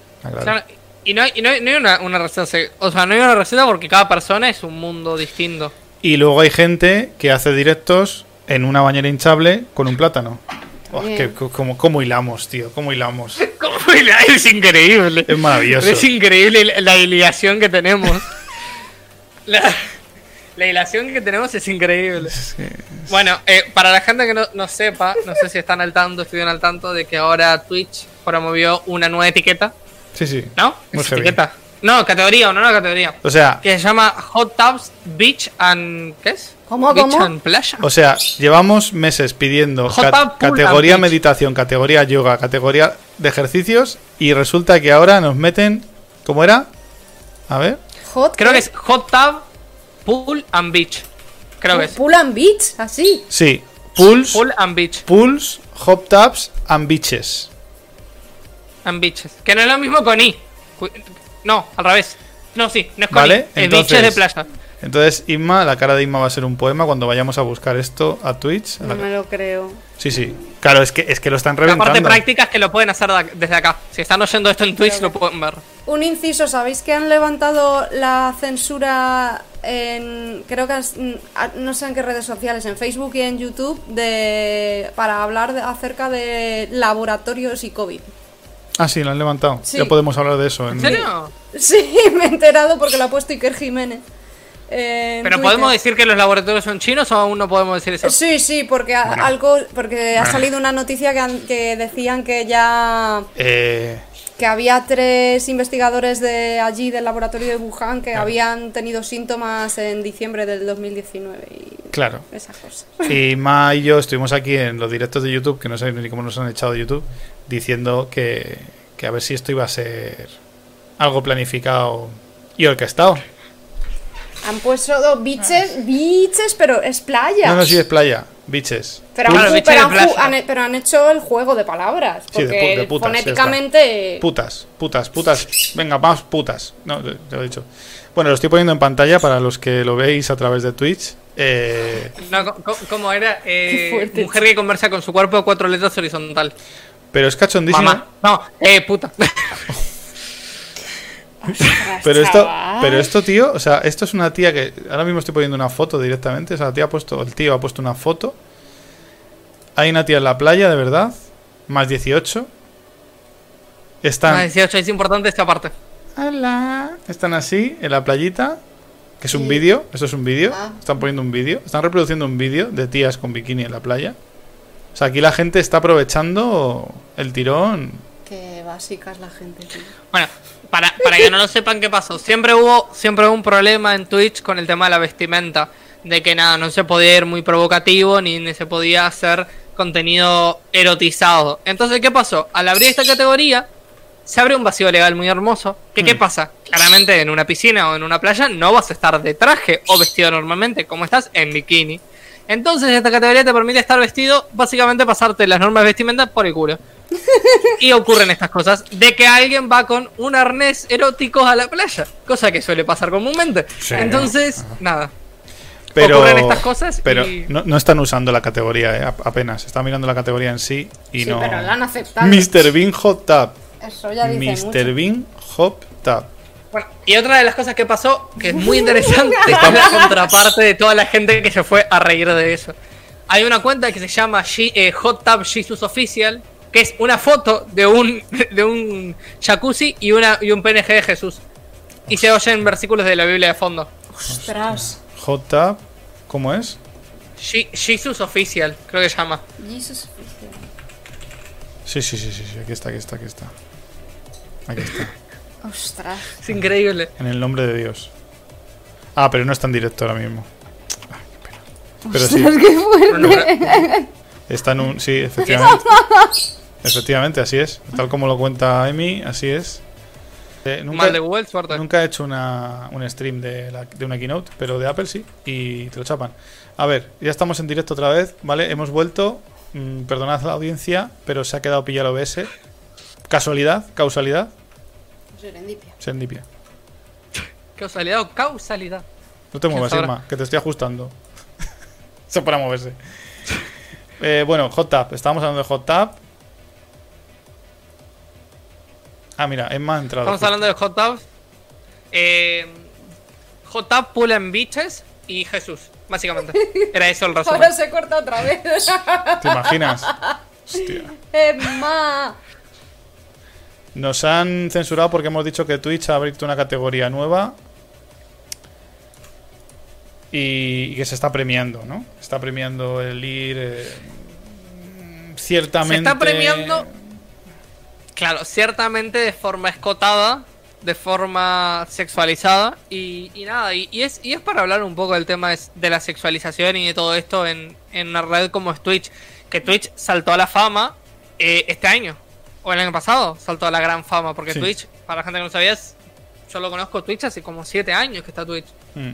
Y no hay, y no hay- no hay una, una receta, o sea, no hay una receta porque cada persona es un mundo distinto. Y luego hay gente que hace directos en una bañera hinchable con un plátano. Oh, que- co- cómo, cómo hilamos, tío? ¿Cómo hilamos? ¿Cómo hila- Es increíble. Es maravilloso. Es increíble la- la hilación que tenemos. La, la hilación que tenemos es increíble. Bueno, eh, para la gente que no, no sepa, no sé si están al tanto, estuvieron al tanto de que ahora Twitch promovió una nueva etiqueta, Sí, sí. ¿no? Muy Es heavy. No, categoría, una nueva categoría. O sea, Que se llama Hot Tubs Beach and. ¿Qué es? ¿Cómo, Beach cómo? and Playa. o sea, llevamos meses pidiendo Hot ca- tub, pool categoría meditación, categoría yoga, categoría de ejercicios y resulta que ahora nos meten ¿Cómo era? A ver. Hot Creo que es Hot Tub, Pool and Beach. Creo que es. Pool and Beach, así. Sí. Pools, Pool and Beach. pools, hot tubs and beaches. And Beaches. Que no es lo mismo con I. No, al revés. No, sí, no es con Vale, entonces- de playa. Entonces, Inma, la cara de Inma va a ser un poema cuando vayamos a buscar esto a Twitch. No me lo creo. Sí, sí. Claro, es que, es que lo están La parte reventando. práctica es que lo pueden hacer desde acá. Si están oyendo esto en Twitch, lo pueden ver. Un inciso, ¿sabéis que han levantado la censura en, creo que no sé en qué redes sociales, en Facebook y en YouTube, de, para hablar de- acerca de laboratorios y COVID? Ah, sí, lo han levantado. Sí. Ya podemos hablar de eso. ¿En serio? Sí, me he enterado porque lo ha puesto Iker Jiménez. en ¿Pero Twitter. podemos decir que los laboratorios son chinos o aún no podemos decir eso? Sí, sí, porque a- algo porque ha salido una noticia que, han- que decían que ya Eh, que había tres investigadores de allí del laboratorio de Wuhan que habían tenido síntomas en diciembre del 2019 y claro. esas cosas. Y Ma y yo estuvimos aquí en los directos de YouTube, que no sé ni cómo nos han echado de YouTube, diciendo que, que a ver si esto iba a ser algo planificado y orquestado. Han puesto dos biches, biches, pero es playa. No, no, sí es playa, biches. Pero, Claro, han, pero, pero hecho el juego de palabras. Sí, de Porque pu- de putas, ya fonéticamente. Putas, putas, putas. Venga, vamos, putas. No, te te lo he dicho. Bueno, lo estoy poniendo en pantalla para los que lo veis a través de Twitch. Eh, No, co- co- ¿cómo era? Eh, mujer que conversa con su cuerpo a cuatro letras horizontal. Pero es cachondísimo. Mamá. No, eh, puta. Pero esto, pero esto, tío, o sea, esto es una tía que ahora mismo estoy poniendo una foto directamente. O sea, la tía ha puesto, el tío ha puesto una foto. Hay una tía en la playa, de verdad. Más 18. Están, Ah, 18, es importante esta parte. Hola. Están así, en la playita. Que es un Sí. vídeo. Esto es un vídeo. Ah. Están poniendo un vídeo. Están reproduciendo un vídeo de tías con bikini en la playa. O sea, aquí la gente está aprovechando el tirón. Qué básica es la gente, tío. Bueno, para, para que no lo sepan qué pasó. Siempre hubo, siempre hubo un problema en Twitch con el tema de la vestimenta. De que nada, no se podía ir muy provocativo ni, ni se podía hacer contenido erotizado. Entonces, ¿qué pasó? Al abrir esta categoría, se abre un vacío legal muy hermoso. ¿Que, ¿Qué pasa? Claramente en una piscina o en una playa no vas a estar de traje o vestido normalmente, como estás en bikini. Entonces esta categoría te permite estar vestido, básicamente pasarte las normas de vestimenta por el culo. Y ocurren estas cosas de que alguien va con un arnés erótico a la playa, cosa que suele pasar comúnmente. Sí. Entonces, nada. Pero, Ocurren estas cosas pero y- no, no están usando la categoría, eh, ap- apenas. Están mirando la categoría en sí y sí, no. pero la han aceptado. Mr. Bean Hot Tub. Eso ya dice Mr. mucho. Bean Hot Tub. Bueno, y otra de las cosas que pasó, que es muy interesante, es la contraparte de toda la gente que se fue a reír de eso. Hay una cuenta que se llama G- eh, Hot Tub Jesus Official, que es una foto de un, de un jacuzzi y, una, y un PNG de Jesús. Y se oyen versículos de la Biblia de fondo. Ostras. Hot Tub, ¿cómo es? Je- Jesus Official, creo que se llama. Jesus. Sí, sí, sí, sí, sí, aquí está, aquí está, aquí está. Aquí está. Ostras. Es increíble. En el nombre de Dios. Ah, pero no está en directo ahora mismo. Ah, qué pena. Pero sí, qué fuerte. Está en un. Sí, efectivamente. Efectivamente, así es. Tal como lo cuenta Emi, así es. Eh, nunca, mal de Google, suerte. nunca he hecho una, un stream de, la- de una keynote, pero de Apple sí, y te lo chapan. A ver, ya estamos en directo otra vez, ¿vale? Hemos vuelto. mm, perdonad a la audiencia, pero se ha quedado pillado OBS. Casualidad, causalidad, Serendipia. serendipia. Causalidad o causalidad. No te ¿Quién muevas? Irma, que te estoy ajustando. Eso para moverse. Eh, bueno, Hot Tap. Estábamos hablando de Hot Tap. Ah, mira, Emma ha entrado. Estamos hablando de Hot Tubs. Eh, hot Pool and Beaches y Jesús, básicamente. Era eso el resumen. Ahora se corta otra vez. ¿Te imaginas? Hostia. Emma. Nos han censurado porque hemos dicho que Twitch ha abierto una categoría nueva. Y, que se está premiando, ¿no? Está premiando el ir. eh, ciertamente. Se está premiando, claro, ciertamente de forma escotada de forma sexualizada y, nada, y, es, y es para hablar un poco del tema de la sexualización y de todo esto en, en una red como es Twitch, que Twitch saltó a la fama eh, este año, o el año pasado, saltó a la gran fama, porque Sí. Twitch, para la gente que no sabía, yo lo conozco Twitch hace como 7 años que está Twitch. Mm.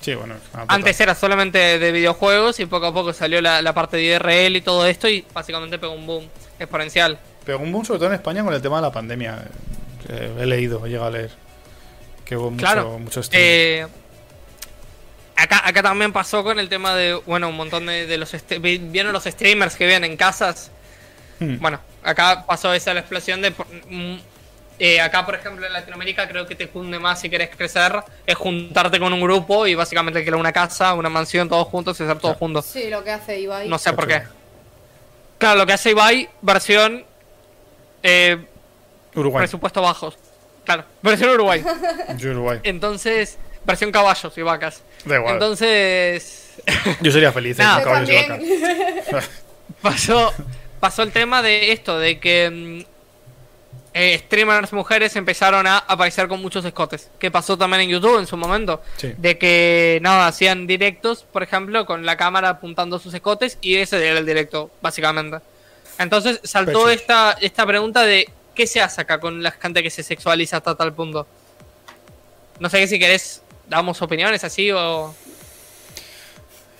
Sí, bueno. Antes era solamente de videojuegos y poco a poco salió la, la parte de IRL y todo esto y básicamente pegó un boom exponencial. Pegó un boom sobre todo en España con el tema de la pandemia. Eh, he leído, he llegado a leer. Que hubo mucho, Claro. mucho streaming. Eh, acá, acá también pasó con el tema de, bueno, un montón de, de los... este- vi- ¿Vieron los streamers que viven en casas? Hmm. Bueno, acá pasó esa la explosión de... mm, eh, acá, por ejemplo, en Latinoamérica creo que te cunde más si querés crecer, es juntarte con un grupo y básicamente alquilar una casa, una mansión, todos juntos y hacer todos Claro. juntos. Sí, lo que hace Ibai. No sé por Qué. Claro, lo que hace Ibai, versión eh, Uruguay. presupuesto bajos. Claro, versión Uruguay. Yo Uruguay. Entonces, versión caballos y vacas. Da igual. Entonces, Yo sería feliz eh, Yo caballos y vacas. pasó, pasó el tema de esto, de que mm, eh, streamers mujeres empezaron a aparecer con muchos escotes. Que pasó también en YouTube en su momento. Sí. De que, nada, hacían directos, por ejemplo, con la cámara apuntando sus escotes y ese era el directo, básicamente. Entonces saltó esta, esta pregunta de qué se hace acá con la gente que se sexualiza hasta tal punto. No sé si querés, damos opiniones así o...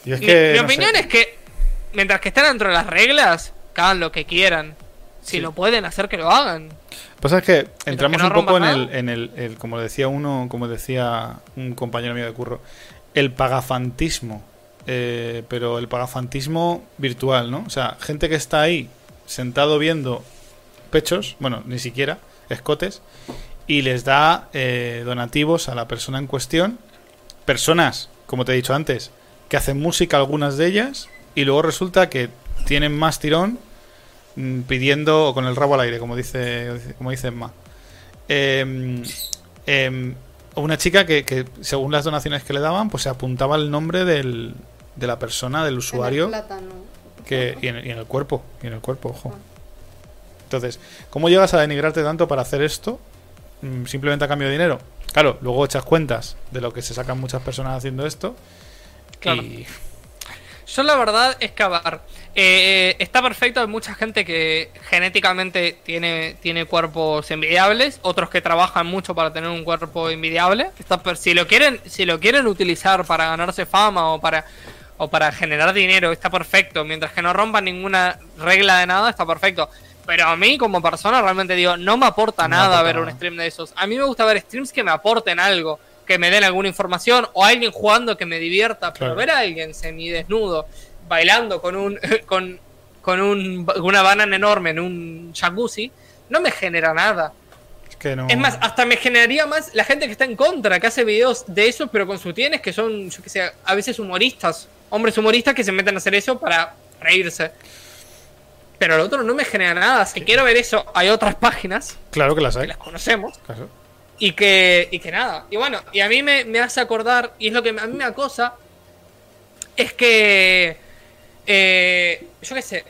Y es Mi- que, mi, no opinión sé. es que mientras que estén dentro de las reglas, que hagan lo que quieran. Si Sí. lo pueden hacer, que lo hagan. Pasa es que entramos no un poco en el, en el, el- como decía uno, como decía un compañero mío de curro, el pagafantismo. Eh, pero el pagafantismo virtual, ¿no? O sea, gente que está ahí sentado viendo pechos, bueno, ni siquiera, escotes, y les da eh, donativos a la persona en cuestión. Personas, como te he dicho antes, que hacen música, algunas de ellas, y luego resulta que tienen más tirón mm, pidiendo o con el rabo al aire, como dice, como dice Emma. Em, em, una chica que, que, según las donaciones que le daban, pues se apuntaba el nombre del, de la persona, del En el usuario, plátano. que, y, en, y en el cuerpo, y en el cuerpo, ojo. Entonces, ¿cómo llegas a denigrarte tanto para hacer esto? Mm, Simplemente a cambio de dinero. Claro, luego echas cuentas de lo que se sacan muchas personas haciendo esto. Claro. Y Yo la verdad es que, a ver, eh, está perfecto, hay mucha gente que genéticamente tiene, tiene cuerpos envidiables, otros que trabajan mucho para tener un cuerpo envidiable. Está si lo quieren, si lo quieren utilizar para ganarse fama o para o para generar dinero, está perfecto. Mientras que no rompan ninguna regla de nada, está perfecto. Pero a mí como persona realmente digo, no me aporta No nada aporta ver nada. un stream de esos. A mí me gusta ver streams que me aporten algo, que me den alguna información o alguien jugando que me divierta, pero ver a alguien semidesnudo bailando con un con con un, una banana enorme en un jacuzzi no me genera nada. es que no. Es más, hasta me generaría más la gente que está en contra, que hace videos de eso, pero con sutienes que son, yo que sé, a veces humoristas, hombres humoristas que se meten a hacer eso para reírse. Pero lo otro no me genera nada. Si quiero ver eso, hay otras páginas Claro que las que hay. las conocemos Claro. y que, y que nada. Y bueno, y a mí me, me hace acordar, y es lo que a mí me acosa, es que, eh, yo qué sé,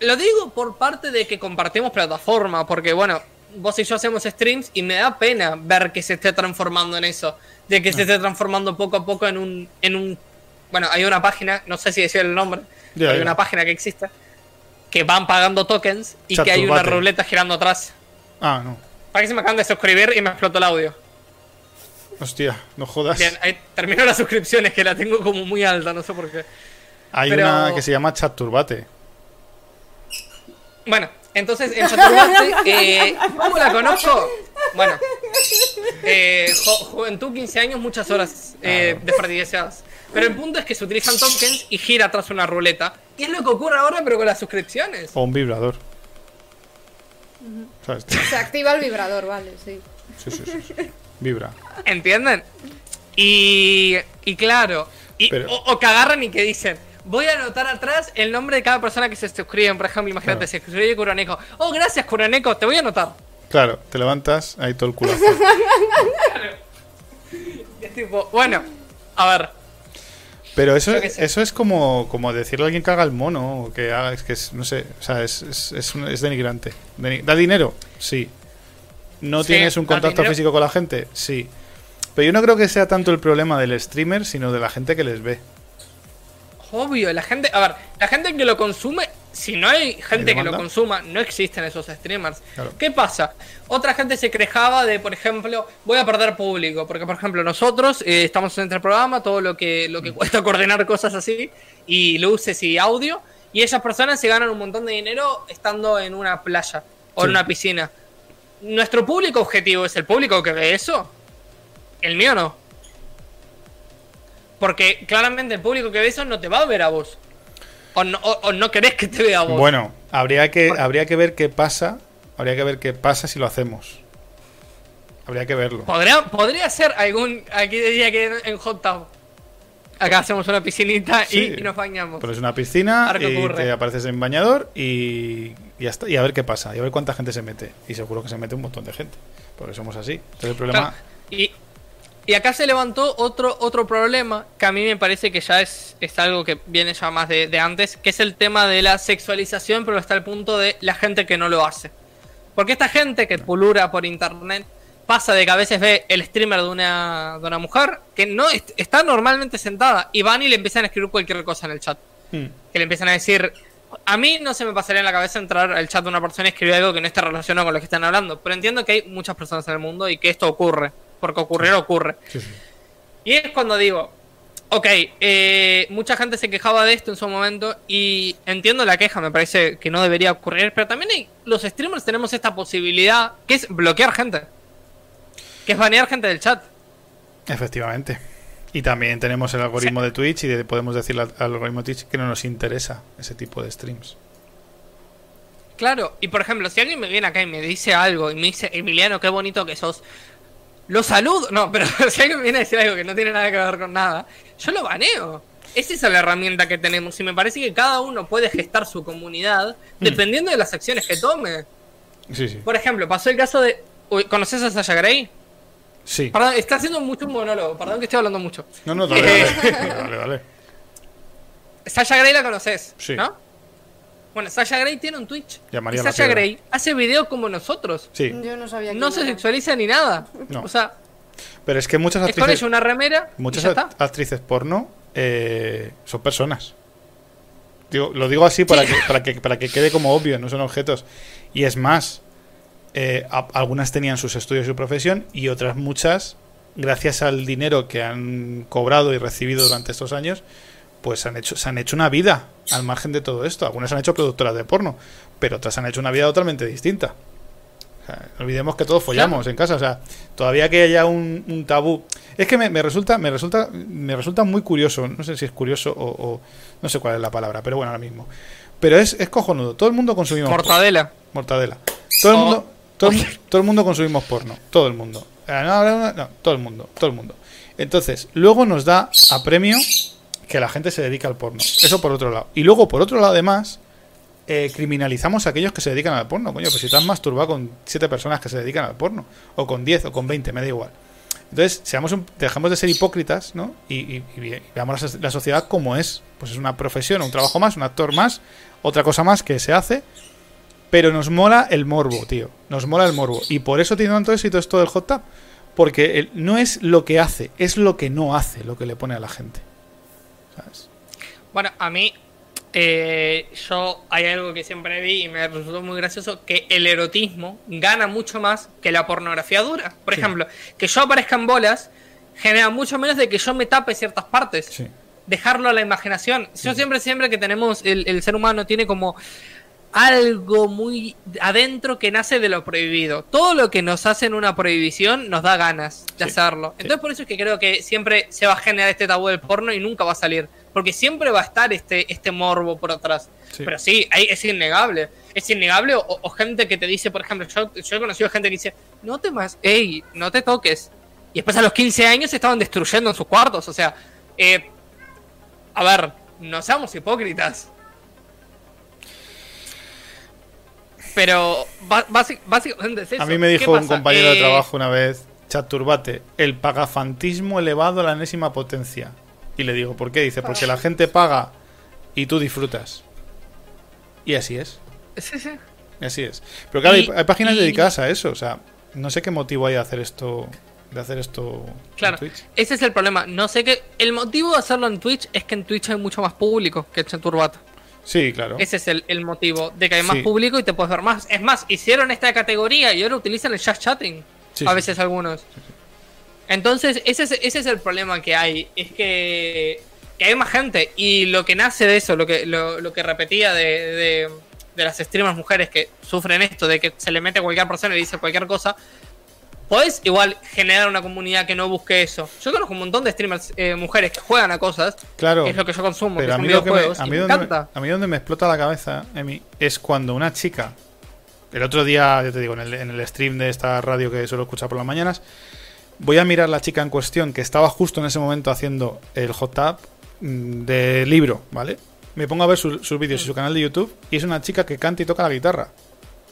lo digo por parte de que compartimos plataforma, porque bueno, vos y yo hacemos streams y me da pena ver que se esté transformando en eso, de que se esté transformando poco a poco en un, en un, bueno, hay una página, no sé si decir el nombre, hay una página que existe, que van pagando tokens y que hay una ruleta girando atrás. Ah, no. Para que se me acaban de suscribir y me explotó el audio. Hostia, no jodas. Bien, ahí terminó las suscripciones, que la tengo como muy alta, no sé por qué. Hay pero- una que se llama Chat Turbate. Bueno, entonces en Chaturbate, eh, ¿cómo la conozco? Bueno, eh, juventud, 15 años, muchas horas eh, desperdiciadas. Pero el punto es que se utilizan tokens y gira atrás una ruleta. Y es lo que ocurre ahora, pero con las suscripciones. O un vibrador. ¿Sabes? Se activa el vibrador, vale, sí. Sí, sí, sí, sí. Vibra. ¿Entienden? Y, y claro, y, Pero- o, o que agarran y que dicen, voy a anotar atrás el nombre de cada persona que se suscribe. Por ejemplo, imagínate, Claro. se suscribe Curaneco. Oh, gracias, Curaneco, te voy a anotar. Claro, te levantas, ahí todo el es tipo, bueno, a ver, Pero eso, eso es como, como decirle a alguien que haga el mono, o que haga, es que es, no sé, o sea, es, es, es, un- es denigrante. Deni- ¿Da dinero? Sí. ¿No Sí, tienes un contacto dinero. físico con la gente? Sí. Pero yo no creo que sea tanto el problema del streamer, sino de la gente que les ve. Obvio, la gente, a ver, la gente que lo consume, si no hay gente que lo consuma, no existen esos streamers. Claro. ¿Qué pasa? Otra gente se quejaba de, por ejemplo, voy a perder público, porque por ejemplo nosotros eh, estamos en el programa, todo lo que lo que cuesta coordinar cosas así y luces y audio, y esas personas se ganan un montón de dinero estando en una playa o en una piscina. Nuestro público objetivo es el público que ve eso. El mío no. Porque claramente el público que ve eso no te va a ver a vos. O no, o- o no querés que te vea a vos. Bueno, habría que, habría que ver qué pasa. Habría que ver qué pasa si lo hacemos. Habría que verlo. Podría, podría ser algún. Aquí decía que en, Hot Tub. Acá hacemos una piscinita y- Sí. y, nos bañamos. Pones una piscina y ocurre. te apareces en bañador y, y ya está. Y a ver qué pasa. Y a ver cuánta gente se mete. Y seguro que se mete un montón de gente. Porque somos así. Entonces el problema. Claro, y, y acá se levantó otro, otro problema que a mí me parece que ya es, es algo que viene ya más de, de antes, que es el tema de la sexualización, pero hasta el punto de la gente que no lo hace. Porque esta gente que pulura por internet pasa de que a veces ve el streamer de una, de una mujer que no est- está normalmente sentada y van y le empiezan a escribir cualquier cosa en el chat. Hmm. Que le empiezan a decir. A mí no se me pasaría en la cabeza entrar al chat de una persona y escribir algo que no esté relacionado con lo que están hablando. Pero entiendo que hay muchas personas en el mundo y que esto ocurre. Porque ocurrir ocurre. Sí, sí. Y es cuando digo, ok, eh, mucha gente se quejaba de esto en su momento y entiendo la queja, me parece que no debería ocurrir, pero también hay, los streamers tenemos esta posibilidad que es bloquear gente. Que es banear gente del chat. Efectivamente. Y también tenemos el algoritmo de Twitch y de- podemos decirle al, al algoritmo de Twitch que no nos interesa ese tipo de streams. Claro, y por ejemplo, si alguien me viene acá y me dice algo y me dice, Emiliano, qué bonito que sos, lo saludo. No, pero si alguien viene a decir algo que no tiene nada que ver con nada, yo lo baneo. Es esa la herramienta que tenemos y me parece que cada uno puede gestar su comunidad dependiendo de las acciones que tome. Sí, sí. Por ejemplo, pasó el caso de... ¿Conoces a Sasha Grey? Sí. Perdón, está haciendo mucho un monólogo, perdón que estoy hablando mucho. No, no, dale, dale. dale, dale. Sasha Grey la conoces, Sí. ¿no? Bueno, Sasha Grey tiene un Twitch. Y Sasha. Grey hace videos como nosotros. Sí. Yo no sabía No quién se era. sexualiza ni nada. No. O sea, Pero es que muchas es con actrices, una remera muchas y ya está. act- actrices porno eh, son personas. Digo, lo digo así para, Sí. que, para, que, para que quede como obvio, no son objetos. Y es más, eh, a- algunas tenían sus estudios y su profesión y otras muchas, gracias al dinero que han cobrado y recibido durante estos años, pues han hecho, se han hecho una vida al margen de todo esto. Algunas han hecho productoras de porno, pero otras han hecho una vida totalmente distinta. O sea, no olvidemos que todos follamos en casa. O sea, todavía que haya un, un tabú. Es que me, me resulta, me resulta, me resulta muy curioso. No sé si es curioso o, o- no sé cuál es la palabra, pero bueno, ahora mismo. Pero es, es cojonudo. Todo el mundo consumimos Mortadela. mortadela. Todo el Oh. mundo, todo, el- todo el mundo consumimos porno. Todo el mundo. Eh, no, no, todo el mundo, todo el mundo. Entonces, luego nos da a premio que la gente se dedica al porno. Eso por otro lado. Y luego, por otro lado, además, eh, criminalizamos a aquellos que se dedican al porno. Coño, pues si te has masturbado con siete personas que se dedican al porno, o con 10, o con 20, me da igual. Entonces, seamos un- de ser hipócritas, ¿no? Y, y- y ve- veamos la, so- la sociedad como es. Pues es una profesión, un trabajo más, un actor más, otra cosa más que se hace. Pero nos mola el morbo, tío. Nos mola el morbo. Y por eso tiene tanto éxito esto del hot tub. Porque no es lo que hace, es lo que no hace lo que le pone a la gente. ¿Sabes? Bueno, a mí, eh, yo hay algo que siempre vi y me resultó muy gracioso, que el erotismo gana mucho más que la pornografía dura. Por Sí. ejemplo, que yo aparezca en bolas genera mucho menos de que yo me tape ciertas partes. Sí. Dejarlo a la imaginación. Yo siempre, siempre que tenemos, el, el ser humano tiene como algo muy adentro que nace de lo prohibido. Todo lo que nos hace en una prohibición nos da ganas de Sí, hacerlo. sí. Entonces por eso es que creo que siempre se va a generar este tabú del porno y nunca va a salir. Porque siempre va a estar este, este morbo por atrás. Sí. Pero sí, hay- es innegable. Es innegable o, o gente que te dice, por ejemplo, yo, yo he conocido gente que dice, no te más, ey, no te toques. Y después a los 15 años se estaban destruyendo en sus cuartos. O sea, eh, a ver, no seamos hipócritas. Pero básicamente es eso. A mí me ¿Qué dijo un compañero de Eh, trabajo una vez, chat turbate, el pagafantismo elevado a la enésima potencia. Y le digo, ¿por qué? Dice, porque la gente paga y tú disfrutas. Y así es. Sí, sí. Así es. Pero claro, Y- hay, hay páginas y- dedicadas a eso. O sea, no sé qué motivo hay de hacer esto de hacer esto Claro, en Twitch. ese es el problema. No sé qué. El motivo de hacerlo en Twitch es que en Twitch hay mucho más público que en Chaturbat. Sí, claro. Ese es el, el motivo de que hay más Sí. público y te puedes ver más. Es más, hicieron esta categoría y ahora utilizan el just chatting. Sí, a sí. veces algunos. Entonces, ese es, ese es el problema que hay. Es que, que hay más gente. Y lo que nace de eso, lo que, lo, lo que repetía de, de, de las streamers mujeres que sufren esto, de que se le mete cualquier persona y dice cualquier cosa. Podés igual generar una comunidad que no busque eso. Yo conozco un montón de streamers eh, mujeres que juegan a cosas. Claro. Que es lo que yo consumo, Pero que a son mí, lo que me, videojuegos. a, y mí me me, a mí donde me explota la cabeza, Emi, es cuando una chica, el otro día, ya te digo, en el, en el stream de esta radio que suelo escuchar por las mañanas, voy a mirar la chica en cuestión que estaba justo en ese momento haciendo el hot tap mm, de libro, ¿vale? Me pongo a ver su- sus vídeos y su canal de YouTube y es una chica que canta y toca la guitarra.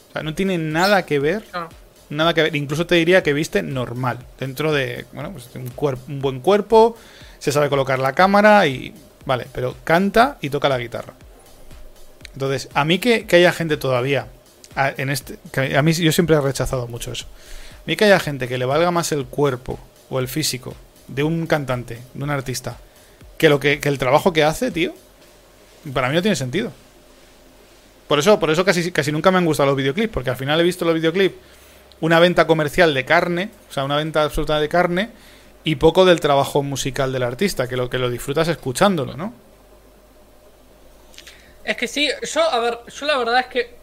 O sea, no tiene nada que ver Claro. Nada que ver, incluso te diría que viste normal, dentro de, bueno, pues un, un buen cuerpo, se sabe colocar la cámara y, vale, pero canta y toca la guitarra. Entonces, a mí que, que haya gente todavía, a, en este, a mí yo siempre he rechazado mucho eso. A mí que haya gente que le valga más el cuerpo o el físico de un cantante, de un artista, que, lo que, que el trabajo que hace, tío, para mí no tiene sentido. Por eso, por eso casi, casi nunca me han gustado los videoclips, porque al final he visto los videoclips una venta comercial de carne, o sea, una venta absoluta de carne, y poco del trabajo musical del artista, que lo que lo disfrutas escuchándolo, ¿no? Es que sí, yo, a ver, yo la verdad es que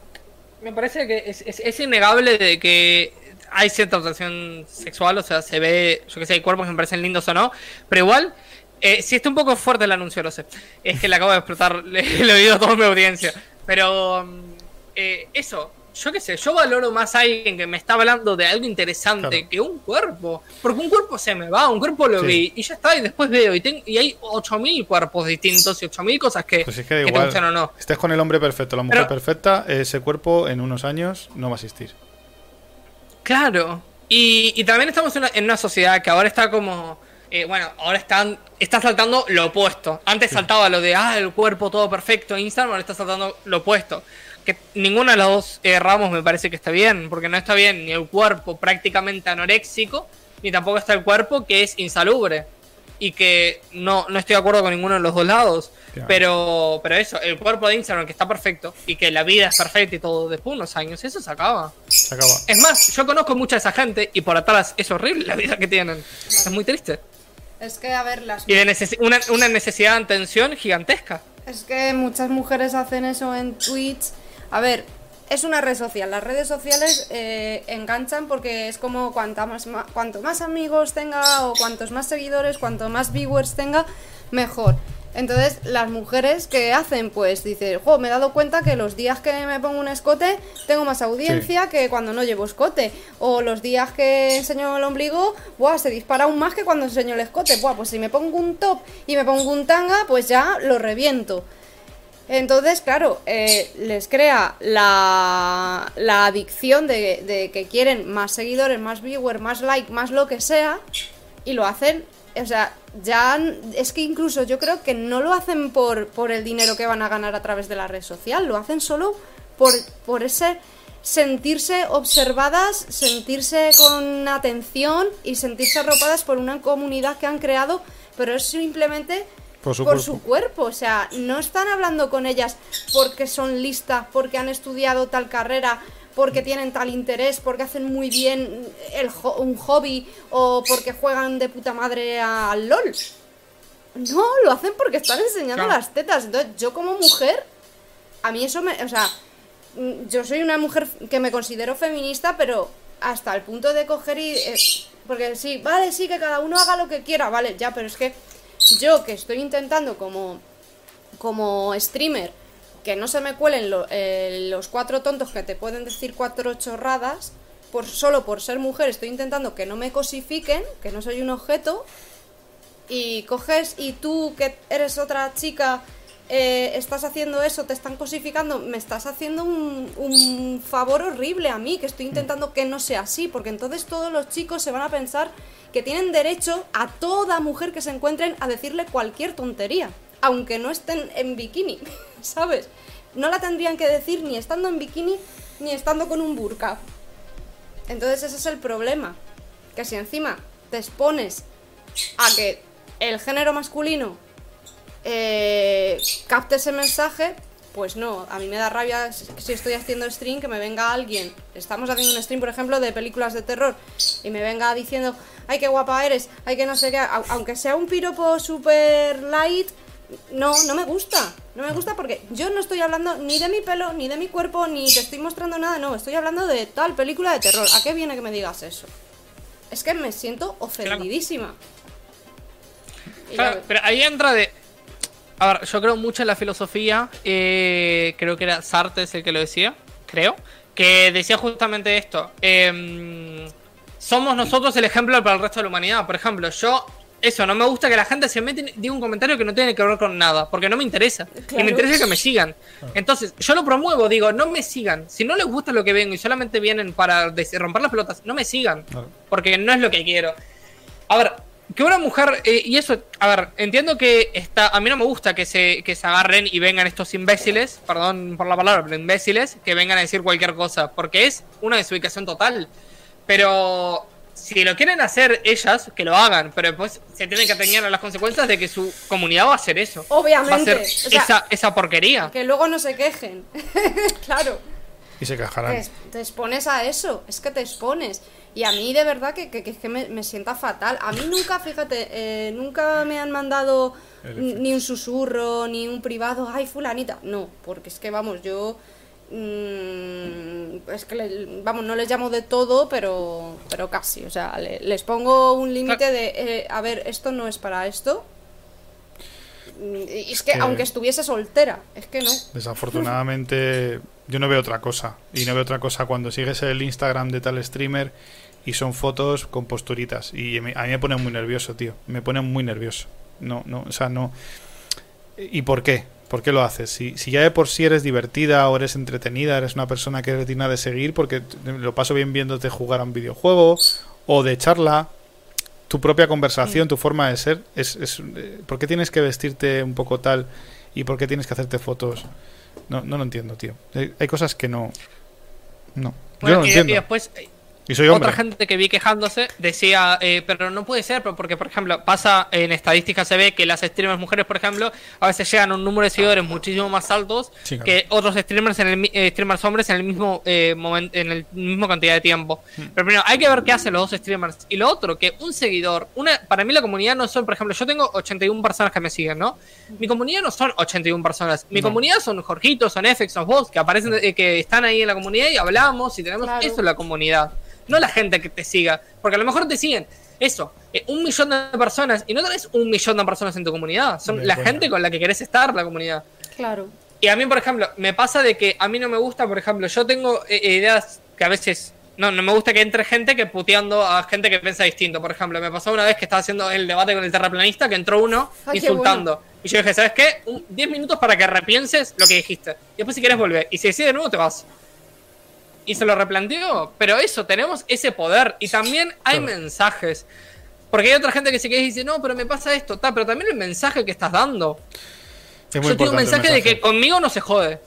me parece que es, innegable de que hay cierta obsesión sexual, o sea, se ve, yo que sé, hay cuerpos que me parecen lindos o no, pero igual, eh, sí está un poco fuerte el anuncio, lo sé. Es que le acabo de explotar el oído a toda mi audiencia. Pero, mm, eh, eso, yo qué sé, yo valoro más a alguien que me está hablando de algo interesante Claro. que un cuerpo. Porque un cuerpo se me va, un cuerpo lo Sí. vi y ya está, y después veo, y, ten- y hay 8000 cuerpos distintos y 8000 cosas que, Pues es que te igual. gustan o no. Estés con el hombre perfecto, la mujer Pero- perfecta, ese cuerpo en unos años no va a existir. Claro. Y, y también estamos en una, en una sociedad que ahora está como. eh, bueno, ahora están, está saltando lo opuesto. Antes saltaba lo de, ah, el cuerpo todo perfecto, Instagram, ahora está saltando lo opuesto. Que ninguno de los dos eh, ramos me parece que está bien, porque no está bien ni el cuerpo prácticamente anoréxico, ni tampoco está el cuerpo que es insalubre. Y que no, no estoy de acuerdo con ninguno de los dos lados. Claro. Pero, pero eso, el cuerpo de Instagram que está perfecto y que la vida es perfecta y todo, después de unos años, eso se acaba. Se acaba. Es más, yo conozco mucha de esa gente y por atrás es horrible la vida que tienen. Es muy triste. Es que, a ver, las Y de una, una necesidad de atención gigantesca. Es que muchas mujeres hacen eso en Twitch. A ver, es una red social. Las redes sociales eh, enganchan porque es como cuanta más, ma- cuanto más amigos tenga o cuantos más seguidores, cuanto más viewers tenga, mejor. Entonces, las mujeres que hacen, pues dicen, jo, me he dado cuenta que los días que me pongo un escote tengo más audiencia que cuando no llevo escote. O los días que enseño el ombligo, buah, se dispara aún más que cuando enseño el escote. Buah, pues si me pongo un top y me pongo un tanga, pues ya lo reviento. Entonces, claro, eh, les crea la, la adicción de, que quieren más seguidores, más viewers, más like, más lo que sea, y lo hacen, o sea, ya es que incluso yo creo que no lo hacen por, por el dinero que van a ganar a través de la red social, lo hacen solo por, por ese sentirse observadas, sentirse con atención y sentirse arropadas por una comunidad que han creado, pero es simplemente Por su por cuerpo. su cuerpo. O sea, no están hablando con ellas porque son listas, porque han estudiado tal carrera, porque tienen tal interés, porque hacen muy bien el jo- un hobby o porque juegan de puta madre al LOL. No, lo hacen porque están enseñando Claro. las tetas. Entonces, yo como mujer, a mí eso me. O sea, mm, yo soy una mujer que me considero feminista, pero hasta el punto de coger y. eh, porque sí, vale, sí, que cada uno haga lo que quiera, vale, ya, pero es que yo que estoy intentando como. como streamer que no se me cuelen eh, los cuatro tontos que te pueden decir cuatro chorradas. Por, solo por ser mujer estoy intentando que no me cosifiquen, que no soy un objeto, y coges y tú que eres otra chica eh, estás haciendo eso, te están cosificando, me estás haciendo un, un favor horrible a mí, que estoy intentando que no sea así, porque entonces todos los chicos se van a pensar que tienen derecho a toda mujer que se encuentren a decirle cualquier tontería, aunque no estén en bikini, ¿sabes? No la tendrían que decir ni estando en bikini ni estando con un burka. Entonces ese es el problema. Que si encima te expones a que el género masculino eh, capte ese mensaje, pues no, a mí me da rabia si estoy haciendo stream que me venga alguien. Estamos haciendo un stream, por ejemplo, de películas de terror y me venga diciendo, ay, qué guapa eres, ay, que no sé qué, au- aunque sea un piropo super light, no, no me gusta. No me gusta porque yo no estoy hablando ni de mi pelo, ni de mi cuerpo, ni te estoy mostrando nada, no, estoy hablando de tal película de terror. ¿A qué viene que me digas eso? Es que me siento ofendidísima. Claro, pero ahí entra de. A ver, yo creo mucho en la filosofía. eh, creo que era Sartres el que lo decía. Creo. Que decía justamente esto. em, somos nosotros el ejemplo para el resto de la humanidad. Por ejemplo, yo. Eso, no me gusta que la gente se mete diga un comentario que no tiene que ver con nada. Porque no me interesa. Y me interesa que me sigan. Entonces, yo lo promuevo, digo, no me sigan. Si no les gusta lo que vengo y solamente vienen para romper las pelotas, no me sigan. Claro. Porque no es lo que quiero. A ver, que una mujer, eh, y eso, a ver, entiendo que está, a mí no me gusta que se, que se agarren y vengan estos imbéciles, perdón por la palabra, pero imbéciles, que vengan a decir cualquier cosa, porque es una desubicación total. Pero si lo quieren hacer ellas, que lo hagan, pero después se tienen que atener a las consecuencias de que su comunidad va a hacer eso. Obviamente, Va a hacer o sea- esa, esa porquería. Que luego no se quejen. claro. Y se quejarán. Te, te expones a eso, es que te expones. Y a mí de verdad que, que, que es que me, me sienta fatal. A mí nunca, fíjate, eh, nunca me han mandado ni un susurro, ni un privado, ay, fulanita. No, porque es que vamos, yo... mm, es que, le- vamos, no les llamo de todo, pero, pero casi. O sea, le- les pongo un límite de, eh, a ver, esto no es para esto. Mm, Y es que, que- aunque estuviese soltera, es que no. Desafortunadamente, yo no veo otra cosa. Y no veo otra cosa cuando sigues el Instagram de tal streamer y son fotos con posturitas. Y me- a mí me pone muy nervioso, tío. Me pone muy nervioso. No, no, o sea, no. ¿Y por qué? ¿Por qué lo haces? Si, si ya de por sí eres divertida o eres entretenida, eres una persona que eres digna de seguir porque lo paso bien viéndote jugar a un videojuego o de charla, tu propia conversación, tu forma de ser, es, es, eh, ¿por qué tienes que vestirte un poco tal y por qué tienes que hacerte fotos? No, no lo entiendo, tío. Hay, hay cosas que no... No. Yo Bueno, no lo y, entiendo. y después, eh, Y soy hombre. Otra gente que vi quejándose decía, eh, pero no puede ser, porque, por ejemplo, pasa en estadísticas se ve que las streamers mujeres, por ejemplo, a veces llegan a un número de seguidores muchísimo más altos Sí, claro. que otros streamers en el mi- eh, streamers hombres en el mismo eh, momento, en el mismo cantidad de tiempo. Hmm. Pero primero, hay que ver qué hacen los dos streamers. Y lo otro, que un seguidor, una, para mí la comunidad no son, por ejemplo, yo tengo 81 personas que me siguen, ¿no? Mi comunidad no son 81 personas. Mi No. comunidad son Jorgitos, son FX, son vos, que aparecen, eh, que están ahí en la comunidad y hablamos y tenemos Claro. eso es la comunidad. No la gente que te siga. Porque a lo mejor te siguen eso, eh, un millón de personas. Y no tenés un millón de personas en tu comunidad. Son la gente con la que querés estar, la comunidad. Claro. Y a mí, por ejemplo, me pasa de que a mí no me gusta, por ejemplo, yo tengo eh, ideas que a veces. No, no me gusta que entre gente que puteando a gente que piensa distinto. Por ejemplo, me pasó una vez que estaba haciendo el debate con el terraplanista que entró uno Ay, insultando. Y yo dije, ¿sabes qué? Un- 10 minutos para que repienses lo que dijiste. Y después si quieres volver. Y si decides de nuevo, te vas. Y se lo replanteó. Pero eso, tenemos ese poder. Y también hay Claro. mensajes. Porque hay otra gente que se queda y dice, no, pero me pasa esto, tal, pero también el mensaje que estás dando. Es muy Yo tengo un mensaje, de que conmigo no se jode.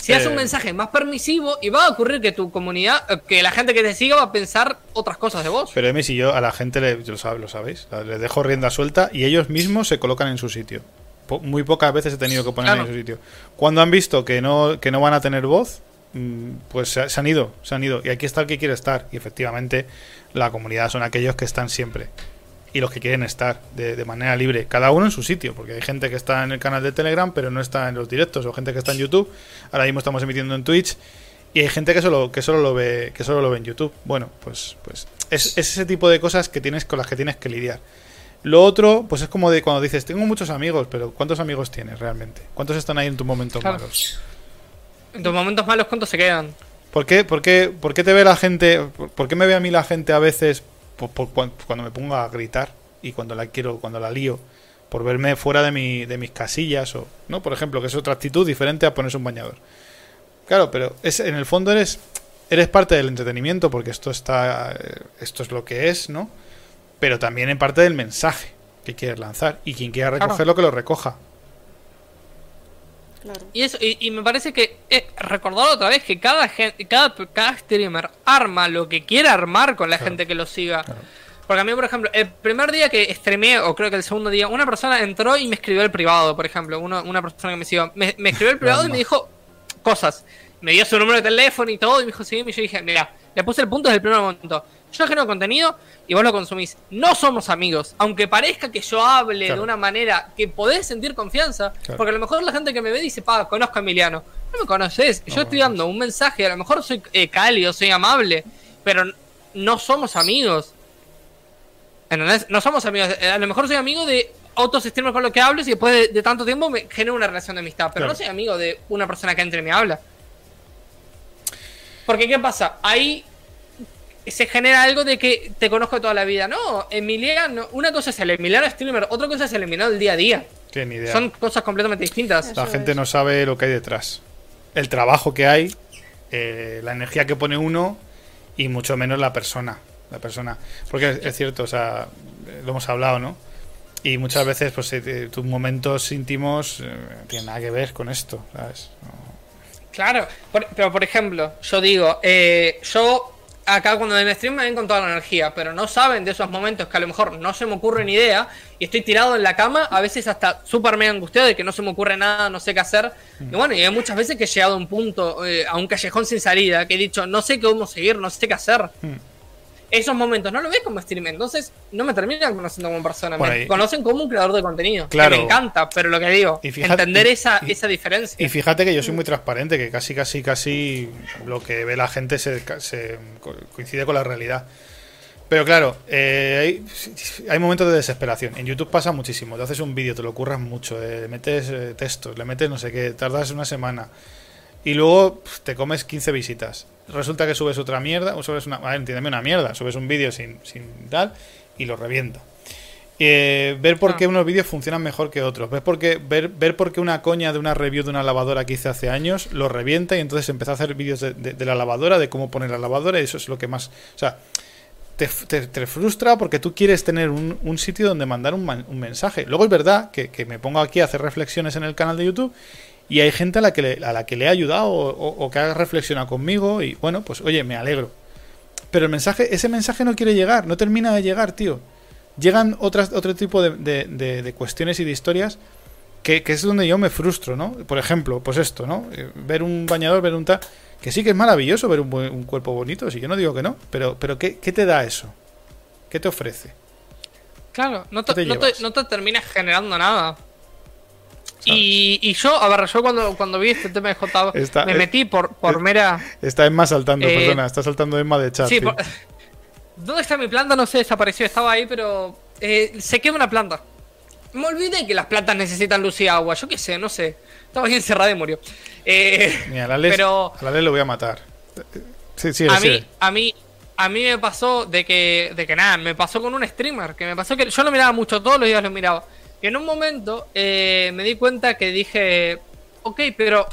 Si Eh. haces un mensaje más permisivo y va a ocurrir que tu comunidad, eh, que la gente que te siga va a pensar otras cosas de vos. Pero Emi, si yo a la gente le, lo, sabéis, les dejo rienda suelta y ellos mismos se colocan en su sitio. Muy pocas veces he tenido que Claro. en su sitio. Cuando han visto que no, que no van a tener voz, pues se, han ido, se han ido. Y aquí está el que quiere estar. Y efectivamente, la comunidad son aquellos que están siempre. Y los que quieren estar de, de manera libre. Cada uno en su sitio. Porque hay gente que está en el canal de Telegram, pero no está en los directos. O gente que está en YouTube. Ahora mismo estamos emitiendo en Twitch. Y hay gente que solo, que solo lo ve, que solo lo ve en YouTube. Bueno, pues, pues es, es ese tipo de cosas que tienes con las que tienes que lidiar. Lo otro, pues es como de cuando dices, tengo muchos amigos, pero ¿cuántos amigos tienes realmente? ¿Cuántos están ahí en tus momentos Claro. malos? En tus momentos malos, ¿cuántos se quedan? ¿Por qué, por, qué, por qué te ve la gente, por, por qué me ve a mí la gente a veces por- por cuan- cuando me pongo a gritar y cuando la quiero, cuando la lío, por verme fuera de, mi, de mis casillas o, ¿no? Por ejemplo, que es otra actitud diferente a ponerse un bañador. Claro, pero es, en el fondo eres, eres parte del entretenimiento porque esto está, eh, esto es lo que es, ¿no? Pero también en parte del mensaje que quieres lanzar y quien quiera Claro. recogerlo que lo recoja. Claro. Y eso, y, y me parece que eh, recordar otra vez que cada gente, cada, cada streamer arma lo que quiere armar con la Claro. gente que lo siga. Claro. Porque a mí, por ejemplo, el primer día que streameé, o creo que el segundo día, una persona entró y me escribió el privado, por ejemplo. Uno, una persona que me siguió. Me, me escribió el privado y me dijo cosas. Me dio su número de teléfono y todo, y me dijo, sí, y yo dije, mira, le puse el punto desde el primer momento. Yo genero contenido y vos lo consumís. No somos amigos. Aunque parezca que yo hable Claro. de una manera que podés sentir confianza, Claro. porque a lo mejor la gente que me ve dice, pa, conozco a Emiliano. No me conoces. No yo estoy dando un mensaje, a lo mejor soy eh, cálido, soy amable, pero no somos amigos. ¿Entendés? No somos amigos. Eh, A lo mejor soy amigo de otros streamers con los que hablo y después de, de tanto tiempo me genero una relación de amistad. Pero Claro. no soy amigo de una persona que entre y me habla. Porque, ¿qué pasa? Ahí se genera algo de que te conozco toda la vida. No, Emiliano, una cosa es el Emiliano streamer, otra cosa es el Emiliano del día a día. Que ni idea. Son cosas completamente distintas. La gente es. no sabe lo que hay detrás. El trabajo que hay, eh, la energía que pone uno y mucho menos la persona. La persona. Porque es, es cierto, o sea, lo hemos hablado, ¿no? Y muchas veces, pues, eh, eh, tus momentos íntimos eh, no tienen nada que ver con esto, ¿sabes? No. Claro, por- pero por ejemplo, yo digo, eh, yo acá cuando en stream me ven con toda la energía, pero no saben de esos momentos que a lo mejor no se me ocurre ni idea y estoy tirado en la cama, a veces hasta súper mega angustiado de que no se me ocurre nada, no sé qué hacer. Y bueno, y hay muchas veces que he llegado a un punto, eh, a un callejón sin salida, que he dicho, no sé cómo seguir, no sé qué hacer. Hmm. Esos momentos no lo ves como streamer, entonces no me terminan conociendo como persona, me conocen como un creador de contenido. que Claro. me encanta, pero lo que digo, Y fíjate- entender esa, y- esa diferencia. Y fíjate que yo soy muy transparente, que casi, casi, casi lo que ve la gente se, se co- coincide con la realidad. Pero claro, eh, hay, hay momentos de desesperación. En YouTube pasa muchísimo. Te haces un vídeo, te lo curras mucho, eh, le metes eh, textos, le metes no sé qué, tardas una semana. Y luego te comes 15 visitas. Resulta que subes otra mierda, o subes una. A ver, entiéndeme, una mierda. Subes un vídeo sin, sin tal y lo revienta. Eh, ver por Ah. qué unos vídeos funcionan mejor que otros. Ver por, qué, ver, ver por qué una coña de una review de una lavadora que hice hace años lo revienta y entonces empezó a hacer vídeos de, de- de la lavadora, de cómo poner la lavadora y eso es lo que más... O sea, te, te- te frustra porque tú quieres tener un, un sitio donde mandar un, un mensaje. Luego es verdad que, que me pongo aquí a hacer reflexiones en el canal de YouTube y hay gente a la que le, a la que le he ayudado o, o- o que ha reflexionado conmigo y bueno, pues oye, me alegro. Pero el mensaje, ese mensaje no quiere llegar, no termina de llegar, tío. Llegan otras, otro tipo de, de- de- de cuestiones y de historias que, que es donde yo me frustro, ¿no? Por ejemplo, pues esto, ¿no? Eh, Ver un bañador, ver un tal... Que sí que es maravilloso ver un, cuerpo bonito, sí, yo no digo que no, pero, pero ¿qué, qué te da eso? ¿Qué te ofrece? Claro, no ¿Qué te, te no, te, no te terminas generando nada. Y, y yo, a ver, yo cuando, cuando vi este tema de J, Está- me metí por, por mera. Está Emma saltando, Eh, perdona, está saltando Emma de chat. Sí, por- ¿Dónde está mi planta? No sé, desapareció. Estaba ahí, pero. Eh, se quema una planta. Me olvidé que las plantas necesitan luz y agua. Yo qué sé, no sé. Estaba ahí encerrada y murió. Eh, Mira, a la Les, pero- a la lo voy a matar. Sí, sí, a sí. mí, a mí, a mí me pasó de que, de que nada, me pasó con un streamer, que me pasó que yo lo miraba mucho, todos los días lo miraba. En un momento eh, me di cuenta que dije, ok, pero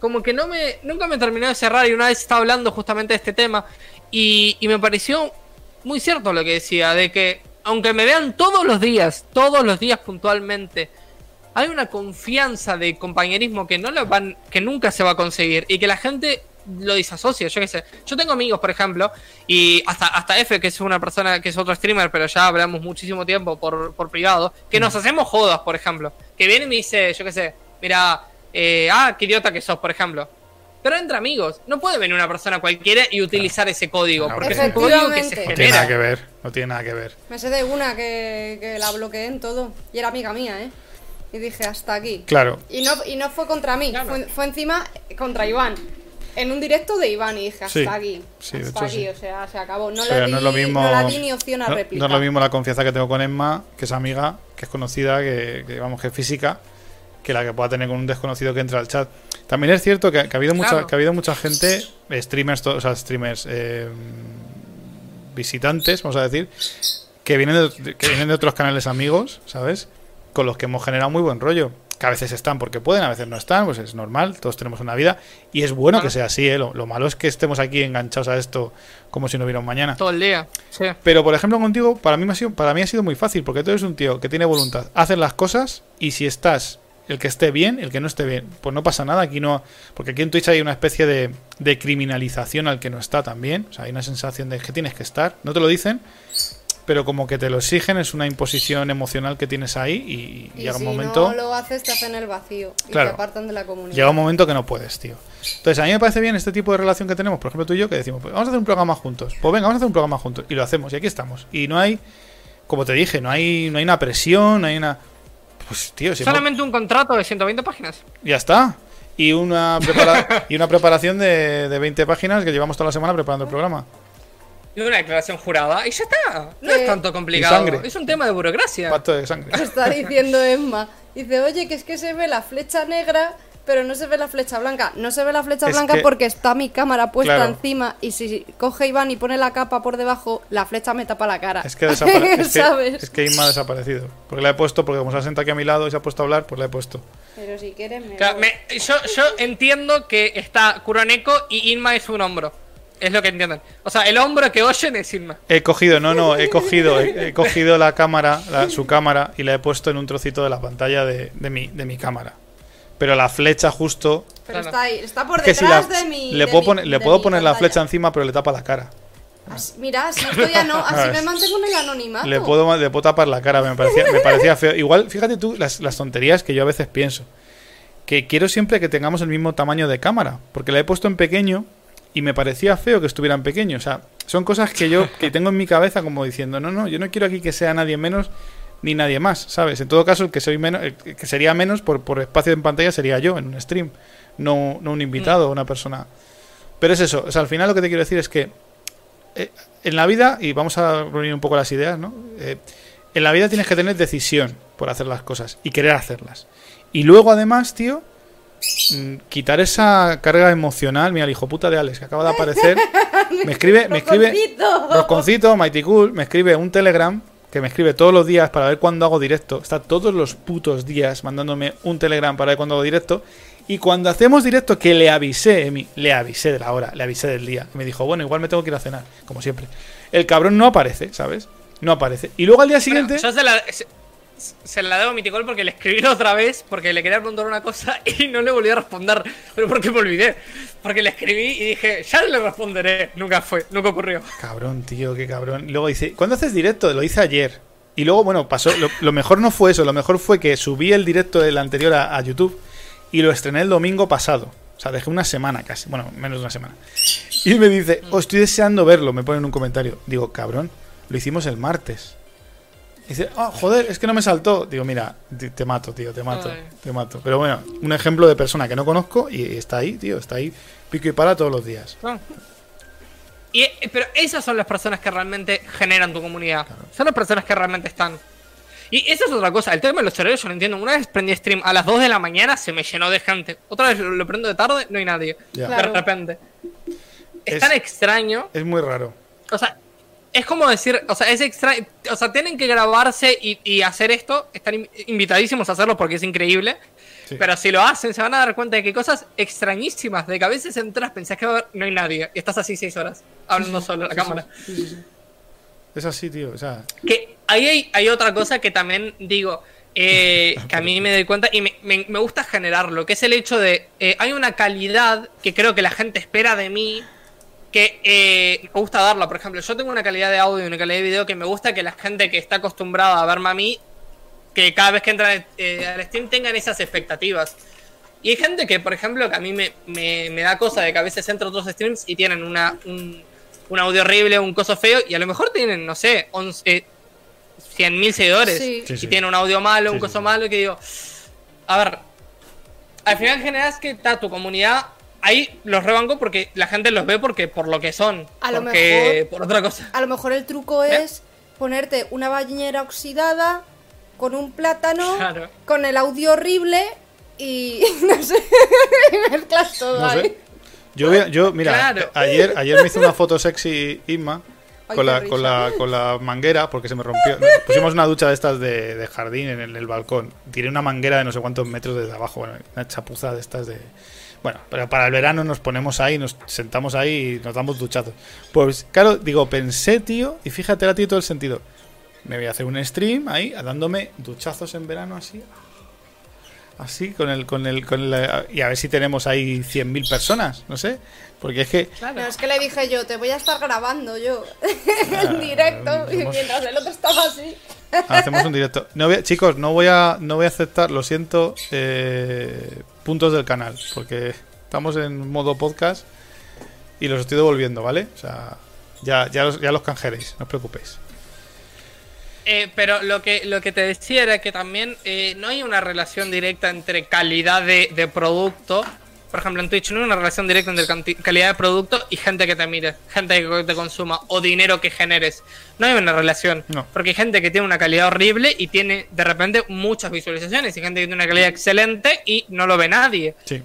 como que no me, nunca me terminó de cerrar y una vez estaba hablando justamente de este tema y, me pareció muy cierto lo que decía, de que aunque me vean todos los días, todos los días puntualmente, hay una confianza de compañerismo que no la van, que nunca se va a conseguir y que la gente lo disasocia, yo qué sé. Yo tengo amigos, por ejemplo, y hasta, hasta F, que es una persona que es otro streamer, pero ya hablamos muchísimo tiempo por, por privado, que nos hacemos jodas, por ejemplo. Que viene y me dice, yo qué sé, mira, eh, ah, qué idiota que sos, por ejemplo. Pero entre amigos, no puede venir una persona cualquiera y utilizar ese código, Claro. porque es un código que se Efectivamente. No tiene nada que genera. ver, no tiene nada que ver. Me sé de una que, que la bloqueé en todo. Y era amiga mía, ¿eh? Y dije, hasta aquí. Claro, Y no, y no fue contra mí, Claro. fue, fue encima contra Iván. En un directo de Iván y dije, hasta Sí, aquí. sí, hasta hecho, aquí, sí. o sea, se acabó. No, o sea, le di, no es lo mismo. no la di ni opción a no- es lo mismo la confianza que tengo con Emma, que es amiga, que es conocida, que, que, vamos, que es física, que la que pueda tener con un desconocido que entra al chat. También es cierto que, que ha habido mucha, que ha habido mucha gente, streamers, to- o sea, streamers eh, visitantes, vamos a decir, que vienen de, que vienen de otros canales amigos, ¿sabes? Con los que hemos generado muy buen rollo. Que a veces están porque pueden, a veces no están, pues es normal, todos tenemos una vida. Y es bueno que sea así, ¿eh? Lo, lo malo es que estemos aquí enganchados a esto como si no hubiera un mañana. Todo el día. Sí. Pero por ejemplo contigo, para mí, me ha sido, para mí ha sido muy fácil, porque tú eres un tío que tiene voluntad, haces las cosas y si estás el que esté bien, el que no esté bien. Pues no pasa nada, aquí no. Porque aquí en Twitch hay una especie de, de criminalización al que no está también. O sea, hay una sensación de que tienes que estar. No te lo dicen, pero como que te lo exigen, es una imposición emocional que tienes ahí y, Y llega si un momento. no lo haces, te hacen el vacío y Claro. te apartan de la comunidad. Llega un momento que no puedes, tío. Entonces, a mí me parece bien este tipo de relación que tenemos, por ejemplo, tú y yo, que decimos, pues vamos a hacer un programa juntos. Pues venga, vamos a hacer un programa juntos. Y lo hacemos, y aquí estamos. Y no hay, como te dije, no hay, no hay una presión, no hay una. Pues, tío, si hemos- Solamente un contrato de 120 páginas. ya está. Y una, prepara- y una preparación de, de 20 páginas que llevamos toda la semana preparando el programa. Y una declaración jurada. Y ya está. No Eh, es tanto complicado. sangre. Es un tema de burocracia. Pacto de sangre. Lo está diciendo Emma. Dice, oye, que es que se ve la flecha negra, pero no se ve la flecha blanca. No se ve la flecha Es blanca que- porque está mi cámara puesta Claro. encima y si coge Iván y pone la capa por debajo, la flecha me tapa la cara. Es que, desapare- es que, ¿Sabes? es que Inma ha desaparecido. Porque la he puesto, porque como se ha sentado aquí a mi lado y se ha puesto a hablar, pues la he puesto. Pero si quieren me Claro, me- yo, yo entiendo que está Kuroneko y Inma es un hombro. Es lo que entienden. O sea, el hombro que oyen es Inma. He cogido, no, no, he cogido, he, he cogido la cámara, la- su cámara, y la he puesto en un trocito de la pantalla de, de mi, de mi cámara. Pero la flecha justo. Pero está ahí, está por si la, detrás de mi. le de puedo mi- poner, le puedo poner la flecha encima, pero le tapa la cara. Así- mira, así esto ya no, así me mantengo en el anonimato. Le puedo, le puedo tapar la cara, me parecía, me parecía feo. Igual, fíjate tú las, las tonterías que yo a veces pienso. Que quiero siempre que tengamos el mismo tamaño de cámara. Porque la he puesto en pequeño y me parecía feo que estuviera en pequeño. O sea, son cosas que yo que tengo en mi cabeza como diciendo, no, no, yo no quiero aquí que sea nadie menos ni nadie más, ¿sabes? En todo caso, el que soy menos, el que sería menos por, por espacio en pantalla sería yo en un stream, no, no un invitado o una persona. Pero es eso, o sea, al final lo que te quiero decir es que eh, en la vida, y vamos a reunir un poco las ideas, ¿no? Eh, en la vida tienes que tener decisión por hacer las cosas y querer hacerlas. Y luego, además, tío, mm, quitar esa carga emocional. Mira, el hijo puta de Alex que acaba de aparecer. Me escribe, me escribe. Rosconcito. Mighty Cool, me escribe un Telegram que me escribe todos los días para ver cuándo hago directo. Está todos los putos días mandándome un Telegram para ver cuándo hago directo. Y cuando hacemos directo, que le avisé, Emi, le avisé de la hora, le avisé del día. Y me dijo, bueno, igual me tengo que ir a cenar, como siempre. El cabrón no aparece, ¿sabes? No aparece. Y luego al día Bueno, siguiente. la, se, la debo a Miticol porque le escribí la otra vez porque le quería preguntar una cosa y no le volví a responder. Pero porque me olvidé. Porque le escribí y dije, ya le responderé. Nunca fue, nunca ocurrió. Cabrón, tío, qué cabrón. Luego dice, ¿cuándo haces directo? Lo hice ayer. Y luego, bueno, pasó. Lo, lo mejor no fue eso, lo mejor fue que subí el directo del anterior a, a YouTube y lo estrené el domingo pasado. O sea, dejé una semana casi. Bueno, menos de una semana. Y me dice, oh, estoy deseando verlo. Me pone en un comentario. Digo, cabrón, lo hicimos el martes. Dice, ah, joder, es que no me saltó. Digo, mira, te, mato, tío, te mato, Ay. te mato. Pero bueno, un ejemplo de persona que no conozco y está ahí, tío, está ahí, pico y para todos los días. Y, eh, pero esas son las personas que realmente generan tu comunidad. Son las personas que realmente están. Y esa es otra cosa. El tema de los horarios yo no entiendo. Una vez prendí stream a las 2 de la mañana, se me llenó de gente. Otra vez lo, lo prendo de tarde, no hay nadie. Claro. De repente. Es, Es- tan extraño. Es muy raro. O sea, es como decir, o sea, es extraño. O sea, tienen que grabarse y, y hacer esto. Están in- invitadísimos a hacerlo porque es increíble. Sí. Pero si lo hacen, se van a dar cuenta de que cosas extrañísimas, de que a veces entras, pensás que no hay nadie, y estás así seis horas, hablando solo a la cámara. Es así, tío. O sea, Que ahí hay, hay otra cosa que también digo, eh, que a mí me doy cuenta y me, me- me gusta generarlo, que es el hecho de, eh, hay una calidad que creo que la gente espera de mí, que eh, me gusta darla. Por ejemplo, yo tengo una calidad de audio y una calidad de video que me gusta que la gente que está acostumbrada a verme a mí, que cada vez que entra eh, al stream tengan esas expectativas. Y hay gente que, por ejemplo, que a mí me, me, me da cosa de que a veces entra a otros streams y tienen una, un, un audio horrible, un coso feo, y a lo mejor tienen, no sé, 11, eh, 100.000 seguidores, Sí. Sí, y sí. tienen un audio malo, un coso sí. malo, que digo, a ver, al final general es que está tu comunidad, ahí los rebanco porque la gente los ve porque por lo que son, A lo mejor- por otra cosa. A lo mejor el truco ¿Eh? es ponerte una bañera oxidada con un plátano, Claro. con el audio horrible y no sé, y mezclas todo no ahí. sé. Yo, voy a- yo mira, Claro. ayer, ayer me hizo una foto sexy Inma con la, con, la, con la manguera porque se me rompió. Pusimos una ducha de estas de, de jardín en el, el balcón. Tiré una manguera de no sé cuántos metros desde abajo. Bueno, una chapuza de estas de. Bueno, pero para el verano nos ponemos ahí, nos sentamos ahí y nos damos duchazos. Pues claro, digo, pensé, tío, y fíjate a ti todo el sentido. Me voy a hacer un stream ahí, dándome duchazos en verano así. Así, con el, con el, con el, y a ver si tenemos ahí 100.000 personas, no sé. Porque es que Claro. No, es que le dije yo, te voy a estar grabando yo Ah, en directo y hemos- mientras el otro estaba así. Hacemos un directo. No voy chicos, no voy a, no voy a aceptar, lo siento, eh, puntos del canal, porque estamos en modo podcast y los estoy devolviendo, ¿vale? O sea, ya, ya, los, ya canjeréis, no os preocupéis. Eh, pero lo que, lo que te decía era que también eh, no hay una relación directa entre calidad de producto. Por ejemplo, en Twitch no hay una relación directa entre calidad de producto y gente que te mire, gente que te consuma o dinero que generes. No hay una relación. No. Porque hay gente que tiene una calidad horrible y tiene de repente muchas visualizaciones y gente que tiene una calidad excelente y no lo ve nadie. Sí.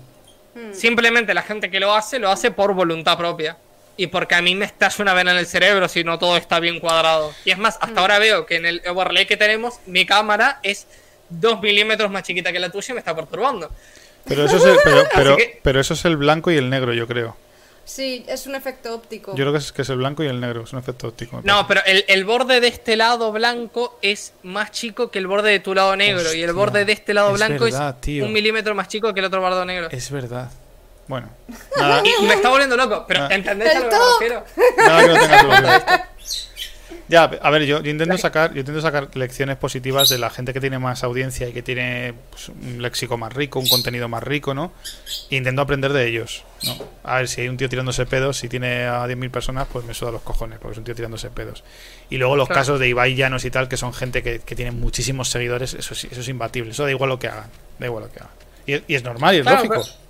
Simplemente la gente que lo hace, lo hace por voluntad propia. Y porque a mí me estalla una vena en el cerebro si no todo está bien cuadrado. Y es más, hasta ahora veo que en el overlay que tenemos, mi cámara es 2 milímetros más chiquita que la tuya y me está perturbando. Pero eso es el, pero, pero, que- pero eso es el blanco y el negro, yo creo. Sí, es un efecto óptico. Yo creo que es, que es el blanco y el negro, es un efecto óptico. No, pero el, el borde de este lado blanco es más chico que el borde de tu lado negro. y el borde de este lado es blanco verdad, es tío. un milímetro más chico que el otro borde negro. Es verdad. Bueno, nada, Y me está volviendo loco, pero. ¿entendés a lo que me Del refiero? nada que no tenga solución. Ya, a ver, yo, yo intento sacar, yo intento sacar lecciones positivas de la gente que tiene más audiencia y que tiene pues, un léxico más rico, un contenido más rico, ¿no? E intento aprender de ellos, ¿no? A ver, si hay un tío tirándose pedos, si tiene a 10.000 personas, pues me suda los cojones, porque es un tío tirándose pedos. Y luego los Claro. casos de Ibai Llanos y tal, que son gente que, que tiene muchísimos seguidores, eso, eso es imbatible, eso da igual lo que hagan, da igual lo que hagan. Y, y es normal y es Claro, lógico. pero-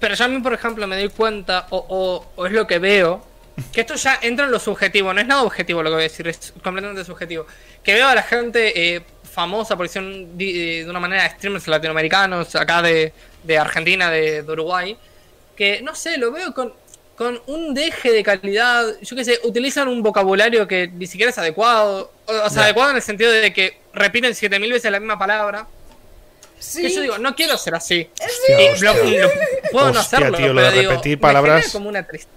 Pero yo a mí, por ejemplo, me doy cuenta, o, o- o es lo que veo, que esto ya entra en lo subjetivo, no es nada objetivo lo que voy a decir, es completamente subjetivo. Que veo a la gente eh, famosa, por decirlo di- de una manera, streamers latinoamericanos, acá de, de Argentina, de, de Uruguay, que no sé, lo veo con, con un deje de calidad, yo qué sé, utilizan un vocabulario que ni siquiera es adecuado, o, o sea, adecuado en el sentido de que repiten 7000 veces la misma palabra. Sí. Que yo digo, no quiero ser así. Hostia, Y hostia. lo- lo- puedo no hacerlo, tío, lo pero de digo, repetir palabras- como una tristeza.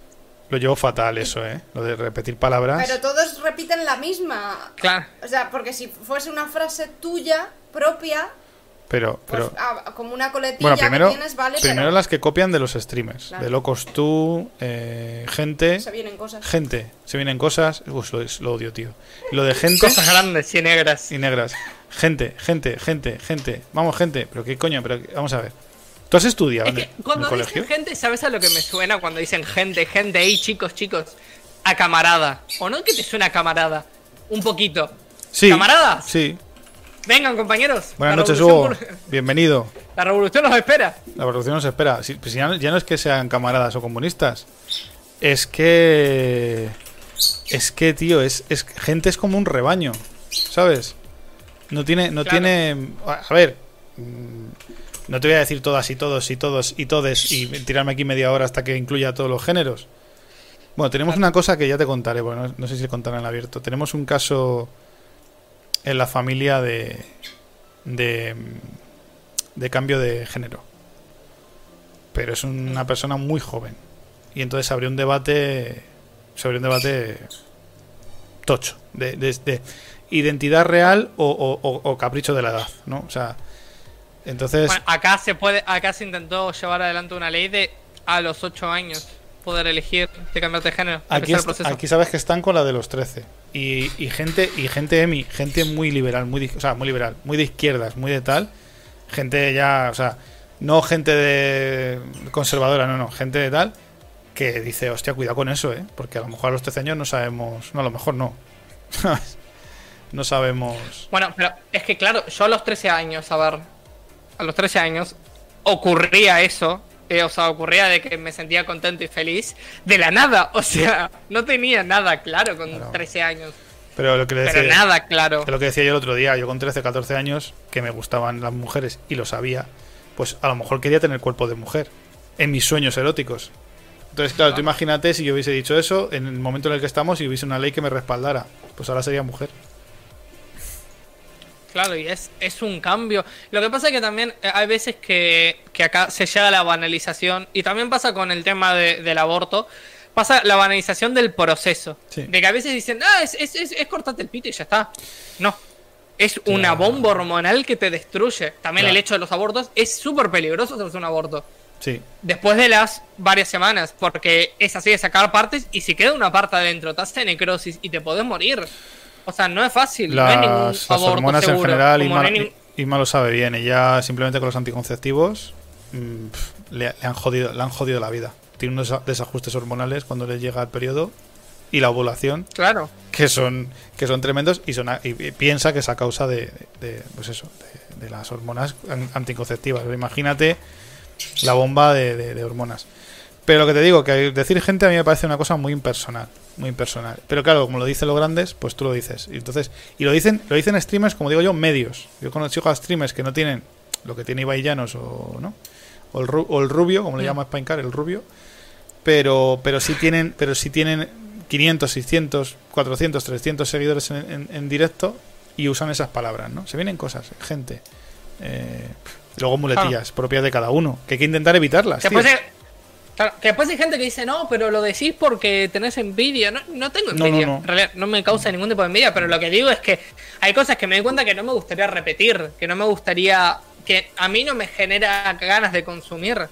Lo llevo fatal eso, ¿eh? Lo de repetir palabras. Pero todos repiten la misma. Claro. O sea, porque si fuese una frase tuya, propia, Pero, pues pero, ah, como una coletilla bueno, primero, que tienes, vale, primero pero las que copian de los streamers. Claro. De locos tú, eh, gente, se vienen cosas. gente. Se vienen cosas. Uf, lo, lo odio, tío. Lo de gente Cosas grandes y negras. y negras. Gente, gente, gente, gente. Vamos, gente. Pero qué coño, pero vamos a ver. ¿Tú has estudiado Es en, que el- en el cuando colegio? dicen gente, ¿sabes a lo que me suena cuando dicen gente, gente, ey, chicos, chicos? A camarada. ¿O no que te suena a camarada? Un poquito. Sí. ¿Camaradas? Sí. Vengan, compañeros. Buenas noches, Hugo. por- Bienvenido. La revolución nos espera. La revolución nos espera. Si- pues ya, no- ya no es que sean camaradas o comunistas. Es que. Es que, tío, es, es gente es como un rebaño. ¿Sabes? No tiene. No Claro. tiene. A ver. No te voy a decir todas y todos y todos y todes y tirarme aquí media hora hasta que incluya todos los géneros. Bueno, tenemos una cosa que ya te contaré, bueno, no, sé si se contará en abierto. Tenemos un caso en la familia de. de. de cambio de género. Pero es una persona muy joven. Y entonces abrió un debate. Se abrió un debate. tocho. De, de- de identidad real o- o- o capricho de la edad, ¿no? O sea. Entonces. Bueno, acá se puede, acá se intentó llevar adelante una ley de a los 8 años poder elegir de cambiarte de género. Aquí, empezar el est- proceso. aquí sabes que están con la de los 13. Y, y gente, y gente EMI, gente muy liberal, muy, o sea, muy liberal, muy de izquierdas, muy de tal. Gente ya, o sea, no gente de conservadora, no, no, gente de tal que dice, hostia, cuidado con eso, ¿eh? Porque a lo mejor a los 13 años no sabemos, no, a lo mejor no. no sabemos. Bueno, pero es que claro, yo a los 13 años, a ver, a los 13 años ocurría eso, eh, o sea, ocurría de que me sentía contento y feliz de la nada, o sea, no tenía nada claro con Claro. 13 años, Pero lo que le decía, pero nada claro. es lo que decía yo el otro día, yo con 13, 14 años, que me gustaban las mujeres y lo sabía, pues a lo mejor quería tener cuerpo de mujer en mis sueños eróticos. Entonces, claro, tú imagínate si yo hubiese dicho eso en el momento en el que estamos y hubiese una ley que me respaldara. Pues ahora sería mujer. Claro, y es, es un cambio. Lo que pasa es que también eh, hay veces que, que acá se llega a la banalización, y también pasa con el tema de- del aborto, pasa la banalización del proceso. Sí. De que a veces dicen, ah, es, es, es, es cortarte el pito y ya está. No. Es una bomba hormonal que te destruye. También Claro. el hecho de los abortos es súper peligroso hacerse un aborto. Sí. Después de las varias semanas, porque es así de sacar partes y si queda una parte adentro, te hace necrosis y te podés morir. O sea, no es fácil. no hay ningún Las, aborto hormonas en general, no Isma, hay nin- Isma lo sabe bien. Ella simplemente con los anticonceptivos mm, pf, le, le han jodido, le han jodido la vida. Tiene unos desa- desajustes hormonales cuando le llega el periodo y la ovulación Claro. que son que son tremendos y son y, piensa que es a causa de, de- pues eso de, de las hormonas an- anticonceptivas imagínate la bomba de hormonas pero lo que te digo que decir gente a mí me parece una cosa muy impersonal muy impersonal. Pero claro como lo dicen los grandes pues tú lo dices. Y entonces y lo dicen lo dicen streamers como digo yo medios. Yo conozco a streamers que no tienen lo que tiene Ibai Llanos o no o el, o el rubio como le Mm. llama Spinecar el rubio. Pero pero sí tienen pero sí tienen 500 600 400 300 seguidores en, en- en directo y usan esas palabras no se vienen cosas gente. Eh, luego muletillas propias de cada uno que hay que intentar evitarlas Que tío. hay, claro, que después hay gente que dice, no, pero lo decís porque tenés envidia. No, no tengo envidia. no, no. En realidad, no me causa ningún tipo de envidia, pero lo que digo es que hay cosas que me doy cuenta que no me gustaría repetir, que no me gustaría. que a mí no me genera ganas de consumir.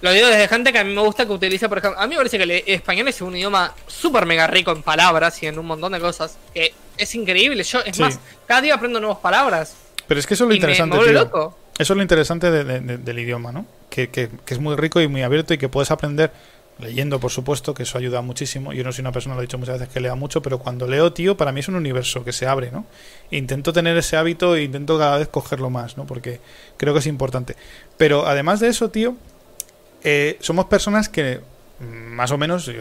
Lo digo desde gente que a mí me gusta que utilice, por ejemplo. A mí me parece que el español es un idioma súper mega rico en palabras y en un montón de cosas. Que es increíble. Yo, es Sí. más, cada día aprendo nuevas palabras. pero es que eso es lo y me- me interesante vuelve tío. loco. Eso es lo interesante de- de- de- del idioma, ¿no? Que, que- es muy rico y muy abierto y que puedes aprender leyendo, por supuesto, que eso ayuda muchísimo. Yo no soy una persona, lo he dicho muchas veces, que lea mucho, pero cuando leo, tío, para mí es un universo que se abre, ¿no? Intento tener ese hábito e intento cada vez cogerlo más, ¿no? Porque creo que es importante. Pero además de eso, tío, eh, somos personas que más o menos eh,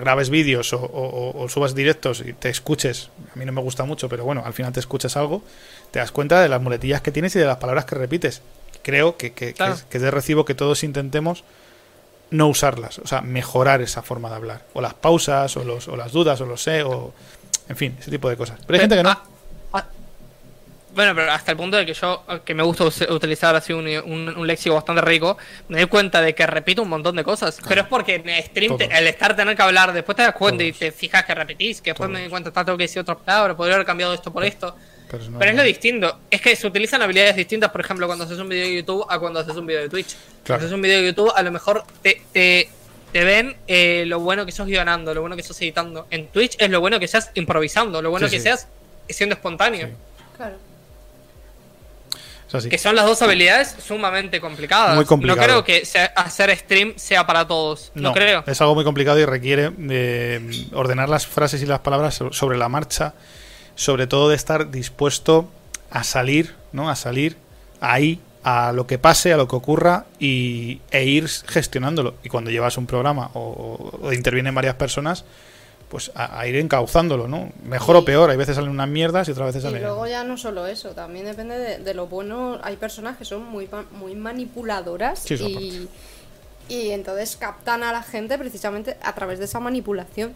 grabes vídeos o, o- o- o subas directos y te escuches, a mí no me gusta mucho, pero bueno, al final te escuchas algo, te das cuenta de las muletillas que tienes y de las palabras que repites. Creo que, que, que es, que es de recibo que todos intentemos no usarlas, o sea, mejorar esa forma de hablar. O las pausas, o, los, o las dudas, o los sé, o... En fin, ese tipo de cosas. Pero hay gente que no. Ah, bueno, pero hasta el punto de que yo, que me gusta us- utilizar así un, un, un léxico bastante rico, me doy cuenta de que repito un montón de cosas. Pero es porque en el stream, te- al estar tener que hablar, después te das cuenta y te fijas que repetís, que después me doy cuenta, "Ah, tengo que decir otra palabra, podría haber cambiado esto por esto. Pero, no- Pero es lo distinto. Es que se utilizan habilidades distintas, por ejemplo, cuando haces un video de YouTube a cuando haces un video de Twitch. Cuando Claro. haces un video de YouTube, a lo mejor te, te, te ven eh, lo bueno que sos guionando, lo bueno que sos editando. En Twitch es lo bueno que seas improvisando, lo bueno Sí, que sí. seas siendo espontáneo. Sí. Claro. Así. Que son las dos habilidades sumamente complicadas. Muy complicado. No creo que sea- hacer stream sea para todos. No, creo. Es algo muy complicado y requiere mm, ordenar las frases y las palabras so- sobre la marcha, sobre todo de estar dispuesto a salir, ¿no? A salir ahí a lo que pase, a lo que ocurra y, e ir gestionándolo. Y cuando llevas un programa o intervienen varias personas, pues a, a ir encauzándolo, ¿no? Mejor o peor, hay veces salen unas mierdas y otras veces Y salen... luego ya no solo eso, también depende de, de lo bueno. Hay personas que son muy, muy manipuladoras Sí, y, y entonces captan a la gente precisamente a través de esa manipulación.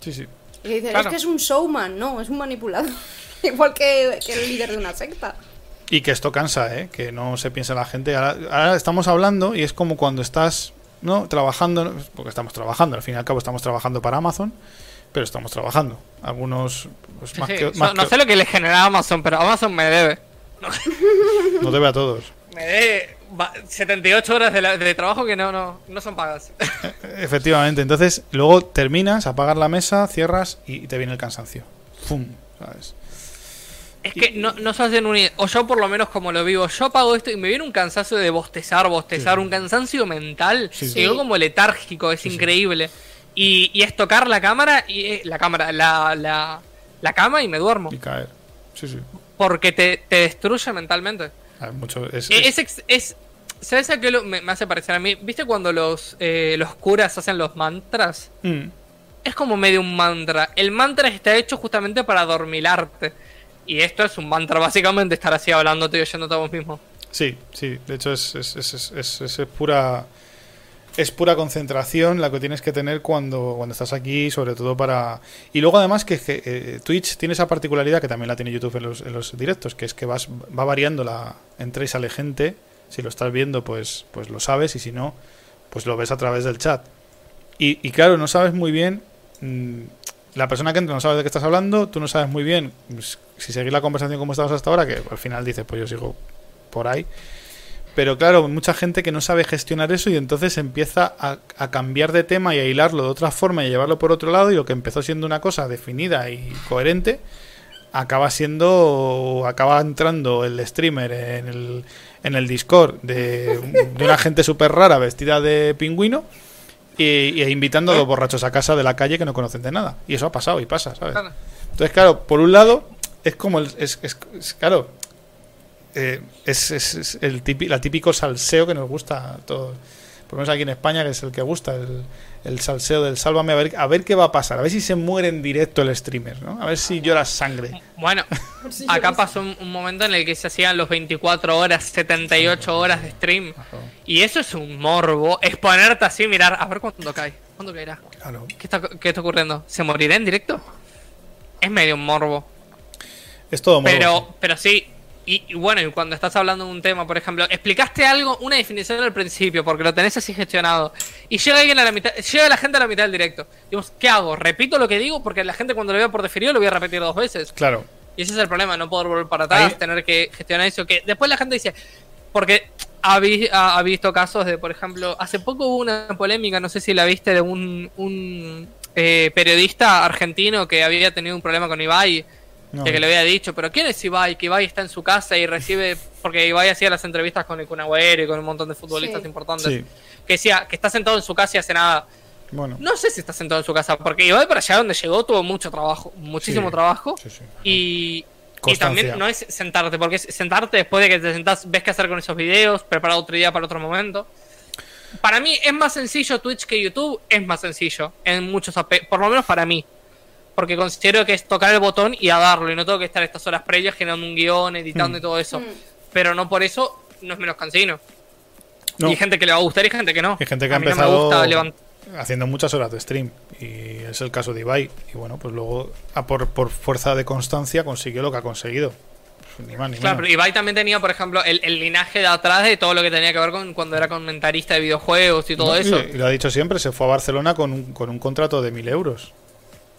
Sí, sí. Y dicen, Claro. es que es un showman, no, es un manipulador. Igual que, que el líder de una secta. Y que esto cansa, ¿eh? Que no se piensa la gente. Ahora, ahora estamos hablando y es como cuando estás, ¿no? Trabajando, porque estamos trabajando, al fin y al cabo estamos trabajando para Amazon, pero estamos trabajando. Algunos, pues más Sí, que... más no que- sé lo que le genera a Amazon, pero Amazon me debe. No debe a todos. Me debe va- 78 horas de, la- de trabajo que no, no, no son pagas. Efectivamente, entonces luego terminas, apagas la mesa, cierras y te viene el cansancio. ¡Fum! ¿Sabes? Es que no, no se hacen un... O yo por lo menos como lo vivo, yo pago esto y me viene un cansancio de bostezar, bostezar, Sí, un cansancio mental. Sí, sí. como letárgico, es increíble. Y, y es tocar la cámara y eh, la cámara, la, la, la cama y me duermo. Y caer. Sí, sí. Porque te, te destruye mentalmente. Ah, mucho, es, Eh, es- Es, es- ¿Sabes a qué lo- me, me hace parecer a mí? ¿Viste cuando los, eh, los curas hacen los mantras? Mm, Es como medio un mantra. El mantra está hecho justamente para adormilarte. Y esto es un mantra, básicamente, estar así hablándote y oyéndote a vos mismo. Sí, sí, de hecho es, es, es, es- es- pura es pura concentración la que tienes que tener cuando, cuando estás aquí, sobre todo para... Y luego además que, que, eh, Twitch tiene esa particularidad que también la tiene YouTube en los, en los directos, que es que vas va variando la entra y sale gente, si lo estás viendo pues, pues lo sabes y si no, pues lo ves a través del chat. Y, y claro, no sabes muy bien mm, la persona que entra no sabe de qué estás hablando, tú no sabes muy bien pues, si seguir la conversación como estabas hasta ahora, que al final dices, pues yo sigo por ahí. Pero claro, mucha gente que no sabe gestionar eso y entonces empieza a, cambiar de tema y a hilarlo de otra forma y a llevarlo por otro lado y lo que empezó siendo una cosa definida y coherente acaba siendo acaba entrando el streamer en el, en el Discord de, de una gente súper rara vestida de pingüino y, y invitando a los borrachos a casa de la calle que no conocen de nada. Y eso ha pasado y pasa, ¿sabes? Entonces, claro, por un lado, es como el. Es, es, es claro. Eh, es, es, el típico, la típico salseo que nos gusta a todos. Por lo menos aquí en España, que es el que gusta, el, el salseo del sálvame, a ver, a ver qué va a pasar, a ver si se muere en directo el streamer, ¿no? A ver si llora sangre. Bueno, acá pasó un, un, momento en el que se hacían los 24 horas, 78 horas de stream. Y eso es un morbo, exponerte así, mirar, a ver cuándo cae, cuándo caerá. Claro. ¿Qué está, ¿Qué está ocurriendo? ¿Se morirá en directo? Es medio un morbo. Es todo morbo. Pero, pero sí, y, y, bueno, y cuando estás hablando de un tema, por ejemplo, explicaste algo, una definición al principio, porque lo tenés así gestionado, y llega alguien a la mitad, llega la gente a la mitad del directo. Digamos, ¿qué hago? ¿Repito lo que digo? Porque la gente cuando lo vea por definido lo voy a repetir dos veces. Claro. Y ese es el problema, no poder volver para atrás, Ahí... tener que gestionar eso. Que después la gente dice, porque ha, vi, ha, ha, visto casos de, por ejemplo, hace poco hubo una polémica, no sé si la viste, de un, un eh, periodista argentino que había tenido un problema con Ibai no. que le había dicho, pero ¿quién es Ibai? Que Ibai está en su casa y recibe, porque Ibai hacía las entrevistas con el Kun Agüero y con un montón de futbolistas sí. importantes, sí. que decía que está sentado en su casa y hace nada. Bueno. No sé si está sentado en su casa, porque Ibai para allá donde llegó tuvo mucho trabajo, muchísimo sí. trabajo, y, y, también no es sentarte, porque es sentarte después de que te sentás, ves qué hacer con esos videos, preparar otro día para otro momento. Para mí es más sencillo Twitch que YouTube, es más sencillo en muchos aspectos, por lo menos para mí porque considero que es tocar el botón y a darlo y no tengo que estar estas horas previas generando un guion, editando mm. y todo eso. Mm. Pero no por eso no es menos cansino. No. Y hay gente que le va a gustar y gente que no. Hay gente que a ha empezado no haciendo muchas horas de stream y es el caso de Ibai y bueno, pues luego a por, por fuerza de constancia consiguió lo que ha conseguido. Ni más, ni claro, pero Ibai también tenía, por ejemplo, el, el, linaje de atrás de todo lo que tenía que ver con cuando era comentarista de videojuegos y todo no, eso. Y, y, lo ha dicho siempre, se fue a Barcelona con un, con un contrato de mil euros.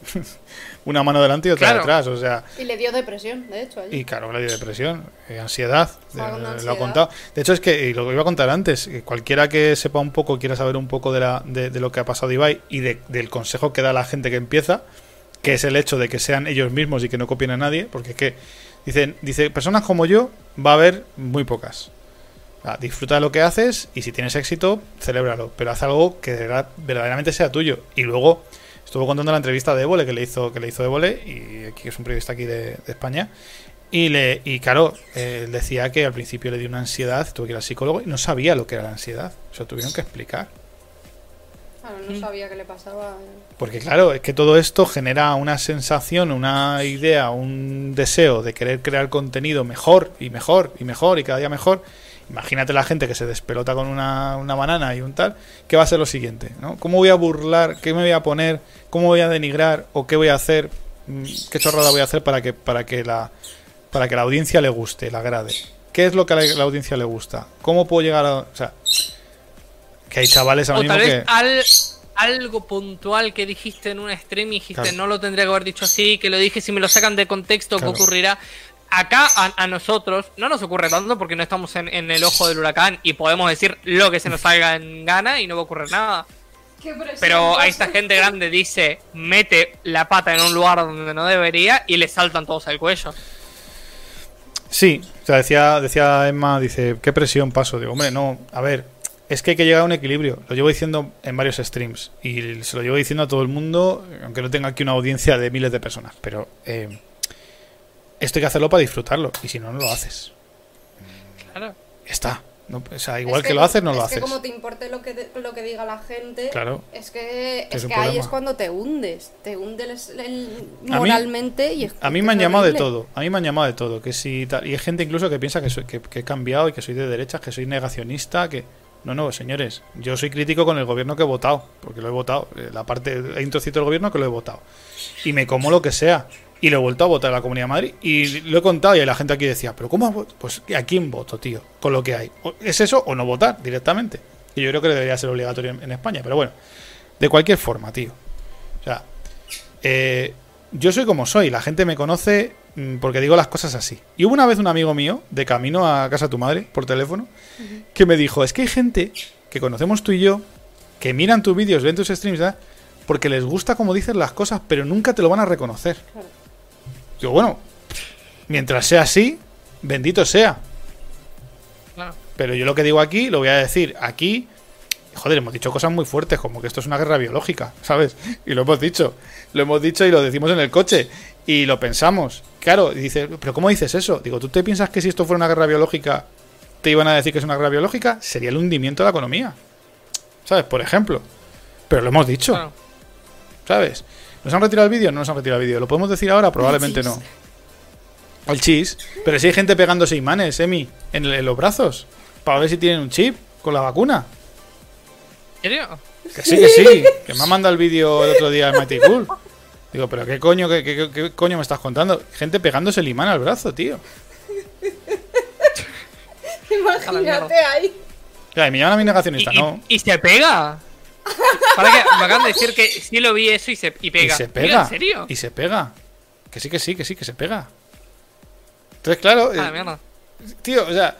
una mano delante y otra Claro. detrás, o sea, Y le dio depresión, de hecho. Allí. y claro, le dio depresión, eh, ansiedad, eh, lo ha contado. De hecho es que, y lo iba a contar antes, que cualquiera que sepa un poco, quiera saber un poco de, la, de, de lo que ha pasado Ibai y de- del consejo que da la gente que empieza, que es el hecho de que sean ellos mismos y que no copien a nadie, porque es que dicen, dice, personas como yo va a haber muy pocas. Ah, disfruta de lo que haces y si tienes éxito, celébralo, pero haz algo que de verdad- verdaderamente sea tuyo. Y luego estuvo contando la entrevista de Évole que le hizo, que le hizo Évole, y que es un periodista aquí de, de España. Y, le, y claro, eh, él decía que al principio le dio una ansiedad, tuvo que ir al psicólogo y no sabía lo que era la ansiedad. Se lo tuvieron que explicar. Claro, no sabía qué le pasaba. Porque claro, es que todo esto genera una sensación, una idea, un deseo de querer crear contenido mejor y mejor y mejor y cada día mejor. Imagínate la gente que se despelota con una, una banana y un tal, ¿qué va a ser lo siguiente? ¿no? ¿Cómo voy a burlar? ¿Qué me voy a poner? ¿Cómo voy a denigrar? ¿O qué voy a hacer? Mm, ¿Qué chorrada voy a hacer para que, para que, la, para que la audiencia le guste, le agrade? ¿Qué es lo que a la, la audiencia le gusta? ¿Cómo puedo llegar a...? O sea, que hay chavales ahora O mismo tal que... vez al, algo puntual que dijiste en un stream y dijiste Claro. no lo tendría que haber dicho así, que lo dije, si me lo sacan de contexto, Claro. ¿qué ocurrirá? Acá a, a nosotros no nos ocurre tanto porque no estamos en, en el ojo del huracán y podemos decir lo que se nos salga en gana y no va a ocurrir nada. Pero a esta gente grande dice, mete la pata en un lugar donde no debería y le saltan todos al cuello. Sí, o sea, decía, decía Emma, dice, ¿qué presión paso? Digo, hombre, no, a ver, es que hay que llegar a un equilibrio. Lo llevo diciendo en varios streams y se lo llevo diciendo a todo el mundo, aunque no tenga aquí una audiencia de miles de personas, pero eh, esto hay que hacerlo para disfrutarlo y si no, no lo haces. Claro. Está. No, o sea, igual Es que, lo haces, no es lo que haces. como te importe lo que, lo que diga la gente, Claro. es que, Que es que ahí es cuando te hundes. Te hundes el- el- mí- moralmente y es A mí me han llamado de todo, a mí me han llamado de todo, que si y hay gente incluso que piensa que, soy, que, que he cambiado y que soy de derechas, que soy negacionista, que no, no, señores, yo soy crítico con el gobierno que he votado, porque lo he votado, eh, la parte hay un trocito del gobierno que lo he votado y me como lo que sea y lo he vuelto a votar en la Comunidad de Madrid y lo he contado y la gente aquí decía, pero cómo has vot-?" pues a quién voto, tío, con lo que hay, es eso o no votar directamente y yo creo que debería ser obligatorio en, en España, pero bueno, de cualquier forma, tío, o sea eh, yo soy como soy, la gente me conoce mm, porque digo las cosas así. Y hubo una vez un amigo mío, de camino a casa de tu madre, por teléfono, que me dijo, es que hay gente que conocemos tú y yo, que miran tus vídeos, ven tus streams, ¿verdad? porque les gusta como dices las cosas, pero nunca te lo van a reconocer. Digo, bueno, mientras sea así, bendito sea. Claro. Pero yo lo que digo aquí, lo voy a decir aquí. Joder, hemos dicho cosas muy fuertes, como que esto es una guerra biológica, ¿sabes? Y lo hemos dicho. Lo hemos dicho y lo decimos en el coche. Y lo pensamos. Claro, y dice, ¿pero cómo dices eso? Digo, ¿tú te piensas que si esto fuera una guerra biológica, te iban a decir que es una guerra biológica? Sería el hundimiento de la economía. ¿Sabes? Por ejemplo. Pero lo hemos dicho. Claro. ¿Sabes? ¿Nos han retirado el vídeo? No nos han retirado el vídeo. ¿Lo podemos decir ahora? Probablemente no. El chis. Pero si hay gente pegándose imanes, Emi, en, en los brazos. Para ver si tienen un chip con la vacuna. ¿En serio? Que sí, que sí. Que me ha mandado el vídeo el otro día en Mighty Cool. Digo, pero ¿qué coño, qué, qué- qué coño me estás contando? Gente pegándose el imán al brazo, tío. Imagínate ahí. Ya, y me llaman a mi ¿Y, negacionista, y- no. y se pega? Para que me acaban de decir que sí lo vi eso y se y Y pega. se Tío, pega. ¿En serio? Y se pega. Que sí, que sí, que sí, que se pega. Entonces, claro, Ah, eh, mierda. tío, o sea,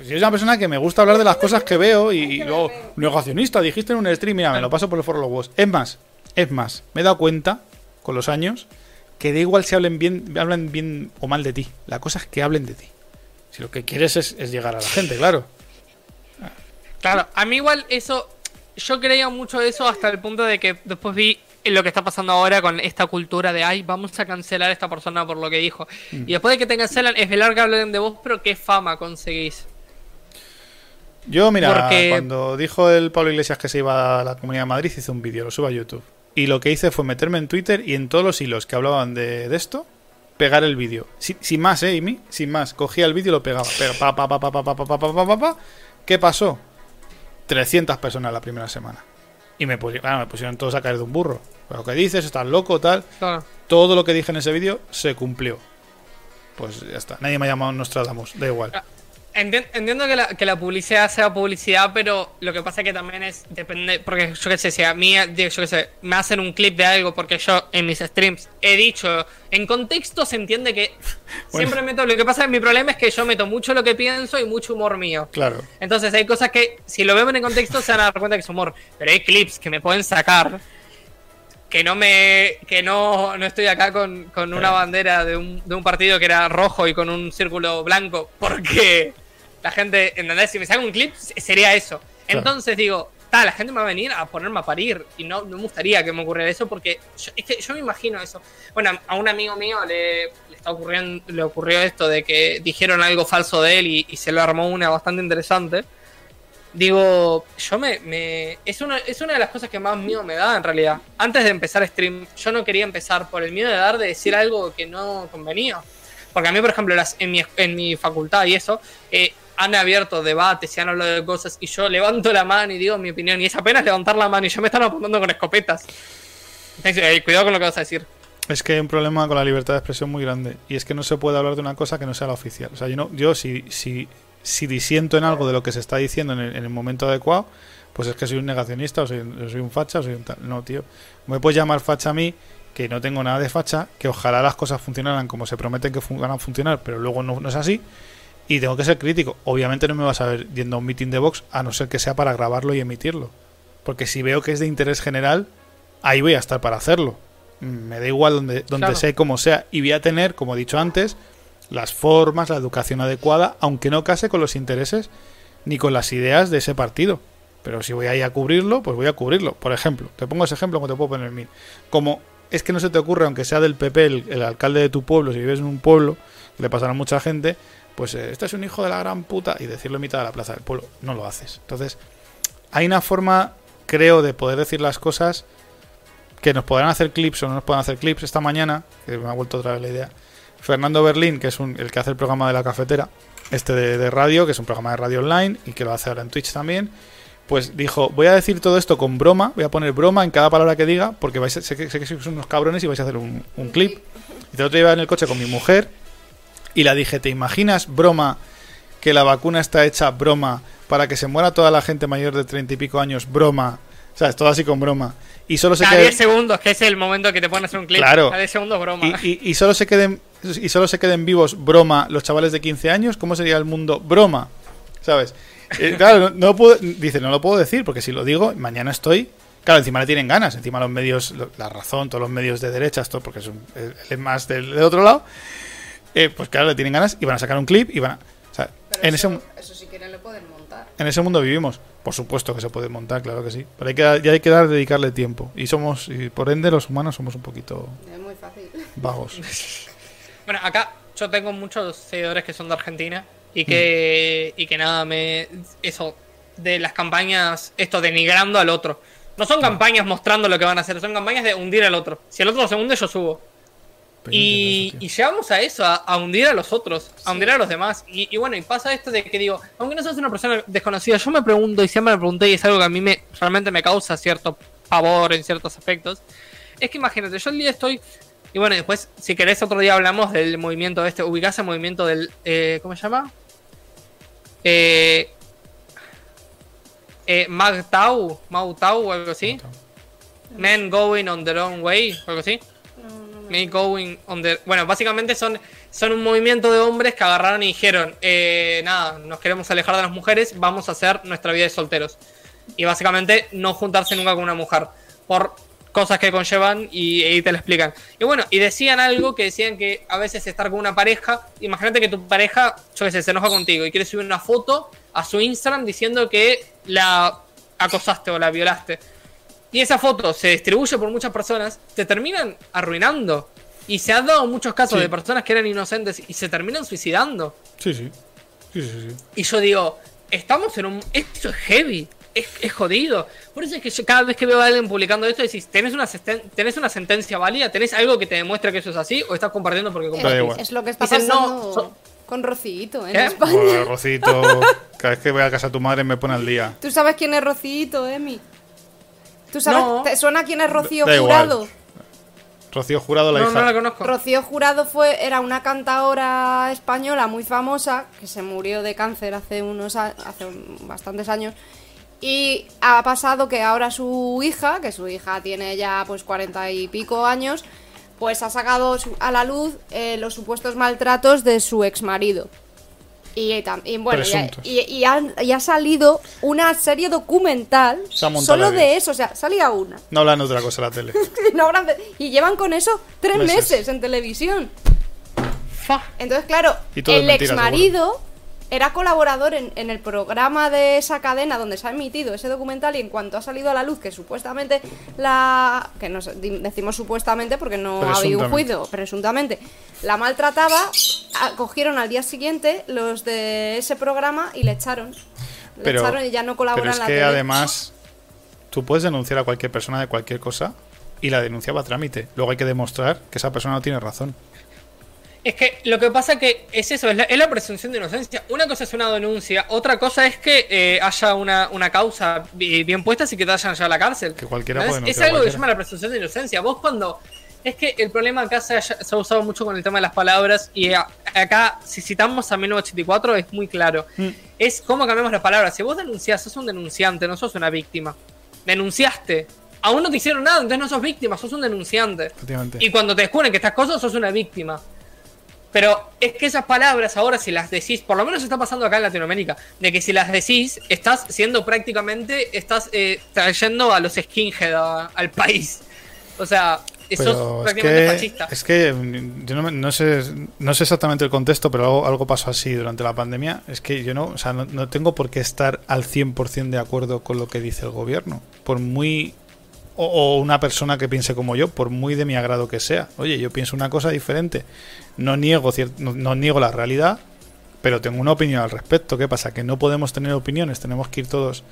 yo soy una persona que me gusta hablar de las cosas que veo y, y luego, negacionista, dijiste en un stream, mira, me lo paso por el foro de los huevos. Es más, es más, me he dado cuenta con los años que da igual si hablen bien, hablan bien o mal de ti. La cosa es que hablen de ti. Si lo que quieres es, es llegar a la gente, claro. Claro, a mí igual eso. Yo creía mucho eso hasta el punto de que después vi lo que está pasando ahora con esta cultura de ay, vamos a cancelar a esta persona por lo que dijo. Mm. Y después de que te cancelan, es velar que hablen de vos, pero qué fama conseguís. Yo, mira, Porque- cuando dijo el Pablo Iglesias que se iba a la Comunidad de Madrid, hice un vídeo, lo subo a YouTube. Y lo que hice fue meterme en Twitter y en todos los hilos que hablaban de, de esto, pegar el vídeo. Sin, sin más, ¿eh, Amy? Sin más. Cogía el vídeo y lo pegaba. Pega, pa, pa, pa, pa, pa, pa, pa, pa, pa, pa, pa, pa. ¿Qué pasó? 300 personas la primera semana. Y me, pusieron- claro, me pusieron todos a caer de un burro. Lo que dices, estás loco, tal. Claro. Todo lo que dije en ese vídeo se cumplió. Pues ya está. Nadie me ha llamado Nostradamus. Da igual. Enti- Entiendo que la, que la publicidad sea publicidad, pero lo que pasa que también es, depende, porque yo qué sé, si a mí, yo qué sé, me hacen un clip de algo porque yo en mis streams he dicho, en contexto se entiende que Bueno. siempre meto, lo que pasa es que mi problema es que yo meto mucho lo que pienso y mucho humor mío. Claro. Entonces hay cosas que si lo vemos en contexto se van a dar cuenta que es humor, pero hay clips que me pueden sacar que no me que no, no estoy acá con, con una bandera de un, de un partido que era rojo y con un círculo blanco porque la gente, ¿entendés? Si me saca un clip se- sería eso. Claro. Entonces digo, ta, la gente me va a venir a ponerme a parir y no, no me gustaría que me ocurriera eso porque yo, es que yo me imagino eso. Bueno, a un amigo mío le, le está ocurriendo, le ocurrió esto de que dijeron algo falso de él y, y se lo armó una bastante interesante. Digo, yo me, me- es, una, es una de las cosas que más miedo me da en realidad. Antes de empezar stream, yo no quería empezar por el miedo de dar de decir algo que no convenía. Porque a mí, por ejemplo, las, en, mi, en mi facultad y eso, eh, han abierto debates, se han hablado de cosas y yo levanto la mano y digo mi opinión. Y es apenas levantar la mano y yo me están apuntando con escopetas. Eh, cuidado con lo que vas a decir. Es que hay un problema con la libertad de expresión muy grande. Y es que no se puede hablar de una cosa que no sea la oficial. O sea, yo, no, yo si, si, si disiento en algo de lo que se está diciendo en el, en el momento adecuado, pues es que soy un negacionista o soy, soy un facha o soy un tal. No, tío. Me puedes llamar facha a mí, que no tengo nada de facha, que ojalá las cosas funcionaran como se prometen que van a funcionar, pero luego no es así. Y tengo que ser crítico. Obviamente no me vas a ver yendo a un meeting de Vox, a no ser que sea para grabarlo y emitirlo. Porque si veo que es de interés general, ahí voy a estar para hacerlo. Me da igual donde, donde Claro. sea y como sea. Y voy a tener, como he dicho antes, las formas, la educación adecuada, aunque no case con los intereses ni con las ideas de ese partido. Pero si voy a ir a cubrirlo, pues voy a cubrirlo. Por ejemplo, te pongo ese ejemplo como te puedo poner mil. Como es que no se te ocurre, aunque sea del PP, el, el alcalde de tu pueblo, si vives en un pueblo, le pasará a mucha gente, pues eh, este es un hijo de la gran puta y decirlo en mitad de la plaza del pueblo. No lo haces. Entonces, hay una forma, creo, de poder decir las cosas que nos podrán hacer clips o no nos puedan hacer clips. Esta mañana, que me ha vuelto otra vez la idea, Fernando Berlín, que es un- el que hace el programa de la cafetera, este de, radio, que es un programa de radio online y que lo hace ahora en Twitch también, pues dijo, voy a decir todo esto con broma, voy a poner broma en cada palabra que diga, porque vais a- sé, que, sois unos cabrones y vais a hacer un, clip. Y te lo iba en el coche con mi mujer y la dije, ¿te imaginas broma que la vacuna está hecha broma para que se muera toda la gente mayor de treinta y pico años broma O sea, es todo así con broma. Y solo se Cada queda... 10 segundos, que es el momento que te pueden hacer un clip. Claro. Cada 10 segundos broma. Y, y- y solo se queden y solo se queden vivos broma los chavales de 15 años, ¿cómo sería el mundo broma? ¿Sabes? Eh, claro, no, puedo, dice, no lo puedo decir porque si lo digo, mañana estoy. Claro, encima le tienen ganas, encima los medios, la razón, todos los medios de derechas, todo, porque es, un- es más del, del otro lado, eh, pues claro, le tienen ganas y van a sacar un clip y van a. o sea, en, ese, eso si quieren lo pueden montar. en ese mundo vivimos. Por supuesto que se puede montar, claro que sí. Pero hay que, dar- ya hay que dar, dedicarle tiempo. Y somos, y por ende, los humanos somos un poquito Es muy fácil. vagos. Bueno, acá yo tengo muchos seguidores que son de Argentina y que, y que nada, me. Eso, de las campañas, esto denigrando al otro. No son campañas mostrando lo que van a hacer, son campañas de hundir al otro. Si el otro se hunde, yo subo. Y, llegamos a eso, a, a hundir a los otros, a hundir a los demás. Y, y bueno, y pasa esto de que digo, aunque no seas una persona desconocida, yo me pregunto, y siempre me pregunté, y es algo que a mí me, realmente me causa cierto pavor en ciertos aspectos, es que imagínate, yo el día estoy, y bueno, después, si querés, otro día hablamos del movimiento este, ubicás el movimiento del, eh, ¿cómo se llama? Eh, eh, Magtau, Mautau o algo así. Men going on their own way, o algo así. Me going on the... Bueno, básicamente son, son un movimiento de hombres que agarraron y dijeron, eh, nada, nos queremos alejar de las mujeres, vamos a hacer nuestra vida de solteros. Y básicamente no juntarse nunca con una mujer. Por cosas que conllevan y, y te lo explican. Y bueno, y decían algo que decían que a veces estar con una pareja, imagínate que tu pareja, yo qué sé, se enoja contigo y quiere subir una foto a su Instagram diciendo que la acosaste o la violaste y esa foto se distribuye por muchas personas, te terminan arruinando. Y se han dado muchos casos Sí. de personas que eran inocentes y se terminan suicidando. Sí, sí. Sí, sí, sí. Y yo digo, estamos en un... Esto es heavy, es, es jodido. Por eso es que yo cada vez que veo a alguien publicando esto, decís, ¿tenés una, ¿tenés una sentencia válida? ¿Tenés algo que te demuestre que eso es así? ¿O estás compartiendo porque compartís? Es lo que está Dicen, no, pasando so- con Rocito en ¿Qué? España. Joder, Rocito, cada vez que voy a casa de tu madre me pone al día. ¿Tú sabes quién es Rocito, Emi? ¿Tú sabes? No. ¿Te suena quién es Rocío Da igual. Jurado? Rocío Jurado, la No, hija. no la conozco. Rocío Jurado fue, era una cantadora española muy famosa que se murió de cáncer hace unos hace un- bastantes años. Y ha pasado que ahora su hija, que su hija tiene ya pues cuarenta y pico años, pues ha sacado su- a la luz eh, los supuestos maltratos de su ex marido. Y, tam- y bueno, y, y- y y ha salido una serie documental Se solo de eso, o sea, salía una. No hablan otra cosa en la tele. No habrán de- y llevan con eso tres Meses. meses en televisión. Entonces, claro, Y el ex marido era colaborador en, en el programa de esa cadena donde se ha emitido ese documental y en cuanto ha salido a la luz que supuestamente la... que nos decimos supuestamente porque no ha habido un juicio, presuntamente, la maltrataba, cogieron al día siguiente los de ese programa y le echaron. Le Pero, echaron y ya no pero colaboran es en la que tele. además tú puedes denunciar a cualquier persona de cualquier cosa y la denuncia va a trámite. Luego hay que demostrar que esa persona no tiene razón. Es que lo que pasa que es eso, es la, es la presunción de inocencia. Una cosa es una denuncia, otra cosa es que eh, haya una, una causa bi- bien puesta y que te hayan llevado a la cárcel. Que cualquiera puede Es algo que se cualquiera. llama la presunción de inocencia. Vos cuando... Es que el problema acá se, haya- se ha usado mucho con el tema de las palabras y a- acá, si citamos a 1984, es muy claro. Mm. Es cómo cambiamos las palabras. Si vos denunciás, sos un denunciante, no sos una víctima. Denunciaste. Aún no te hicieron nada, entonces no sos víctima, sos un denunciante. Y cuando te descubren que estas cosas, sos una víctima. Pero es que esas palabras ahora, si las decís, por lo menos está pasando acá en Latinoamérica, de que si las decís, estás siendo prácticamente, estás eh, trayendo a los skinhead a- al país. O sea, Pero es prácticamente que, fascista. es que mm, yo no, no sé, no sé exactamente el contexto, pero algo, algo pasó así durante la pandemia. Es que yo no, o sea, no, no tengo por qué estar al 100% de acuerdo con lo que dice el gobierno. Por muy. O, o una persona que piense como yo, por muy de mi agrado que sea. Oye, yo pienso una cosa diferente. No niego, no, no niego la realidad, pero tengo una opinión al respecto. ¿Qué pasa? Que no podemos tener opiniones, tenemos que ir todos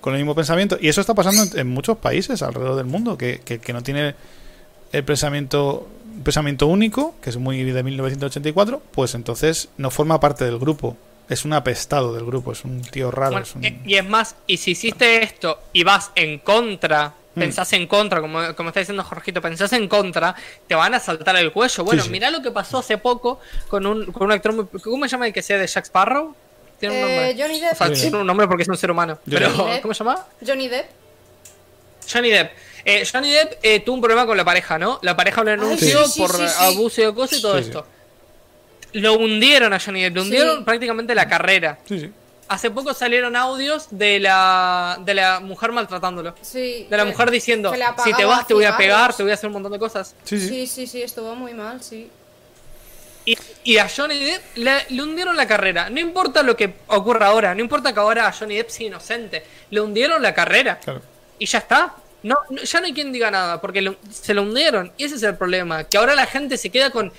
con el mismo pensamiento. Y eso está pasando en, en muchos países alrededor del mundo, que, que- que no tiene el pensamiento, pensamiento único, que es muy de 1984, pues entonces no forma parte del grupo. Es un apestado del grupo, es un tío raro. Bueno, es un- Y es más, y si hiciste esto y vas en contra. Pensás en contra, como, como está diciendo Jorgito, pensás en contra, te van a saltar el cuello. Bueno, sí. mirá lo que pasó hace poco con un, con un actor muy... ¿Cómo se llama el que sea de Jack Sparrow? Tiene un Eh, nombre. Johnny Depp. O sea, Johnny tiene un nombre porque es un ser humano. Johnny Pero, Depp. ¿cómo se llama? Johnny Depp. Johnny Depp. Eh, Johnny Depp eh, tuvo un problema con la pareja, ¿no? La pareja lo denunció sí, sí, por sí, sí. abuso y cosas y todo Sí, sí. esto. Lo hundieron a Johnny Depp, lo Sí. hundieron prácticamente la carrera. Sí, sí. Hace poco salieron audios de la, de la mujer maltratándolo. Sí. De la que- mujer diciendo, que le si te vas te voy a pegar, te voy a hacer un montón de cosas. Sí, sí. Sí, sí, sí, estuvo muy mal, sí. Y, y a Johnny Depp le, le hundieron la carrera. No importa lo que ocurra ahora, no importa que ahora Johnny Depp sea inocente. Le hundieron la carrera. Claro. Y ya está. No, no- ya no hay quien diga nada, porque lo- se lo hundieron. Y ese es el problema. Que ahora la gente se queda con.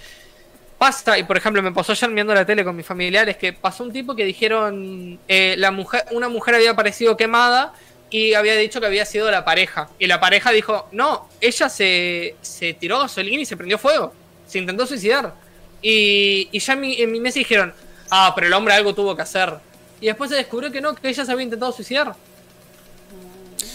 Pasa, y por ejemplo, me pasó ayer viendo la tele con mis familiares, que pasó un tipo que dijeron. eh, la mujer, una mujer había aparecido quemada y había dicho que había sido la pareja. Y la pareja dijo: No, ella se, se tiró gasolina y se prendió fuego. Se intentó suicidar. Y, y ya en mi, en mi mesa dijeron: Ah, pero el hombre algo tuvo que hacer. Y después se descubrió que no, que ella se había intentado suicidar.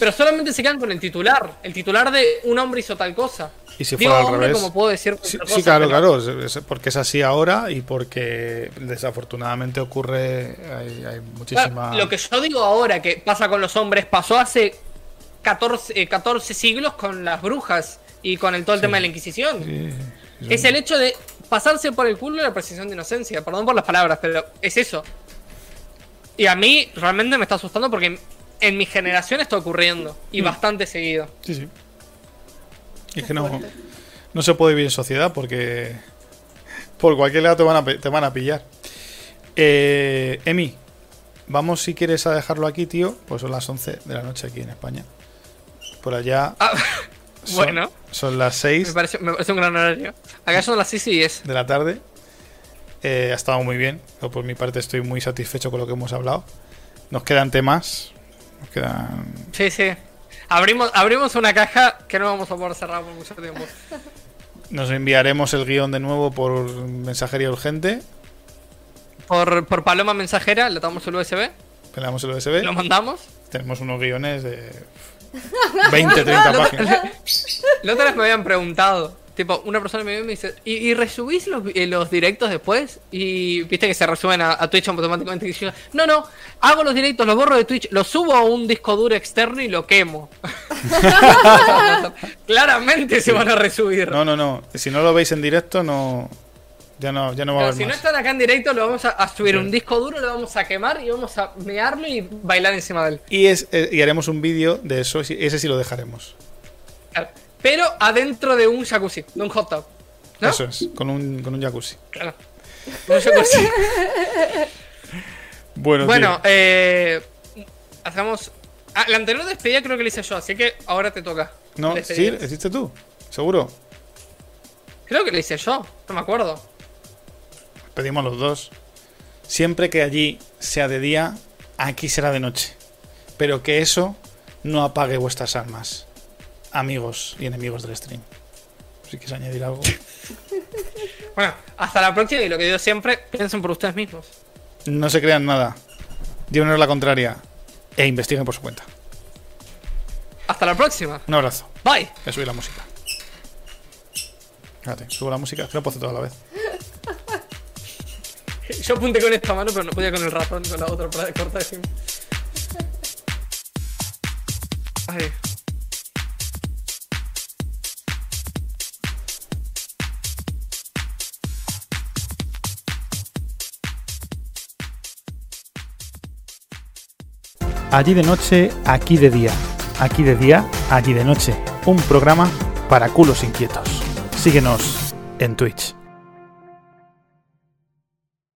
Pero solamente se quedan con el titular. El titular de un hombre hizo tal cosa. Y si Digo fuera al hombre revés. como puedo decir Sí, otra sí, cosa, claro, pero- claro. porque es así ahora y porque desafortunadamente ocurre. Hay, hay muchísima. Claro, lo que yo digo ahora que pasa con los hombres pasó hace 14, eh, 14 siglos con las brujas y con el todo el tema de la Inquisición. Sí, Es el hecho de pasarse por el culo la presunción de inocencia. Perdón por las palabras, pero es eso. Y a mí realmente me está asustando porque en, mi generación está ocurriendo. Y Mm. bastante seguido. Sí, sí. Y es que no, no se puede vivir en sociedad porque por cualquier lado te van a, te van a pillar. Eh, Emi, vamos si quieres a dejarlo aquí, tío. Pues son las 11 de la noche aquí en España. Por allá Ah, son, bueno, son las me 6 parece, me parece un gran horario. Acá son las 6 y 10. de la tarde. Eh, ha estado muy bien. Yo por mi parte estoy muy satisfecho con lo que hemos hablado. Nos quedan temas. Quedan Sí, sí. Abrimos, abrimos una caja que no vamos a poder cerrar por mucho tiempo. Nos enviaremos el guion de nuevo por mensajería urgente. Por, por Paloma Mensajera, le damos el USB, Peleamos el USB. lo mandamos. Tenemos unos guiones de 20, 30 páginas. La otra vez me habían preguntado, tipo, una persona me viene y me dice, ¿y, y resubís los, eh, los directos después? Y viste que se resuben a, a Twitch automáticamente. Y yo, no, no, hago los directos, los borro de Twitch, los subo a un disco duro externo y lo quemo. Claramente se van a resubir. No, no, no. Si no lo veis en directo, no. Ya no, ya no va a Pero haber si no están acá en directo, lo vamos a, a subir a un Sí. disco duro, lo vamos a quemar y vamos a mearlo y bailar encima de él. Y, es, eh, y haremos un vídeo de eso. y Ese sí lo dejaremos. Claro. Pero adentro de un jacuzzi, de un hot tub. ¿no? Eso es, con un, con un jacuzzi. Claro. Un jacuzzi. Bueno, bueno, eh, hacemos. Ah, la anterior despedida creo que la hice yo, así que ahora te toca. No, sí, despedir. ¿lo hiciste tú? ¿Seguro? Creo que la hice yo, no me acuerdo. Pedimos los dos. Siempre que allí sea de día, aquí será de noche. Pero que eso no apague vuestras almas, amigos y enemigos del stream. Si quieres añadir algo. Bueno, hasta la próxima y lo que digo siempre, piensen por ustedes mismos. No se crean nada. Díganos la contraria. E investiguen por su cuenta. Hasta la próxima. Un abrazo. Bye. Voy a subir la música. Fíjate, subo la música, que no puedo hacer toda la vez. Yo apunté con esta mano, pero no podía con el ratón, con la otra para cortar. Ay. Allí de noche, aquí de día. Aquí de día, allí de noche. Un programa para culos inquietos. Síguenos en Twitch.